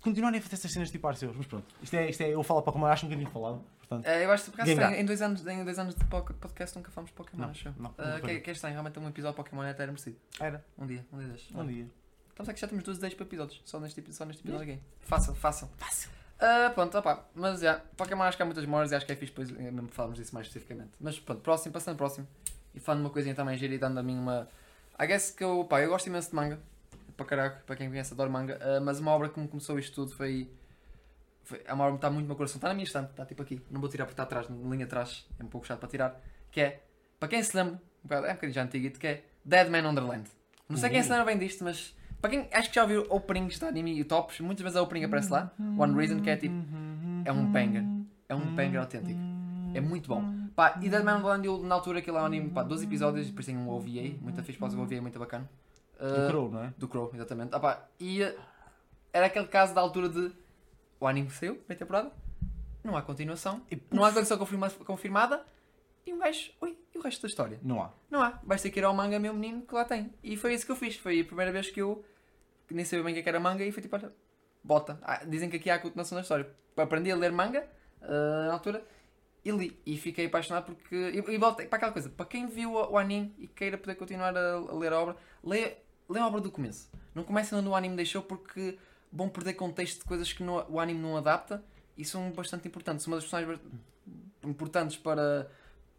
continuarem a fazer essas cenas tipo Arceus. Mas pronto, isto é, isto é eu falo Pokémon, acho que nunca tinha falado. Portanto, Eh, eu acho que por acaso em dois anos, em dois anos de po- podcast nunca falamos de Pokémon, Não, acho. eu. não, Eh, nunca que, é estranho, realmente um episódio de Pokémon até era merecido. era, Um dia, um dia destes. um dia. Então é que já temos 12 10 para episódios, só neste, só neste episódio aqui. Fácil, fácil. Fácil. Ah, pronto, opá, mas já, Pokémon acho que há muitas memórias e acho que é fixe depois eh, mesmo falarmos disso mais especificamente. Mas pronto, próximo, passando próximo. E falando uma coisinha também gira e dando a mim uma. I guess que eu, pá, eu gosto imenso de manga. Para caraca, para quem conhece, adoro manga. ah, mas uma obra que me começou isto tudo foi. foi é uma obra que está muito no meu coração. Está na minha estante, está tipo aqui. Não vou tirar porque está atrás, na linha atrás. É um pouco chato para tirar. Que é, para quem se lembra, um bocado- é um bocadinho já antigo, que é Dead Man Wonderland. Não sei quem se lembra bem disto, mas para quem acho que já ouviu openings de anime e tops, muitas vezes a opening aparece lá. One Reason, que é tipo. É um banger. É um banger autêntico. É muito bom. Pá, e Dead Man Wonderland, eu, na altura aquilo é um anime, pá, 12 episódios, depois tem um OVA, muito fixe, para o OVA, muito bacana. Do Uh, Crow, não é? do Crow, exatamente. Ah, pá, e uh, era aquele caso da altura de o anime saiu, meia temporada, não há continuação, E, não há versão confirma- confirmada, e um gajo, ui, e o resto da história? Não há. Não há, vais ter que ir ao manga meu menino que lá tem. E foi isso que eu fiz, foi a primeira vez que eu que nem sabia bem o que era manga e foi tipo, olha, bota. Ah, dizem que aqui há a continuação da história. Aprendi a ler manga ah, na altura e li. E fiquei apaixonado porque. E, e voltei para aquela coisa, para quem viu o, anime e queira poder continuar a, a ler a obra, lê a obra do começo. Não comecem onde o anime deixou porque vão perder contexto de coisas que o anime não adapta e são bastante importantes. Uma das personagens importantes para,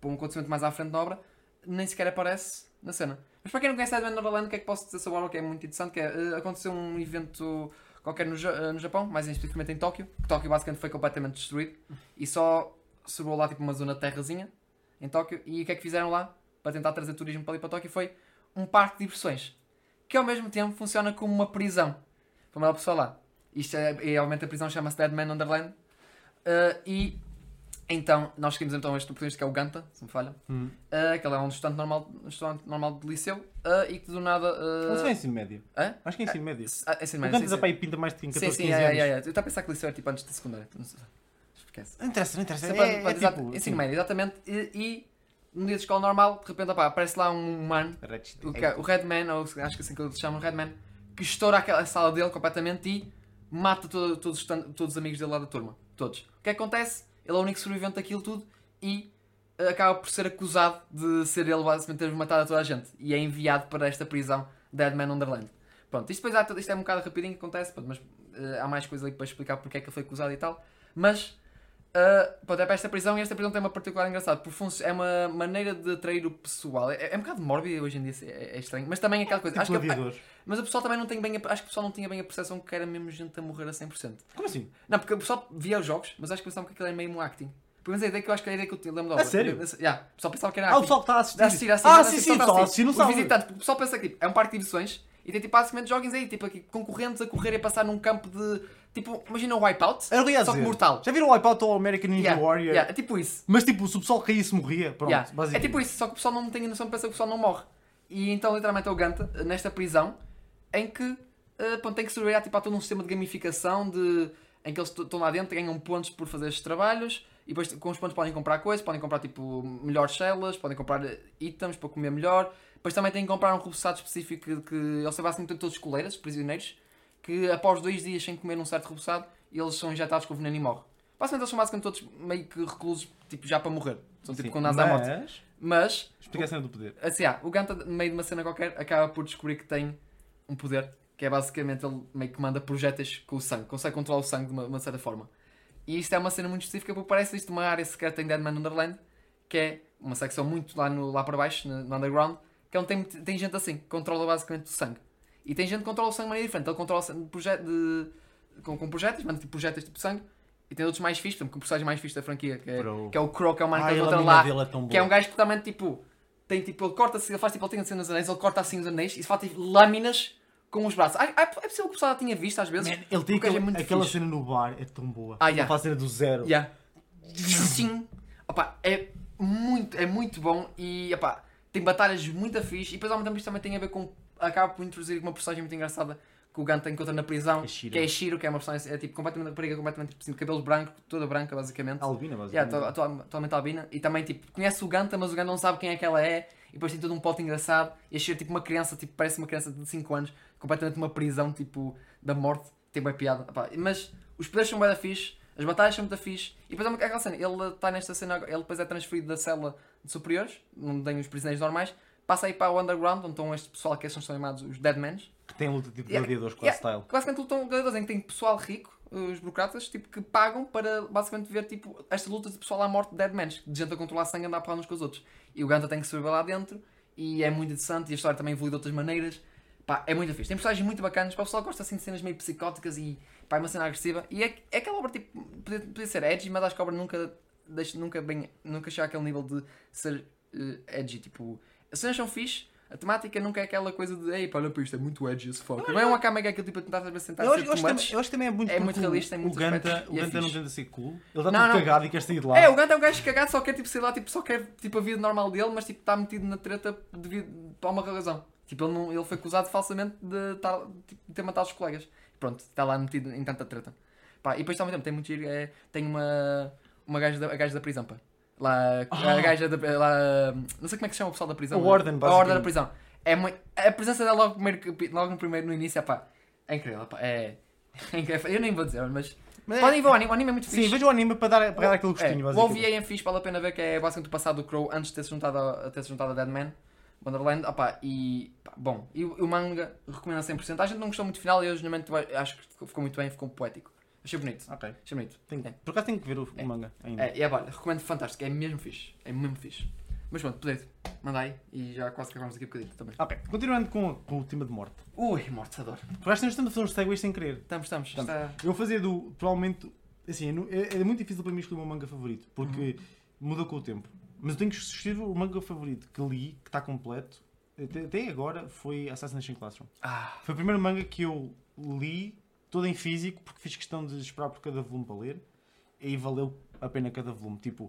para um acontecimento mais à frente da obra nem sequer aparece na cena. Mas para quem não conhece Advent Neverland, o que é que posso dizer sobre a obra que é muito interessante? Que é, eh, aconteceu um evento qualquer no, eh, no Japão, mais especificamente em Tóquio. Tóquio basicamente foi completamente destruído e só sobrou lá tipo uma zona de terrazinha em Tóquio. E o que é que fizeram lá para tentar trazer turismo para ali para Tóquio foi um parque de diversões que ao mesmo tempo funciona como uma prisão para uma pessoa lá. Isto é, e obviamente a prisão chama-se Dead Man Underland. Eh, e então nós seguimos então este protagonista que é o Ganta, se me falha. Hum. Uh, que ele é um estudante normal, um estudante normal de liceu uh, e que do nada. Não sei Uh, ensino médio. Hã? Acho que é ensino médio. ah, é ensino O médio, Gantas sim, a pai pinta mais de 15, sim, 14, sim, 15 é, anos. é, é. Eu estava a pensar que liceu era tipo antes de secundário. Não sei. Esquece. Não interessa, não interessa. É, pode- é, pode- exato, tipo, ensino sim. médio, exatamente. E, e num dia de escola normal, de repente opá, aparece lá um mano, Red- o, é- o Redman, ou acho que assim que eles chamam Redman, que estoura aquela sala dele completamente e mata todo- todos, todos os amigos dele lá da turma. Todos. O que é que acontece? Ele é o único sobrevivente daquilo tudo e eh, acaba por ser acusado de ser ele basicamente ter matado a toda a gente e é enviado para esta prisão Dead Man Underland. Pronto, isto depois há, isto é um bocado rapidinho que acontece, pronto, mas eh, há mais coisa ali para explicar porque é que ele foi acusado e tal. Mas Uh, pronto, é para esta prisão e esta prisão tem uma particular engraçada, porque é uma maneira de atrair o pessoal. É, é um bocado mórbido hoje em dia, é, é estranho, mas também é aquela coisa. Tipo acho que, mas o pessoal também não tem bem a, acho que o pessoal não tinha bem a percepção que era mesmo gente a morrer a 100%. Como assim? Não, porque o pessoal via os jogos, mas acho que pensavam que aquilo era meio um acting. Pelo menos a ideia que eu acho que é a ideia que eu tinha, lembro da obra. sério? Yeah, o pessoal pensava que era Ah, o pessoal que está a assistir. A assistir, a assistir, ah, a sim, sim, o pessoal assistir não Os sabe. visitantes, porque o pessoal pensa que tipo, é um parque de diversões e tem tipo basicamente joguins aí, tipo aqui, concorrentes a correr e a passar num campo de. Tipo, imagina o Wipeout, Era o ia só que dizer. mortal. Já viram o Wipeout ou American Ninja Yeah, Warrior? yeah, é tipo isso. Mas tipo, se o pessoal caísse, morria. Pronto, Yeah. É tipo isso, só que o pessoal não tem a noção, pensa que o pessoal não morre. E então, literalmente, é o Ganta nesta prisão em que eh, pronto, tem que sobreviver tipo, a todo um sistema de gamificação de, em que eles estão lá dentro, ganham pontos por fazer estes trabalhos e depois com os pontos podem comprar coisas, podem comprar tipo melhores celas, podem comprar itens para comer melhor. Depois também têm que comprar um rebuçado específico que, que eles basicamente todos coleiras, prisioneiros, que após dois dias sem comer um certo rebuçado, eles são injetados com veneno e morrem. Basicamente eles são basicamente todos meio que reclusos, tipo já para morrer. São tipo Sim, condenados à morte. Mas, Mas explica a cena do poder. Assim, ah, o Ganta, no meio de uma cena qualquer, acaba por descobrir que tem um poder, que é basicamente ele meio que manda projéteis com o sangue, consegue controlar o sangue de uma, uma certa forma. E isto é uma cena muito específica porque parece isto uma área secreta em Deadman Underland, que é uma secção muito lá, no, lá para baixo, no, no underground, que é onde tem, tem gente assim, que controla basicamente o sangue. E tem gente que controla o sangue de maneira diferente, ele controla o sangue de de- com, com projéteis, manda tipo projéteis tipo sangue, e tem outros mais fixos, como o personagem mais fixe da franquia, que é, que é o que é o mano que Ai, ele a encontra lâmina lá, é que é um gajo que também tipo tem tipo, ele corta assim, ele faz tipo, ele tem assim nos anéis, ele corta assim os anéis e faz tipo lâminas com os braços. Ah, é possível que o pessoal já tinha visto às vezes. Man, ele tem é aquele- muito aquela fixe. cena no bar, é tão boa. Ah, Ele yeah. faz a cena do zero. Yeah. Sim. Opa, é muito, é muito bom e opa, tem batalhas muito fixe e depois ao mesmo tempo isto também tem a ver com acaba por introduzir uma personagem muito engraçada que o Ganta encontra na prisão, É que é Shiro, que é uma personagem é tipo completamente rapariga, completamente tipo, assim, cabelo branco, toda branca basicamente. Albina, Yeah, basicamente. to- totalmente albina. E também, tipo, conhece o Ganta, mas o Ganta não sabe quem é que ela é. E depois tem todo um pote engraçado. E a Shiro, tipo, uma criança, tipo, parece uma criança de 5 anos, completamente uma prisão, tipo, da morte. tem bem piada. Mas os poderes são bem da fixe, as batalhas são muito fixe. E depois é uma- aquela cena, ele está nesta cena, ele depois é transferido da cela de superiores, onde tem os prisioneiros normais, passa aí para o underground, onde estão este pessoal que são chamados os Deadmans. Que tem luta tipo gladiadores, quase yeah. style. Que basicamente lutam gladiadores em que tem pessoal rico, os burocratas, tipo, que pagam para basicamente ver tipo, estas lutas de pessoal à morte de deadmans, de gente a controlar sangue e andar a porrar uns com os outros. E o Ganta tem que sobreviver lá dentro e é muito interessante e a história também evolui de outras maneiras. Pá, é muito fixe. Tem personagens muito bacanas, o pessoal gosta assim de cenas meio psicóticas e pá, é uma cena agressiva. E é, é aquela obra tipo, podia, podia ser edgy, mas acho que a obra nunca, deixa, nunca, bem, nunca chega àquele nível de ser eh, edgy. Tipo, as cenas são fixe. A temática nunca é aquela coisa de ei, pá, olha para isto, é muito edgy as fuck. Não é uma cama que é aquele tipo a tentar saber sentar Eu acho, eu, acho também, eu acho que também é muito É muito realista em o, o muitos Ganta, o e é Ganta não tenta ser cool. Ele está não. cagado e quer sair de lá. É, o gato é um gajo cagado, só quer tipo, sei lá, tipo, só quer tipo, a vida normal dele, mas tipo, está metido na treta devido a uma razão. Tipo, ele, não, ele foi acusado falsamente de, tar, tipo, de ter matado os colegas. Pronto, está lá metido em tanta treta. Pá, e depois tempo tem muito giro, é, tem uma, uma gaja da, a gaja da prisão, pá. Lá, a gaja da, lá, não sei como é que se chama o pessoal da prisão. O mas- Warden, A Warden da prisão. É muito, a presença dela logo primeiro, logo no, primeiro, no início, é pá, é incrível, pá, é, é incrível. Eu nem vou dizer, mas... Mas é- Podem ver o anime, o anime é muito fixe. Sim, veja o anime para dar, para dar aquele gostinho, É, o. OVA é fixe, vale a pena ver que é basicamente o passado do Crow antes de ter se juntado a, ter juntado a Deadman, Wonderland, opá, e pá, bom, e o, o manga recomendo a 100%. A gente não gostou muito do final e eu genuinamente acho que ficou muito bem, ficou poético. Achei bonito, Ok. achei bonito. Tenho- É. Por acaso tenho que ver o, o É. manga ainda. É, é, olha, recomendo fantástico, é mesmo fixe, é mesmo fixe. Mas pronto, Pedro, manda aí e já quase que acabamos aqui um bocadinho também. Ok, continuando com, com o tema de morte. Ui, morte, adoro. Por acaso estamos a fazer uns segues sem querer. Estamos, estamos, Estamos. está... Eu vou fazer do, provavelmente, assim, não- é, é muito difícil para mim escolher o meu manga favorito, porque muda com o tempo. Mas eu tenho que escolher o manga favorito que li, que está completo, até, até agora, foi Assassination Classroom. Ah, Foi o primeiro manga que eu li, todo em físico, porque fiz questão de esperar por cada volume para ler, e valeu a pena cada volume. Tipo,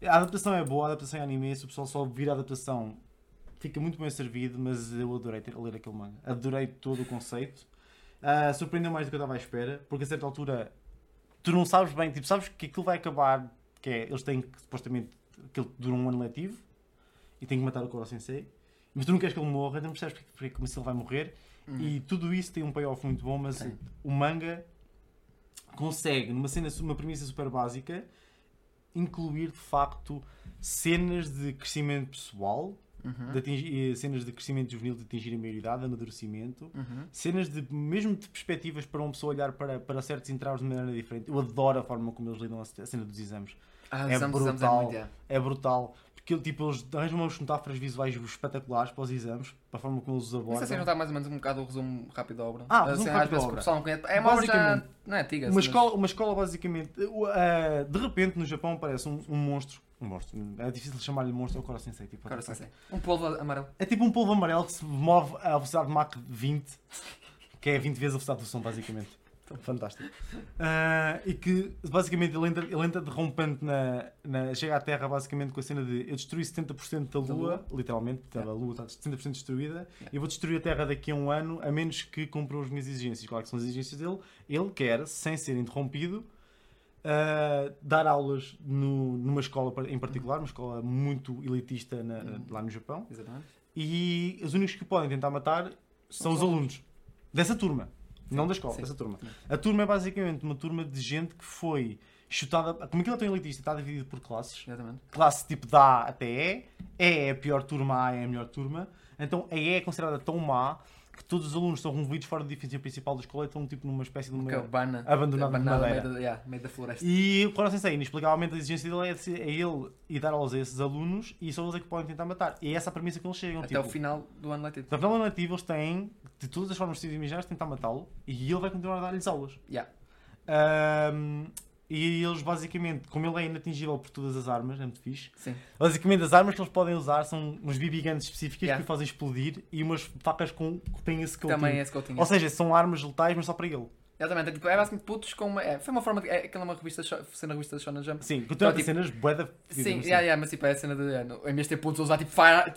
a adaptação é boa, a adaptação é anime, se o pessoal só vir a adaptação, fica muito bem servido, mas eu adorei ter, ler aquele manga. Adorei todo o conceito. Ah, surpreendeu mais do que eu estava à espera, porque a certa altura tu não sabes bem, tipo, sabes que aquilo vai acabar, que é, eles têm que, supostamente, aquilo dura um ano letivo, e têm que matar o Koro Sensei, mas tu não queres que ele morra, então não percebes porque, porque, como se ele vai morrer, e tudo isso tem um payoff muito bom, mas o manga consegue, numa cena, numa premissa super básica, incluir de facto cenas de crescimento pessoal, uhum, de atingir, eh, cenas de crescimento juvenil, de atingir a maioridade, amadurecimento, uhum. cenas de mesmo de perspectivas para uma pessoa olhar para, para certos entraves de maneira diferente. Eu adoro a forma como eles lidam a cena dos exames. Ah, É exames, exames brutal. muito, é. É brutal. Porque tipo, eles arranjam umas metáforas visuais espetaculares para os exames, para a forma como eles os Não sei abordam. se não está mais ou menos um bocado o resumo rápido da obra. Ah, Assim, resumo às rápido da obra. o não conhece. É uma obra Não é antiga. Uma assim, mas- escola, uma escola basicamente. uh, de repente no Japão aparece um, um monstro. Um monstro. É difícil chamar-lhe monstro ou Koro Sensei. Tipo, sim, sim. Um polvo amarelo. É tipo um polvo amarelo que se move à velocidade de Mach 20, que é 20 vezes a velocidade do som, basicamente. Fantástico. Ah, e que basicamente ele entra, ele entra derrompante na, na. chega à Terra basicamente com a cena de eu destruí 70% da Da Lua, Lua. literalmente, porque a Lua está 70% destruída, e eu vou destruir a Terra daqui a um ano, a menos que cumpram as minhas exigências. Claro que são as exigências dele. Ele quer, sem ser interrompido, ah, dar aulas no- numa escola em particular, uma escola muito elitista na- Uhum. lá no Japão. Exatamente. E os únicos que podem tentar matar são os os alunos dessa turma, não da escola, Sim. dessa turma. A turma é basicamente uma turma de gente que foi chutada. Como aquilo é tão elitista, está dividido por classes. Exatamente. Classe tipo da A até E. E é a pior turma, A é a melhor turma. Então a E é considerada tão má que todos os alunos são removidos fora do edifício principal da escola e estão tipo numa espécie de uma. Cabana. De abandonada no madeira. meio da, yeah, meio da floresta. E o Koro Sensei, inexplicavelmente, a exigência dele é, é ele e dar aulas a esses alunos e só eles é que podem tentar matar. E é essa a premissa que eles chegam. Até tipo, o final do ano letivo. da forma nativa, eles têm, de todas as formas possíveis e imaginárias, tentar matá-lo e ele vai continuar a dar-lhes aulas. Yeah. Ahm, e eles, basicamente, como ele é inatingível por todas as armas, é muito fixe. Sim. Basicamente, as armas que eles podem usar são umas BB guns específicas Yeah. que o fazem explodir e umas facas com, que têm esse coating. Também é esse tinha. Ou seja, são armas letais, mas só para ele. Exatamente. É, tipo, é basicamente putos com uma. É, foi uma forma de. É, aquela é uma revista, cena revista da Shonen Jump. Sim, Então, continua a ter tipo, cenas bué da fodidas, Sim, assim. yeah, yeah, mas tipo, é a cena de. é, no- em vez de ter putos usar tipo fire.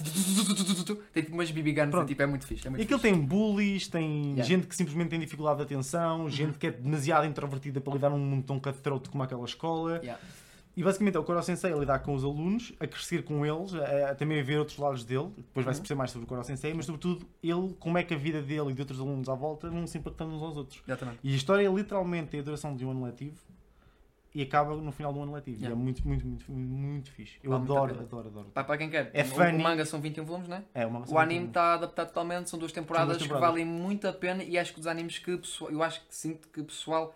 Tem tipo umas BB guns. Pronto. Tipo, é muito fixe. É muito E aquilo fixe. tem bullies, tem Yeah. Uhum. gente que simplesmente tem dificuldade de atenção, gente que é demasiado introvertida para lidar num mundo tão cutthroat como aquela escola. Yeah. E basicamente é o Koro Sensei a lidar com os alunos, a crescer com eles, a, a também a ver outros lados dele. Depois vai-se Uhum. perceber mais sobre o Koro Sensei, mas sobretudo ele, como é que a vida dele e de outros alunos à volta vão se impactando uns aos outros. Exatamente. E a história literalmente tem a duração de um ano letivo e acaba no final do ano letivo. Yeah. E é muito, muito, muito, muito, muito fixe. Eu adoro, adoro, adoro. Pá, para quem quer, É o, funny. o manga são 21 volumes, não é? É uma O anime está adaptado totalmente, são duas temporadas, que temporadas. valem muito a pena e acho que os animes que o pessoal, eu acho que sinto que o pessoal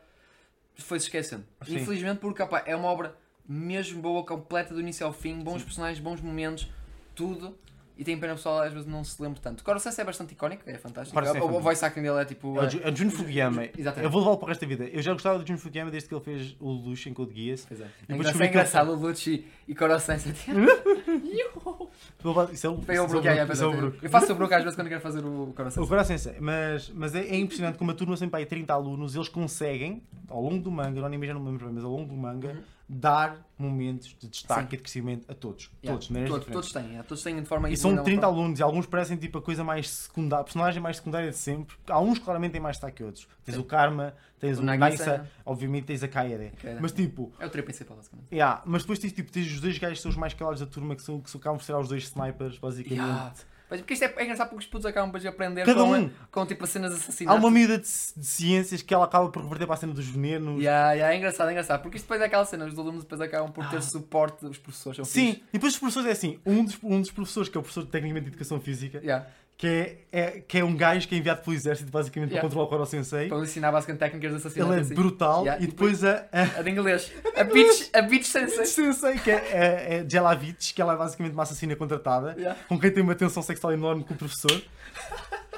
foi se esquecendo. Sim. Infelizmente porque opá, é uma obra mesmo boa, completa do início ao fim, bons Sim. personagens, bons momentos, tudo. E tem pena o pessoal às vezes não se lembra tanto. Koro Sensei é bastante icónico, é fantástico. É o, o voice acting dele é tipo. É o é o Jun Fukuyama. Exatamente. Eu vou levá-lo para o resto da vida. Eu já gostava do Jun Fukuyama desde que ele fez o Lush em Code Geass. Pois é. É engraçado, descobri é ele- engraçado o Lucci e. Vou levar- Isso é o o é Brook, é, é, é o é. Eu faço o Brook às vezes quando quero fazer o Koro O Sensei. Mas, mas é, é impressionante como a turma sempre aí 30 alunos, eles conseguem, ao longo do manga, não anime já não me lembro bem, mas ao longo do manga, Uhum. Dar momentos de destaque Sim. e de crescimento a todos. Yeah. Todos, de maneiras todos, diferentes. todos têm, é, todos têm de forma E são individual, 30 forma- alunos e alguns parecem tipo a coisa mais secundária, a personagem mais secundária de sempre. Há uns claramente têm mais destaque que outros. Tens Sim. o Karma, tens O o, Nagisa. Obviamente tens a Kaede. Kaede. Mas tipo, É o trio principal, basicamente. yeah, mas depois tens, tipo, tens os dois gajos que são os mais calados da turma que são que são, acabam por ser os dois snipers, basicamente. Yeah. Mas porque isto é, é engraçado porque os putos acabam por aprender Cada com, um. com tipo as cenas de Há uma miúda de, de ciências que ela acaba por reverter para a cena dos venenos. Yeah, yeah, é engraçado, é engraçado. Porque isto depois é aquela cena, os alunos depois acabam por ter Ah. suporte dos professores. Sim, fixe. e depois os professores é assim, um dos, um dos professores, que é o professor de tecnicamente de educação física, Yeah. Que é, é- que é um gajo que é enviado pelo exército basicamente Yeah. para controlar o Koro Sensei. Para ensinar basicamente técnicas de assassinato. Ele é assim. brutal Yeah, e depois a, a, A de inglês. A Beach, a Beach Sensei. Sensei, que é, é, é Jelavich, que ela é basicamente uma assassina contratada, Yeah. com quem tem uma tensão sexual enorme com o professor,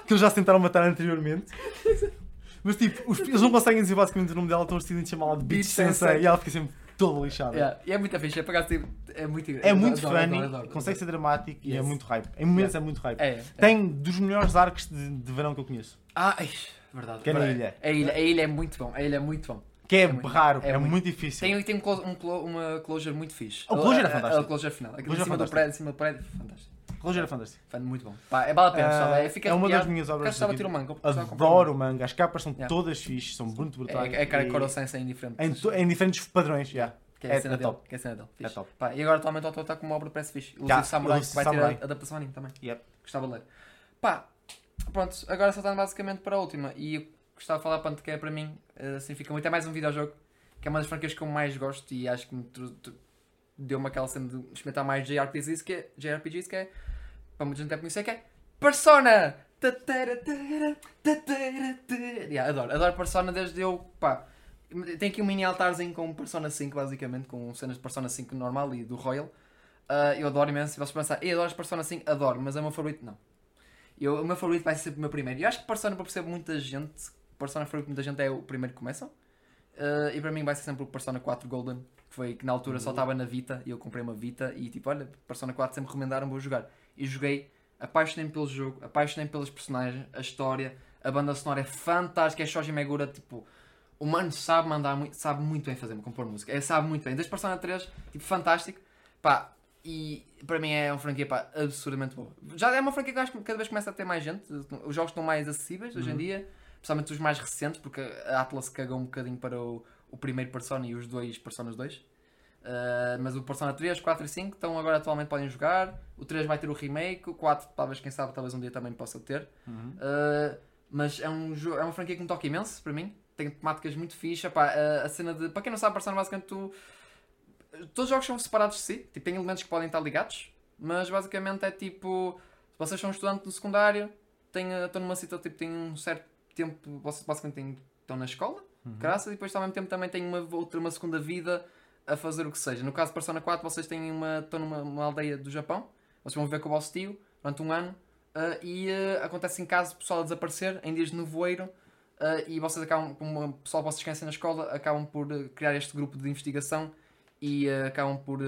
que eles já se tentaram matar anteriormente. Mas tipo, os- eles não conseguem dizer basicamente o nome dela, estão decidem chamá-la de Beach Beach Sensei, Sensei. e ela fica sempre toda lixada. Yeah. E é muito fixe, é, por acaso, é muito É muito adoro, funny, adoro, adoro. consegue ser dramático e é Yes. muito hype. Em momentos é muito hype. É, é. Tem dos melhores arcos de, de verão que eu conheço. Ah, ai, verdade. Que é na ilha. A ilha. A ilha é muito bom. A ilha é muito bom. Que é, É muito- raro, é, é muito, muito- difícil. Tem, tem um clo- um clo- uma closure muito fixe. O closure é A- a- fantástico. A, closure final. Aquilo em Closure é cima do fantástico. prédio, em cima do prédio, fantástico. Closure é fantástico. Fan, muito bom. Pá, é, vale a pena, pessoal. Ah, É, fica é uma das minhas obras Caso estava a de ter o manga. pessoal Adoro o manga, as capas são Yeah. todas fixes, são muito brutais. É, é cara E- de Koro Sensei indiferente. em, em diferentes padrões, já. Que é, É- cena é dele. Que é a cena dele. É Fixe. top. Pá, e agora atualmente o autor está com uma obra parece fixe. Já, Elusive Samurai, que vai Samurai. ter a adaptação anime também. Yep. Gostava de ler. Pá, pronto, agora saltando basicamente para a última. E eu gostava de falar, pronto, que é para mim, eh, assim fica muito. É mais um videojogo, que é uma das franquias que eu mais gosto e acho que me deu-me aquela cena de experimentar mais JRPGs, que é, JRPGs, que é, para muita gente deve conhecer, que é Persona! Tatara, tatara. Yeah, adoro, adoro Persona desde eu, pá, tem aqui um mini altarzinho com Persona 5, basicamente, com cenas de Persona 5 normal e do Royal. Ah, eu adoro imenso. Se vocês pensarem, eu adoro Persona 5, adoro, mas é o meu favorito, não. Eu, o meu favorito vai ser o meu primeiro. Eu acho que Persona, para perceber muita gente, Persona favorito de muita gente é o primeiro que começam. Ah, e para mim vai ser sempre o Persona 4 Golden, que foi que na altura só estava na Vita e eu comprei uma Vita e tipo, olha, Persona 4 sempre recomendaram, vou jogar. E joguei, apaixonei-me pelo jogo, apaixonei-me pelos personagens, a história, a banda sonora é fantástica, é Shoji Megura, tipo, o mano sabe mandar muito, sabe muito bem fazer, compor música, é, sabe muito bem. Desde Persona 3, tipo, fantástico, pá, e para mim é uma franquia, pá, absurdamente boa. Já é uma franquia que eu acho que cada vez começa a ter mais gente, os jogos estão mais acessíveis hoje em Uhum. dia, principalmente os mais recentes, porque a Atlas cagou um bocadinho para o, o primeiro Persona e os dois Personas 2. Uh, mas o Persona 3, 4 e 5 então agora atualmente podem jogar. O 3 vai ter o remake, o 4 talvez, quem sabe, talvez um dia também possa ter. Uhum. Uh, mas é, um é uma franquia que me toca imenso para mim. Tem temáticas muito fixe. Epá, a, a cena de. Para quem não sabe, Persona basicamente tu. Todos os jogos são separados de si, tipo, tem elementos que podem estar ligados, mas basicamente é tipo. Se vocês são estudantes do secundário, têm, estão numa situação, tipo, têm um certo tempo, vocês basicamente têm, estão na escola, Uhum. graças, e depois ao mesmo tempo também têm uma outra, uma segunda vida a fazer o que seja. No caso de Persona 4, vocês têm uma, estão numa uma aldeia do Japão, vocês vão viver com o vosso tio durante um ano, ah, e ah, acontece em caso o pessoal desaparecer, em dias de nevoeiro, ah, e vocês acabam, como o pessoal vocês conhecem na escola, acabam por criar este grupo de investigação e acabam por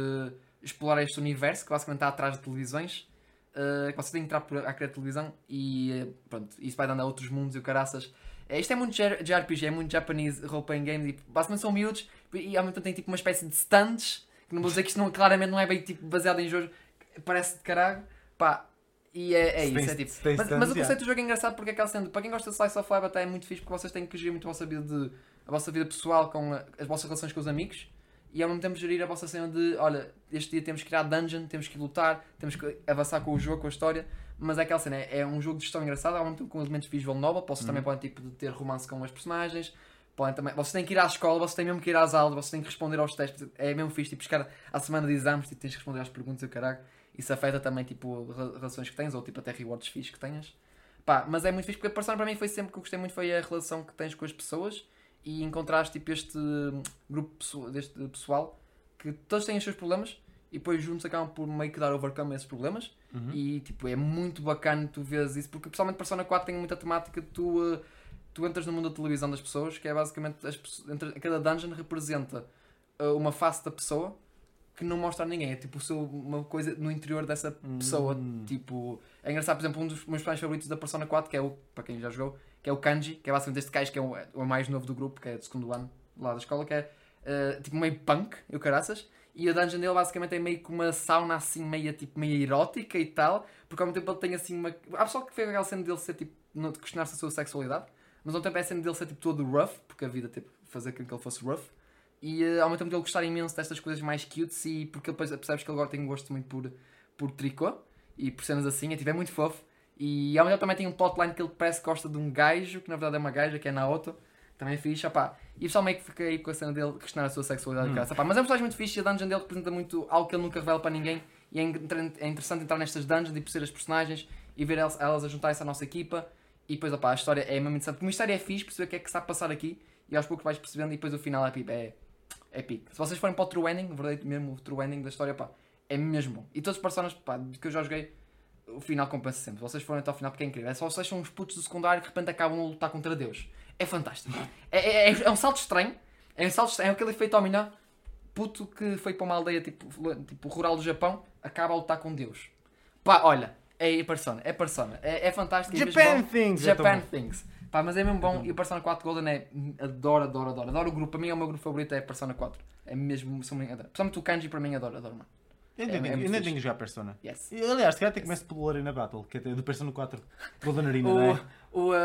explorar este universo que basicamente está atrás de televisões. que vocês têm que entrar por, a criar televisão e pronto, isso vai dando a outros mundos e o caraças. É, Isto é muito J- JRPG, é muito Japanese role-playing game, e basicamente são miúdos e ao mesmo tempo tem tipo uma espécie de stands, que não vou dizer que isto não, claramente não é bem tipo, baseado em jogos, parece de caralho, pá, e é, é isso, é tipo. Mas, mas o conceito do jogo é engraçado porque é aquela cena, para quem gosta de Slice of Life até é muito fixe porque vocês têm que gerir muito a vossa vida de a vossa vida pessoal com a- as vossas relações com os amigos e ao mesmo tempo gerir a vossa cena de olha, este dia temos que criar dungeon, temos que lutar, temos que avançar com o jogo, com a história, mas é aquela cena, é, é um jogo de gestão engraçado, mesmo tempo com elementos visual novel, vocês também podem tipo, ter romance com as personagens, podem também, vocês têm que ir à escola, vocês têm mesmo que ir às aulas, vocês têm que responder aos testes, é mesmo fixe, tipo, chegar à semana de exames, tipo, tens que responder às perguntas e o caralho, isso afeta também tipo re- relações que tens, ou tipo até rewards fixe que tenhas. Pá, mas é muito fixe porque a Persona para mim foi sempre que eu gostei muito foi a relação que tens com as pessoas e encontraste tipo este hum, grupo deste pessoal que todos têm os seus problemas e depois juntos acabam por meio que dar overcome a esses problemas Uhum. e tipo é muito bacana tu vês isso porque pessoalmente Persona 4 tem muita temática tu, uh, tu entras no mundo da televisão das pessoas que é basicamente as, entre- cada dungeon representa uh, uma face da pessoa que não mostra a ninguém, é tipo seu- uma coisa no interior dessa pessoa. Hum. Tipo, é engraçado, por exemplo, um dos meus personagens favoritos da Persona 4, que é o, para quem já jogou, que é o Kanji, que é basicamente este gajo que é o, o mais novo do grupo, que é do segundo ano lá da escola, que é uh, tipo meio punk, e o caraças. E a dungeon dele basicamente é meio que uma sauna assim, meio, tipo, meio erótica e tal, porque ao mesmo tempo ele tem assim uma. Há pessoal que fez aquela cena dele ser tipo, de questionar-se a sua sexualidade, mas ao mesmo tempo é a cena dele ser tipo todo rough, porque a vida tipo, fazer com que ele fosse rough. E eh, ao mesmo tempo dele gostar imenso destas coisas mais cutes e porque ele percebes que ele agora tem um gosto muito por, por tricô e por cenas assim, é, tipo, é muito fofo. E ao mesmo tempo também tem um plotline que ele parece que gosta de um gajo, que na verdade é uma gaja, que é Naoto. Também é fixe, opá. E o pessoal meio que fica aí com a cena dele questionar a sua sexualidade Hum. cara, opá. Mas é um personagem muito fixe e a dungeon dele representa muito algo que ele nunca revela para ninguém. E é, é interessante entrar nestas dungeons e perceber as personagens e ver elas, elas a juntarem-se à nossa equipa. E depois, opá, a história é mesmo interessante. O mistério é fixe, perceber o que é que a passar aqui. E aos poucos vais percebendo e depois o final é, pipa, é, é pique. Se vocês forem para o true ending, o verdadeiro mesmo o true ending da história, pá, é mesmo bom. E todos os personagens, pá, que eu já joguei, o final compensa sempre. Se vocês forem até ao final, porque é incrível. É só vocês são uns putos do secundário que de repente acabam a lutar contra Deus. É fantástico. É, é, é- é um salto estranho. É um salto estranho. É aquele efeito dominó. Puto que foi para uma aldeia tipo, tipo rural do Japão, acaba a lutar com Deus. Pá, olha, é Persona. É Persona. É, é fantástico. é Japan. Things! Japan. Things. Pá, mas é mesmo bom. E o Persona 4 Golden é. Adoro, adoro, adoro. Adoro o grupo. Para mim é o meu grupo favorito. É Persona 4. É mesmo. Sou adoro. Principalmente o Kanji, para mim, adoro, adoro, mano. Eu ainda é tenho- ainda que jogar Persona. Yes. E, Aliás, se calhar até começo pelo Arena Battle, que é do Persona 4 Golden Arena, não é? O, o, uh,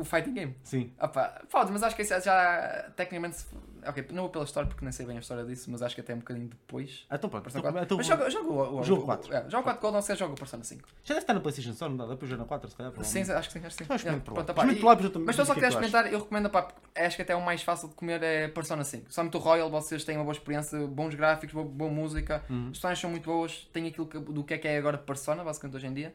o Fighting Game. Sim. Opa, pode, mas acho que isso já. Tecnicamente. Ok, não vou pela história porque nem sei bem a história disso, mas acho que até um bocadinho depois. Ah, então pronto. Persona Então, 4. então- mas joga, joga o, o, jogo o- 4. É, joga o 4 Gold, não sei, joga o Persona 5. Já deve estar na PlayStation Store, não dá? Dá para jogar na 4, se calhar. Sim, acho que sim, acho que sim. Então experimento É, pronto, Experimento e- lá, depois Mas digo só o que é quiser que tu achas. experimentar, eu recomendo, pá, porque acho que até é o mais fácil de comer é Persona 5. Somente o Royal, vocês têm uma boa experiência, bons gráficos, boa, boa música, Uhum. as personagens são muito boas, tem aquilo que- do que é que é agora Persona, basicamente hoje em dia.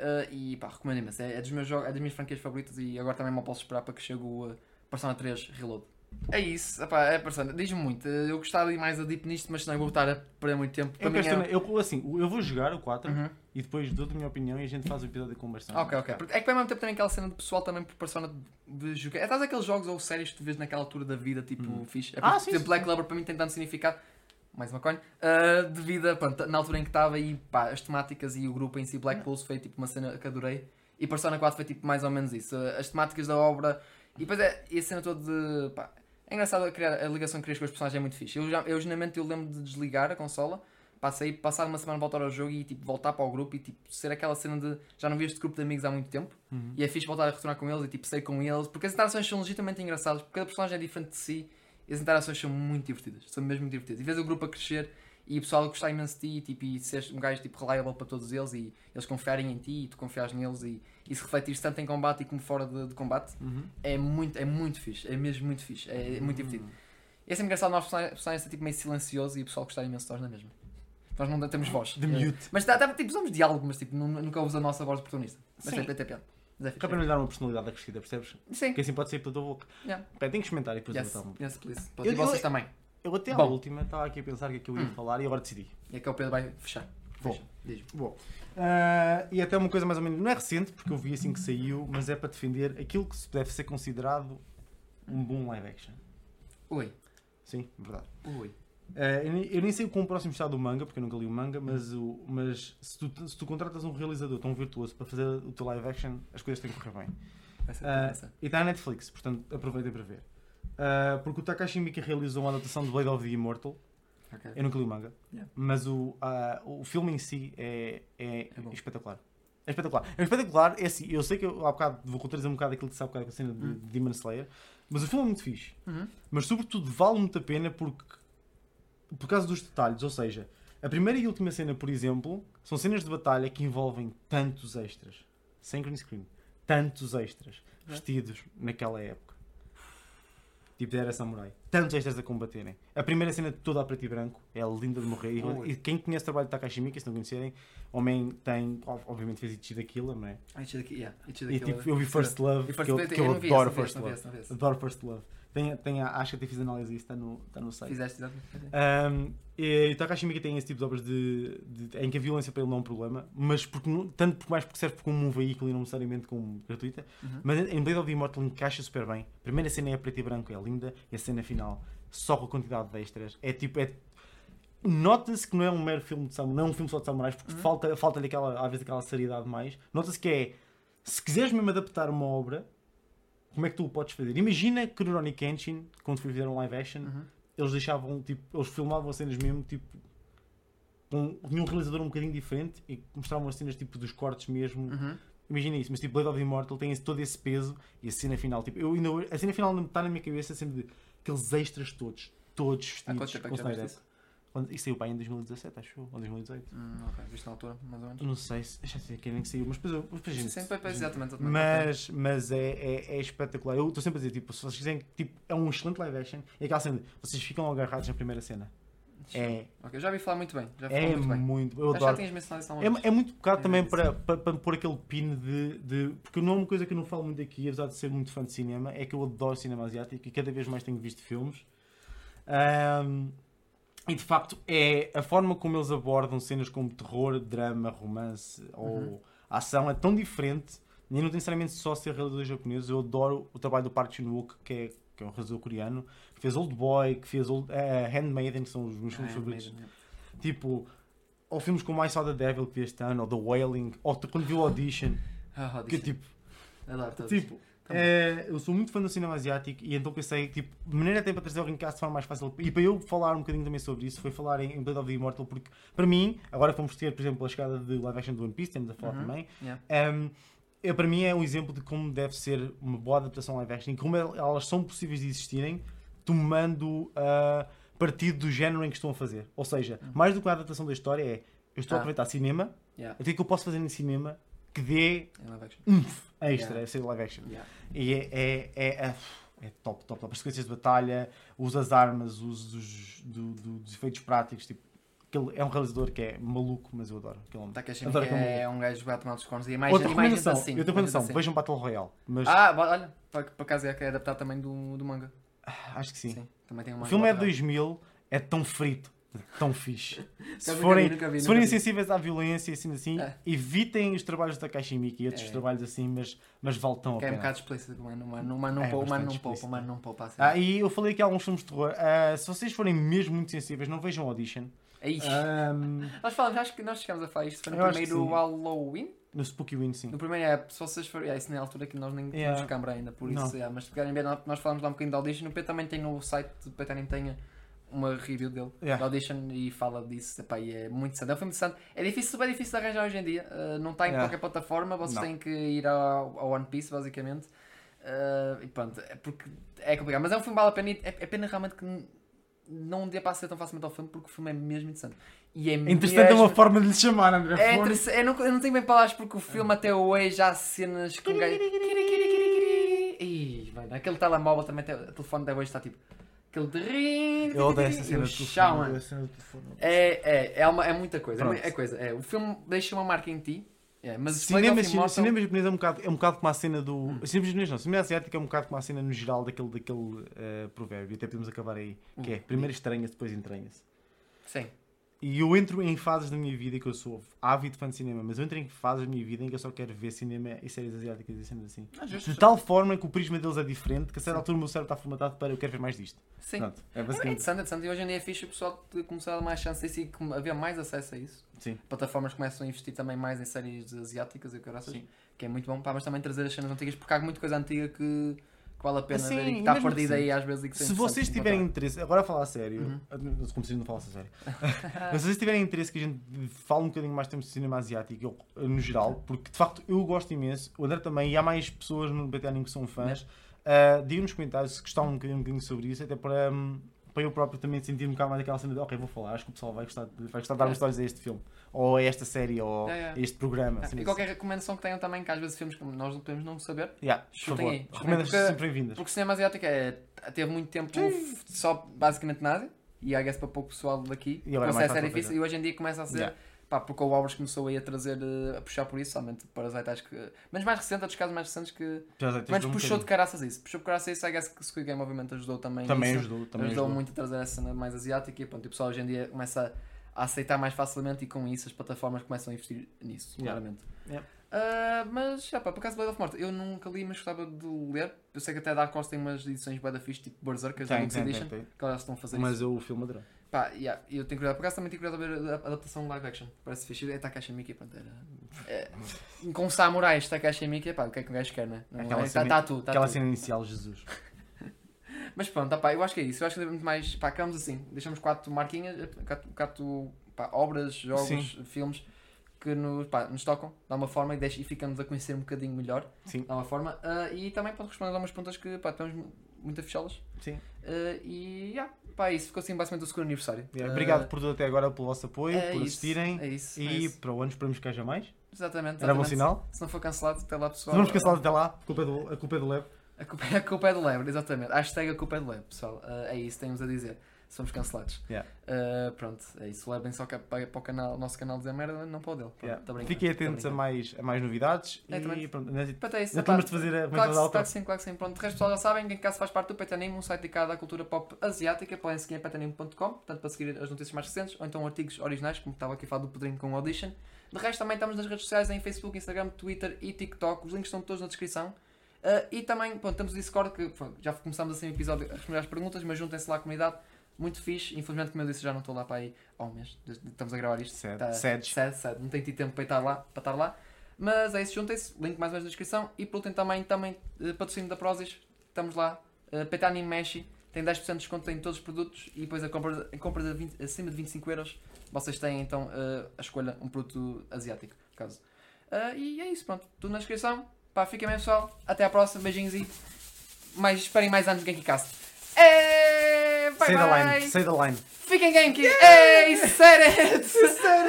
Uh, e pá, recomendo imenso. É, é dos meus jogos, é das minhas franquias favoritas e agora também mal posso esperar para que chegue o uh, Persona 3 Reload. É isso, epá, é Persona. Diz-me muito. Eu gostava de ir mais a deep nisto, mas senão eu vou estar a perder muito tempo. Para Eu, mim é- eu, assim, eu vou jogar o 4 Uhum. e depois dou-te a minha opinião e a gente faz o episódio com Persona. Ok, ok. Porque é que ao mesmo tempo também aquela cena de pessoal também por persona de jogar. É estás aqueles jogos ou séries que tu vês naquela altura da vida, tipo, fixe. É Ah, por sim, exemplo, sim, Black Clover para mim tem tanto significado. Mais uma coin. ah, de vida, pronto, na altura em que estava e pá, as temáticas e o grupo em si, Black Pulse, foi tipo uma cena que adorei. E Persona 4 foi tipo mais ou menos isso. As temáticas da obra. E depois é e a cena toda de. Pá, é engraçado criar, a ligação que crias com os personagens é muito fixe. Eu, já, eu geralmente eu lembro de desligar a consola passei passar uma semana voltar ao jogo e tipo voltar para o grupo e tipo ser aquela cena de já não vi este grupo de amigos há muito tempo Uhum. e é fixe voltar a retornar com eles e tipo sair com eles porque as interações são legitimamente engraçadas porque cada personagem é diferente de si e as interações são muito divertidas são mesmo muito divertidas e vês o grupo a crescer e o pessoal a gostar imenso de ti e, tipo, e seres um gajo tipo reliable para todos eles e eles confiarem em ti e tu confiares neles e, e se refletires tanto em combate e como fora de, de combate Uhum. é muito, é muito fixe, é mesmo muito fixe, é, é muito divertido. E é sempre engraçado nós personagens ser tipo meio silencioso e o pessoal gostar imenso de nós na mesma. Nós não temos voz. De É. mute. Mas tá, tá, tipo, usamos diálogo, mas tipo, nu- nunca usa a nossa voz de protagonista. Mas Sim. sempre até piada. Mas é Que é para lhe dar uma personalidade acrescida, percebes? Sim. Que assim pode sair pela tua boca. Yeah. Bem, tenho que experimentar e depois Yes, eu vou yes, please. Eu- e vocês eu- também. Eu até à Bom. última estava aqui a pensar o que é que eu ia Hum. falar e agora decidi. E é que o Pedro vai fechar. Bom. Fecha. Diz-me. Bom. Ah, e até uma coisa mais ou menos, não é recente, porque eu vi assim que saiu, mas é para defender aquilo que deve ser considerado um bom live action. Ui. Sim, verdade. Ui. Ah, eu, nem, eu nem sei como o próximo está do manga, porque eu nunca li o manga, mas, o, mas se, tu, se tu contratas um realizador tão virtuoso para fazer o teu live action, as coisas têm que correr bem. Interessante. e está na Netflix, portanto aproveitem para ver. Ah, porque o Takashi Miike realizou uma adaptação de Blade of the Immortal. Ok. Eu nunca li o manga, Yeah. mas o, o filme em si é, é, É espetacular. É espetacular. É espetacular, é assim, eu sei que eu há bocado vou contradizer um bocado aquilo que se há bocado com a cena de Hum. Demon Slayer, mas o filme é muito fixe. Uhum. Mas sobretudo vale muito a pena porque por causa dos detalhes, ou seja, a primeira e última cena, por exemplo, são cenas de batalha que envolvem tantos extras, sem green screen, tantos extras, vestidos naquela época. Tipo, era samurai. Tantos extras a combaterem. A primeira cena toda a preto e branco é linda de morrer. E-. E quem conhece o trabalho de Takashi Miike, se não conhecerem, o homem tem, ob- obviamente fez Ichi da Killer, não é? Ah, daqui, yeah, E tipo, eu vi First Love, que eu, que eu adoro First Love. Adoro First Love. Tem, tem, acho que até fiz análise disso, está no, está no site. Fizeste, exatamente. Um, e o Takashi Miike tem esse tipo de obras de, de- em que a violência para ele não é um problema, mas porque, tanto por mais porque serve como um veículo e não necessariamente como gratuita. Uhum. Mas em Blade of the Immortal encaixa super bem. A primeira cena é preto e branco, é linda, e a cena final, só com a quantidade de extras, é tipo. É, Nota-se que não é um mero filme de samurai, não é um filme só de samurais, porque Uhum. falta, falta aquela, às vezes aquela seriedade mais. Nota-se que é, se quiseres mesmo adaptar uma obra, como é que tu o podes fazer? Imagina que no Ronnie Kenshin, quando fizeram live action, Uhum. eles deixavam, tipo, eles filmavam as cenas mesmo, tipo, com um realizador um bocadinho diferente e mostravam as cenas, tipo, dos cortes mesmo. Uhum. Imagina isso, mas tipo, Blade of the Immortal tem esse- todo esse peso e a cena final, tipo, eu ainda, a cena final está na minha cabeça sempre de aqueles extras todos, todos vestidos é com Snyder. Quando- Isso saiu para aí em 2017, acho eu, ou 2018. Hum, ok, viste na altura, mais ou menos. Não sei se já sei que nem que saiu, mas depois, eu- depois gente. a gente- exatamente. mas, mas é, é, é espetacular. Eu estou sempre a dizer, tipo, se vocês quiserem, tipo, é um excelente live action. E aquela cena, vocês ficam agarrados na primeira cena. É, Ok, já vi falar muito bem. Já é muito bem. muito. Eu que já adoro. tinhas mencionado isso. É, é muito bocado É, também para, para, para pôr aquele pin de, de. Porque não é uma coisa que eu não falo muito aqui, apesar de ser muito fã de cinema, é que eu adoro cinema asiático e cada vez mais tenho visto filmes. Ahm, e de facto é a forma como eles abordam cenas como terror, drama, romance ou Uhum. ação é tão diferente. E não tem necessariamente só ser realizador japonês. Eu adoro o trabalho do Park Chan-wook, que é, que é um realizador coreano, que fez Old Boy, que fez Old, eh, Handmaiden, que são os meus Ah, filmes é, favoritos. é. Tipo, ou filmes como I Saw the Devil que vi este ano, ou The Wailing, ou quando vi o Audition, Ah, que Odyssey. tipo, Adoro todos. tipo É, eu sou muito fã do cinema asiático e então pensei, tipo, de maneira até para trazer o Rincast de forma mais fácil. E para eu falar um bocadinho também sobre isso, foi falar em, em Blade of the Immortal, porque para mim, agora que vamos ter, por exemplo, a chegada de live action do One Piece, temos a falar Uhum. também, Yeah. um, é, para mim é um exemplo de como deve ser uma boa adaptação live action e como el- elas são possíveis de existirem tomando ah, partido do género em que estão a fazer. Ou seja, mais do que a adaptação da história é eu estou a Ah. aproveitar cinema, Yeah. o que é que eu posso fazer em cinema que dê umf extra Yeah. a ser live action. Yeah. E é, é, é, é, é top, top, top. As sequências de batalha, o uso das armas, o dos, do- do- dos efeitos práticos. Tipo, aquele, é um realizador que é maluco, mas eu adoro aquele homem. Tá que Adoro é um gajo que vai tomar dos cornos e é mais, Outra e mais assim. eu tenho recomendação, assim. vejam Battle Royale. Mas Ah, olha, por, acaso é que é adaptado também do, do manga. acho que sim. Também tem um O manga filme é de lateral. 2000, é tão frito, tão fixe. Se forem, vi, vi, se forem sensíveis à violência e assim, assim É. evitem os trabalhos da Miike e outros É. trabalhos assim, mas, mas vale tão a Que é um pena. bocado explícito, o mano, o mano, o mano não É poupa, o mano não poupa, o explícito. mano não poupa assim. Ah, e eu falei aqui alguns filmes de terror. Ah, se vocês forem mesmo muito sensíveis, não vejam Audition. Aí, Ahm, nós falamos, acho que nós chegamos a falar isto foi Eu no que primeiro. Halloween. no Spooky Win, sim. No primeiro é, se vocês forem, é, isso na altura que nós nem tínhamos Yeah. câmara ainda, por isso, é, mas se querem ver, nós- falamos lá um bocadinho da Audition, o Pedro também tem no site do Pedro também tem uma review dele, Yeah. da Audition, e fala disso, epá, e é muito interessante, é um filme interessante, é difícil, super difícil de arranjar hoje em dia, uh, não está em Yeah. qualquer plataforma, vocês Não. têm que ir ao, ao One Piece, basicamente, Uh, e pronto, é porque é complicado, mas é um filme que vale a pena, é, é pena realmente que não dê para ser tão facilmente ao filme, porque o filme é mesmo interessante. E é Interessante é mesmo... uma forma de lhe chamar, André É interessante, eu não, eu não tenho bem palavras porque o filme até hoje há cenas com gajo. Ih, mano, aquele telemóvel também, o telefone até hoje está tipo. Aquele de. Eu odeio essa cena do telefone. É, é, é, uma, é muita coisa. É, Pronto. é coisa. É, o filme deixa uma marca em ti. É, mas o Cinema, of Immortal- cinema japonês é um bocado, é um bocado como a cena do. Cinema japonês não, cinema asiático é um bocado como a cena no geral daquele, daquele eh, provérbio. Até podemos acabar aí. Que é Hum. primeiro estranha-se, depois entranha-se. Sim. E eu entro em fases da minha vida que eu sou ávido fã de cinema, mas eu entro em fases da minha vida em que eu só quero ver cinema e séries asiáticas e cenas assim. Ah. De tal forma que o prisma deles é diferente que a certa altura o meu cérebro está formatado para eu quero ver mais disto. Sim. Pronto, é É basicamente. interessante, é interessante. E hoje em dia é fixe o pessoal começar a dar mais chance disso e haver mais acesso a isso. Sim. Plataformas começam a investir também mais em séries asiáticas e caraças, Sim. que é muito bom. Pá, mas também trazer as cenas antigas, porque há muita coisa antiga que, que vale a pena Sim, ver e que e está perdida aí às vezes. E que Se vocês tiverem encontrar. interesse, agora a falar a sério, Uhum. como se não falasse a sério, mas se vocês tiverem interesse que a gente fale um bocadinho mais de cinema asiático, eu, no geral, porque de facto eu gosto imenso, o André também, e há mais pessoas no BT Anime que são fãs, uh, digam nos comentários se gostavam um bocadinho, um bocadinho sobre isso, até para, hum, para eu próprio também sentir um bocado mais aquela cena de ok, vou falar, acho que o pessoal vai gostar, de- vai gostar de dar histórias a este filme, ou a esta série, ou É, é. a este programa. Ah, assim, e qualquer recomendação que tenham também, que às vezes filmes que nós não podemos não saber, Yeah, chutem aí, Recomendas porque- sempre bem-vindas. porque o cinema asiático é, teve muito tempo f- só basicamente na Ásia, e I guess para pouco pessoal daqui, E agora o é acesso é difícil, fazer. e hoje em dia começa a ser, Yeah. Pá, porque o Walrus começou aí a trazer, eh, a puxar por isso, somente Parasite, acho que, mas mais recente, outros casos mais recentes que, mas de um puxou de caraças isso, puxou de caraças isso, I guess que Squid Game obviamente ajudou também Também nisso. ajudou, também ajudou ajudou. muito a trazer essa cena mais asiática e pronto, e o pessoal hoje em dia começa a aceitar mais facilmente e com isso as plataformas começam a investir nisso, Yeah. claramente. Yeah. Ah, mas, já pá, por acaso Blade of Morta, eu nunca li, mas gostava de ler. Eu sei que até a Dark Horse tem umas edições bué da fixe, tipo Berserkers, Tem, tem, tem, Edition, tem. que elas estão a fazer Mas isso. eu o filme adorei. Pá, yeah, eu tenho curiosidade. Por acaso também tenho curiosidade a ver a adaptação live action. Parece fixe. É Takashi Miike, pronto, era... É, com samurais, Takashi Miike, pá, o que é que um gajo quer, né? Não Aquela é? Tá, cena- tá tu, tá Aquela tu. cena inicial, Jesus. Mas pronto, tá, pá, eu acho que é isso. Eu acho que devemos mais. Pá, acabamos assim. Deixamos quatro marquinhas, quatro, quatro pá, obras, jogos, Sim. filmes que nos, pá, nos tocam, dá uma forma e, deixa, e ficamos a conhecer um bocadinho melhor, Sim, dá uma forma. Ah, e também pode responder a algumas perguntas que pá, temos mu- muito a fechá-las. sim. Ah, e yeah, pá, isso ficou assim basicamente o segundo aniversário. Yeah, Ah, Obrigado por tudo até agora, pelo vosso apoio, é por isso, assistirem. É isso. é E isso. para o ano esperamos que haja mais. Exatamente. Era bom sinal. Se não for cancelado, até lá Se pessoal. vamos cancelar até lá, a culpa é do, a culpa é do Lev. A culpa, a culpa é do Lebre, exatamente. Hashtag a culpa é do Lebre, pessoal. Ah, é isso, temos a dizer. Somos cancelados. Yeah. Ah, pronto, é isso. Levem só para, para o canal, nosso canal dizer merda, não para o dele. Pronto, Yeah. brincando, Fiquem atentos a mais, a mais novidades. É, também. e pronto, ainda Pronto, é isso. epá, temos de fazer a Claro da claro que sim, claro que sim. Pronto, o resto pessoal já sabem, quem caso faz parte do Petanim, um site dedicado à cultura pop asiática, podem seguir em petanim.com, portanto para seguir as notícias mais recentes, ou então artigos originais, como estava aqui a falar do Pedrinho com o Audition. De resto também estamos nas redes sociais, em Facebook, Instagram, Twitter e TikTok, os links estão todos na descrição. Ah, e também, pronto, temos o Discord, que pronto, já começamos assim o episódio a responder às perguntas, mas juntem-se lá à comunidade, muito fixe. Infelizmente, como eu disse, já não estou lá para aí há um mês, estamos a gravar isto. Sad, Tá- sad, sad. Não tenho tido tempo para estar lá, para estar lá. Mas é isso, juntem-se, link mais ou menos na descrição. E por último também, também eh, patrocínio da Prozis, estamos lá. Uh, Petani Meshi tem 10% de desconto em todos os produtos e depois a compra, a compra de 20 acima de 25 euros vocês têm então eh, a escolha um produto asiático, caso. Ah, e é isso, pronto, tudo na descrição. Pá, fiquem bem pessoal, até à próxima, beijinhos e mais, esperem mais anos de Genkicast. É, bye the bye. line, say the line. Fiquem Genki! Ei, said it!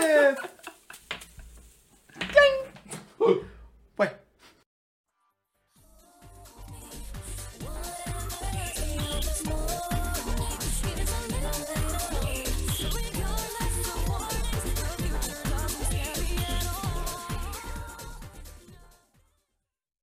it!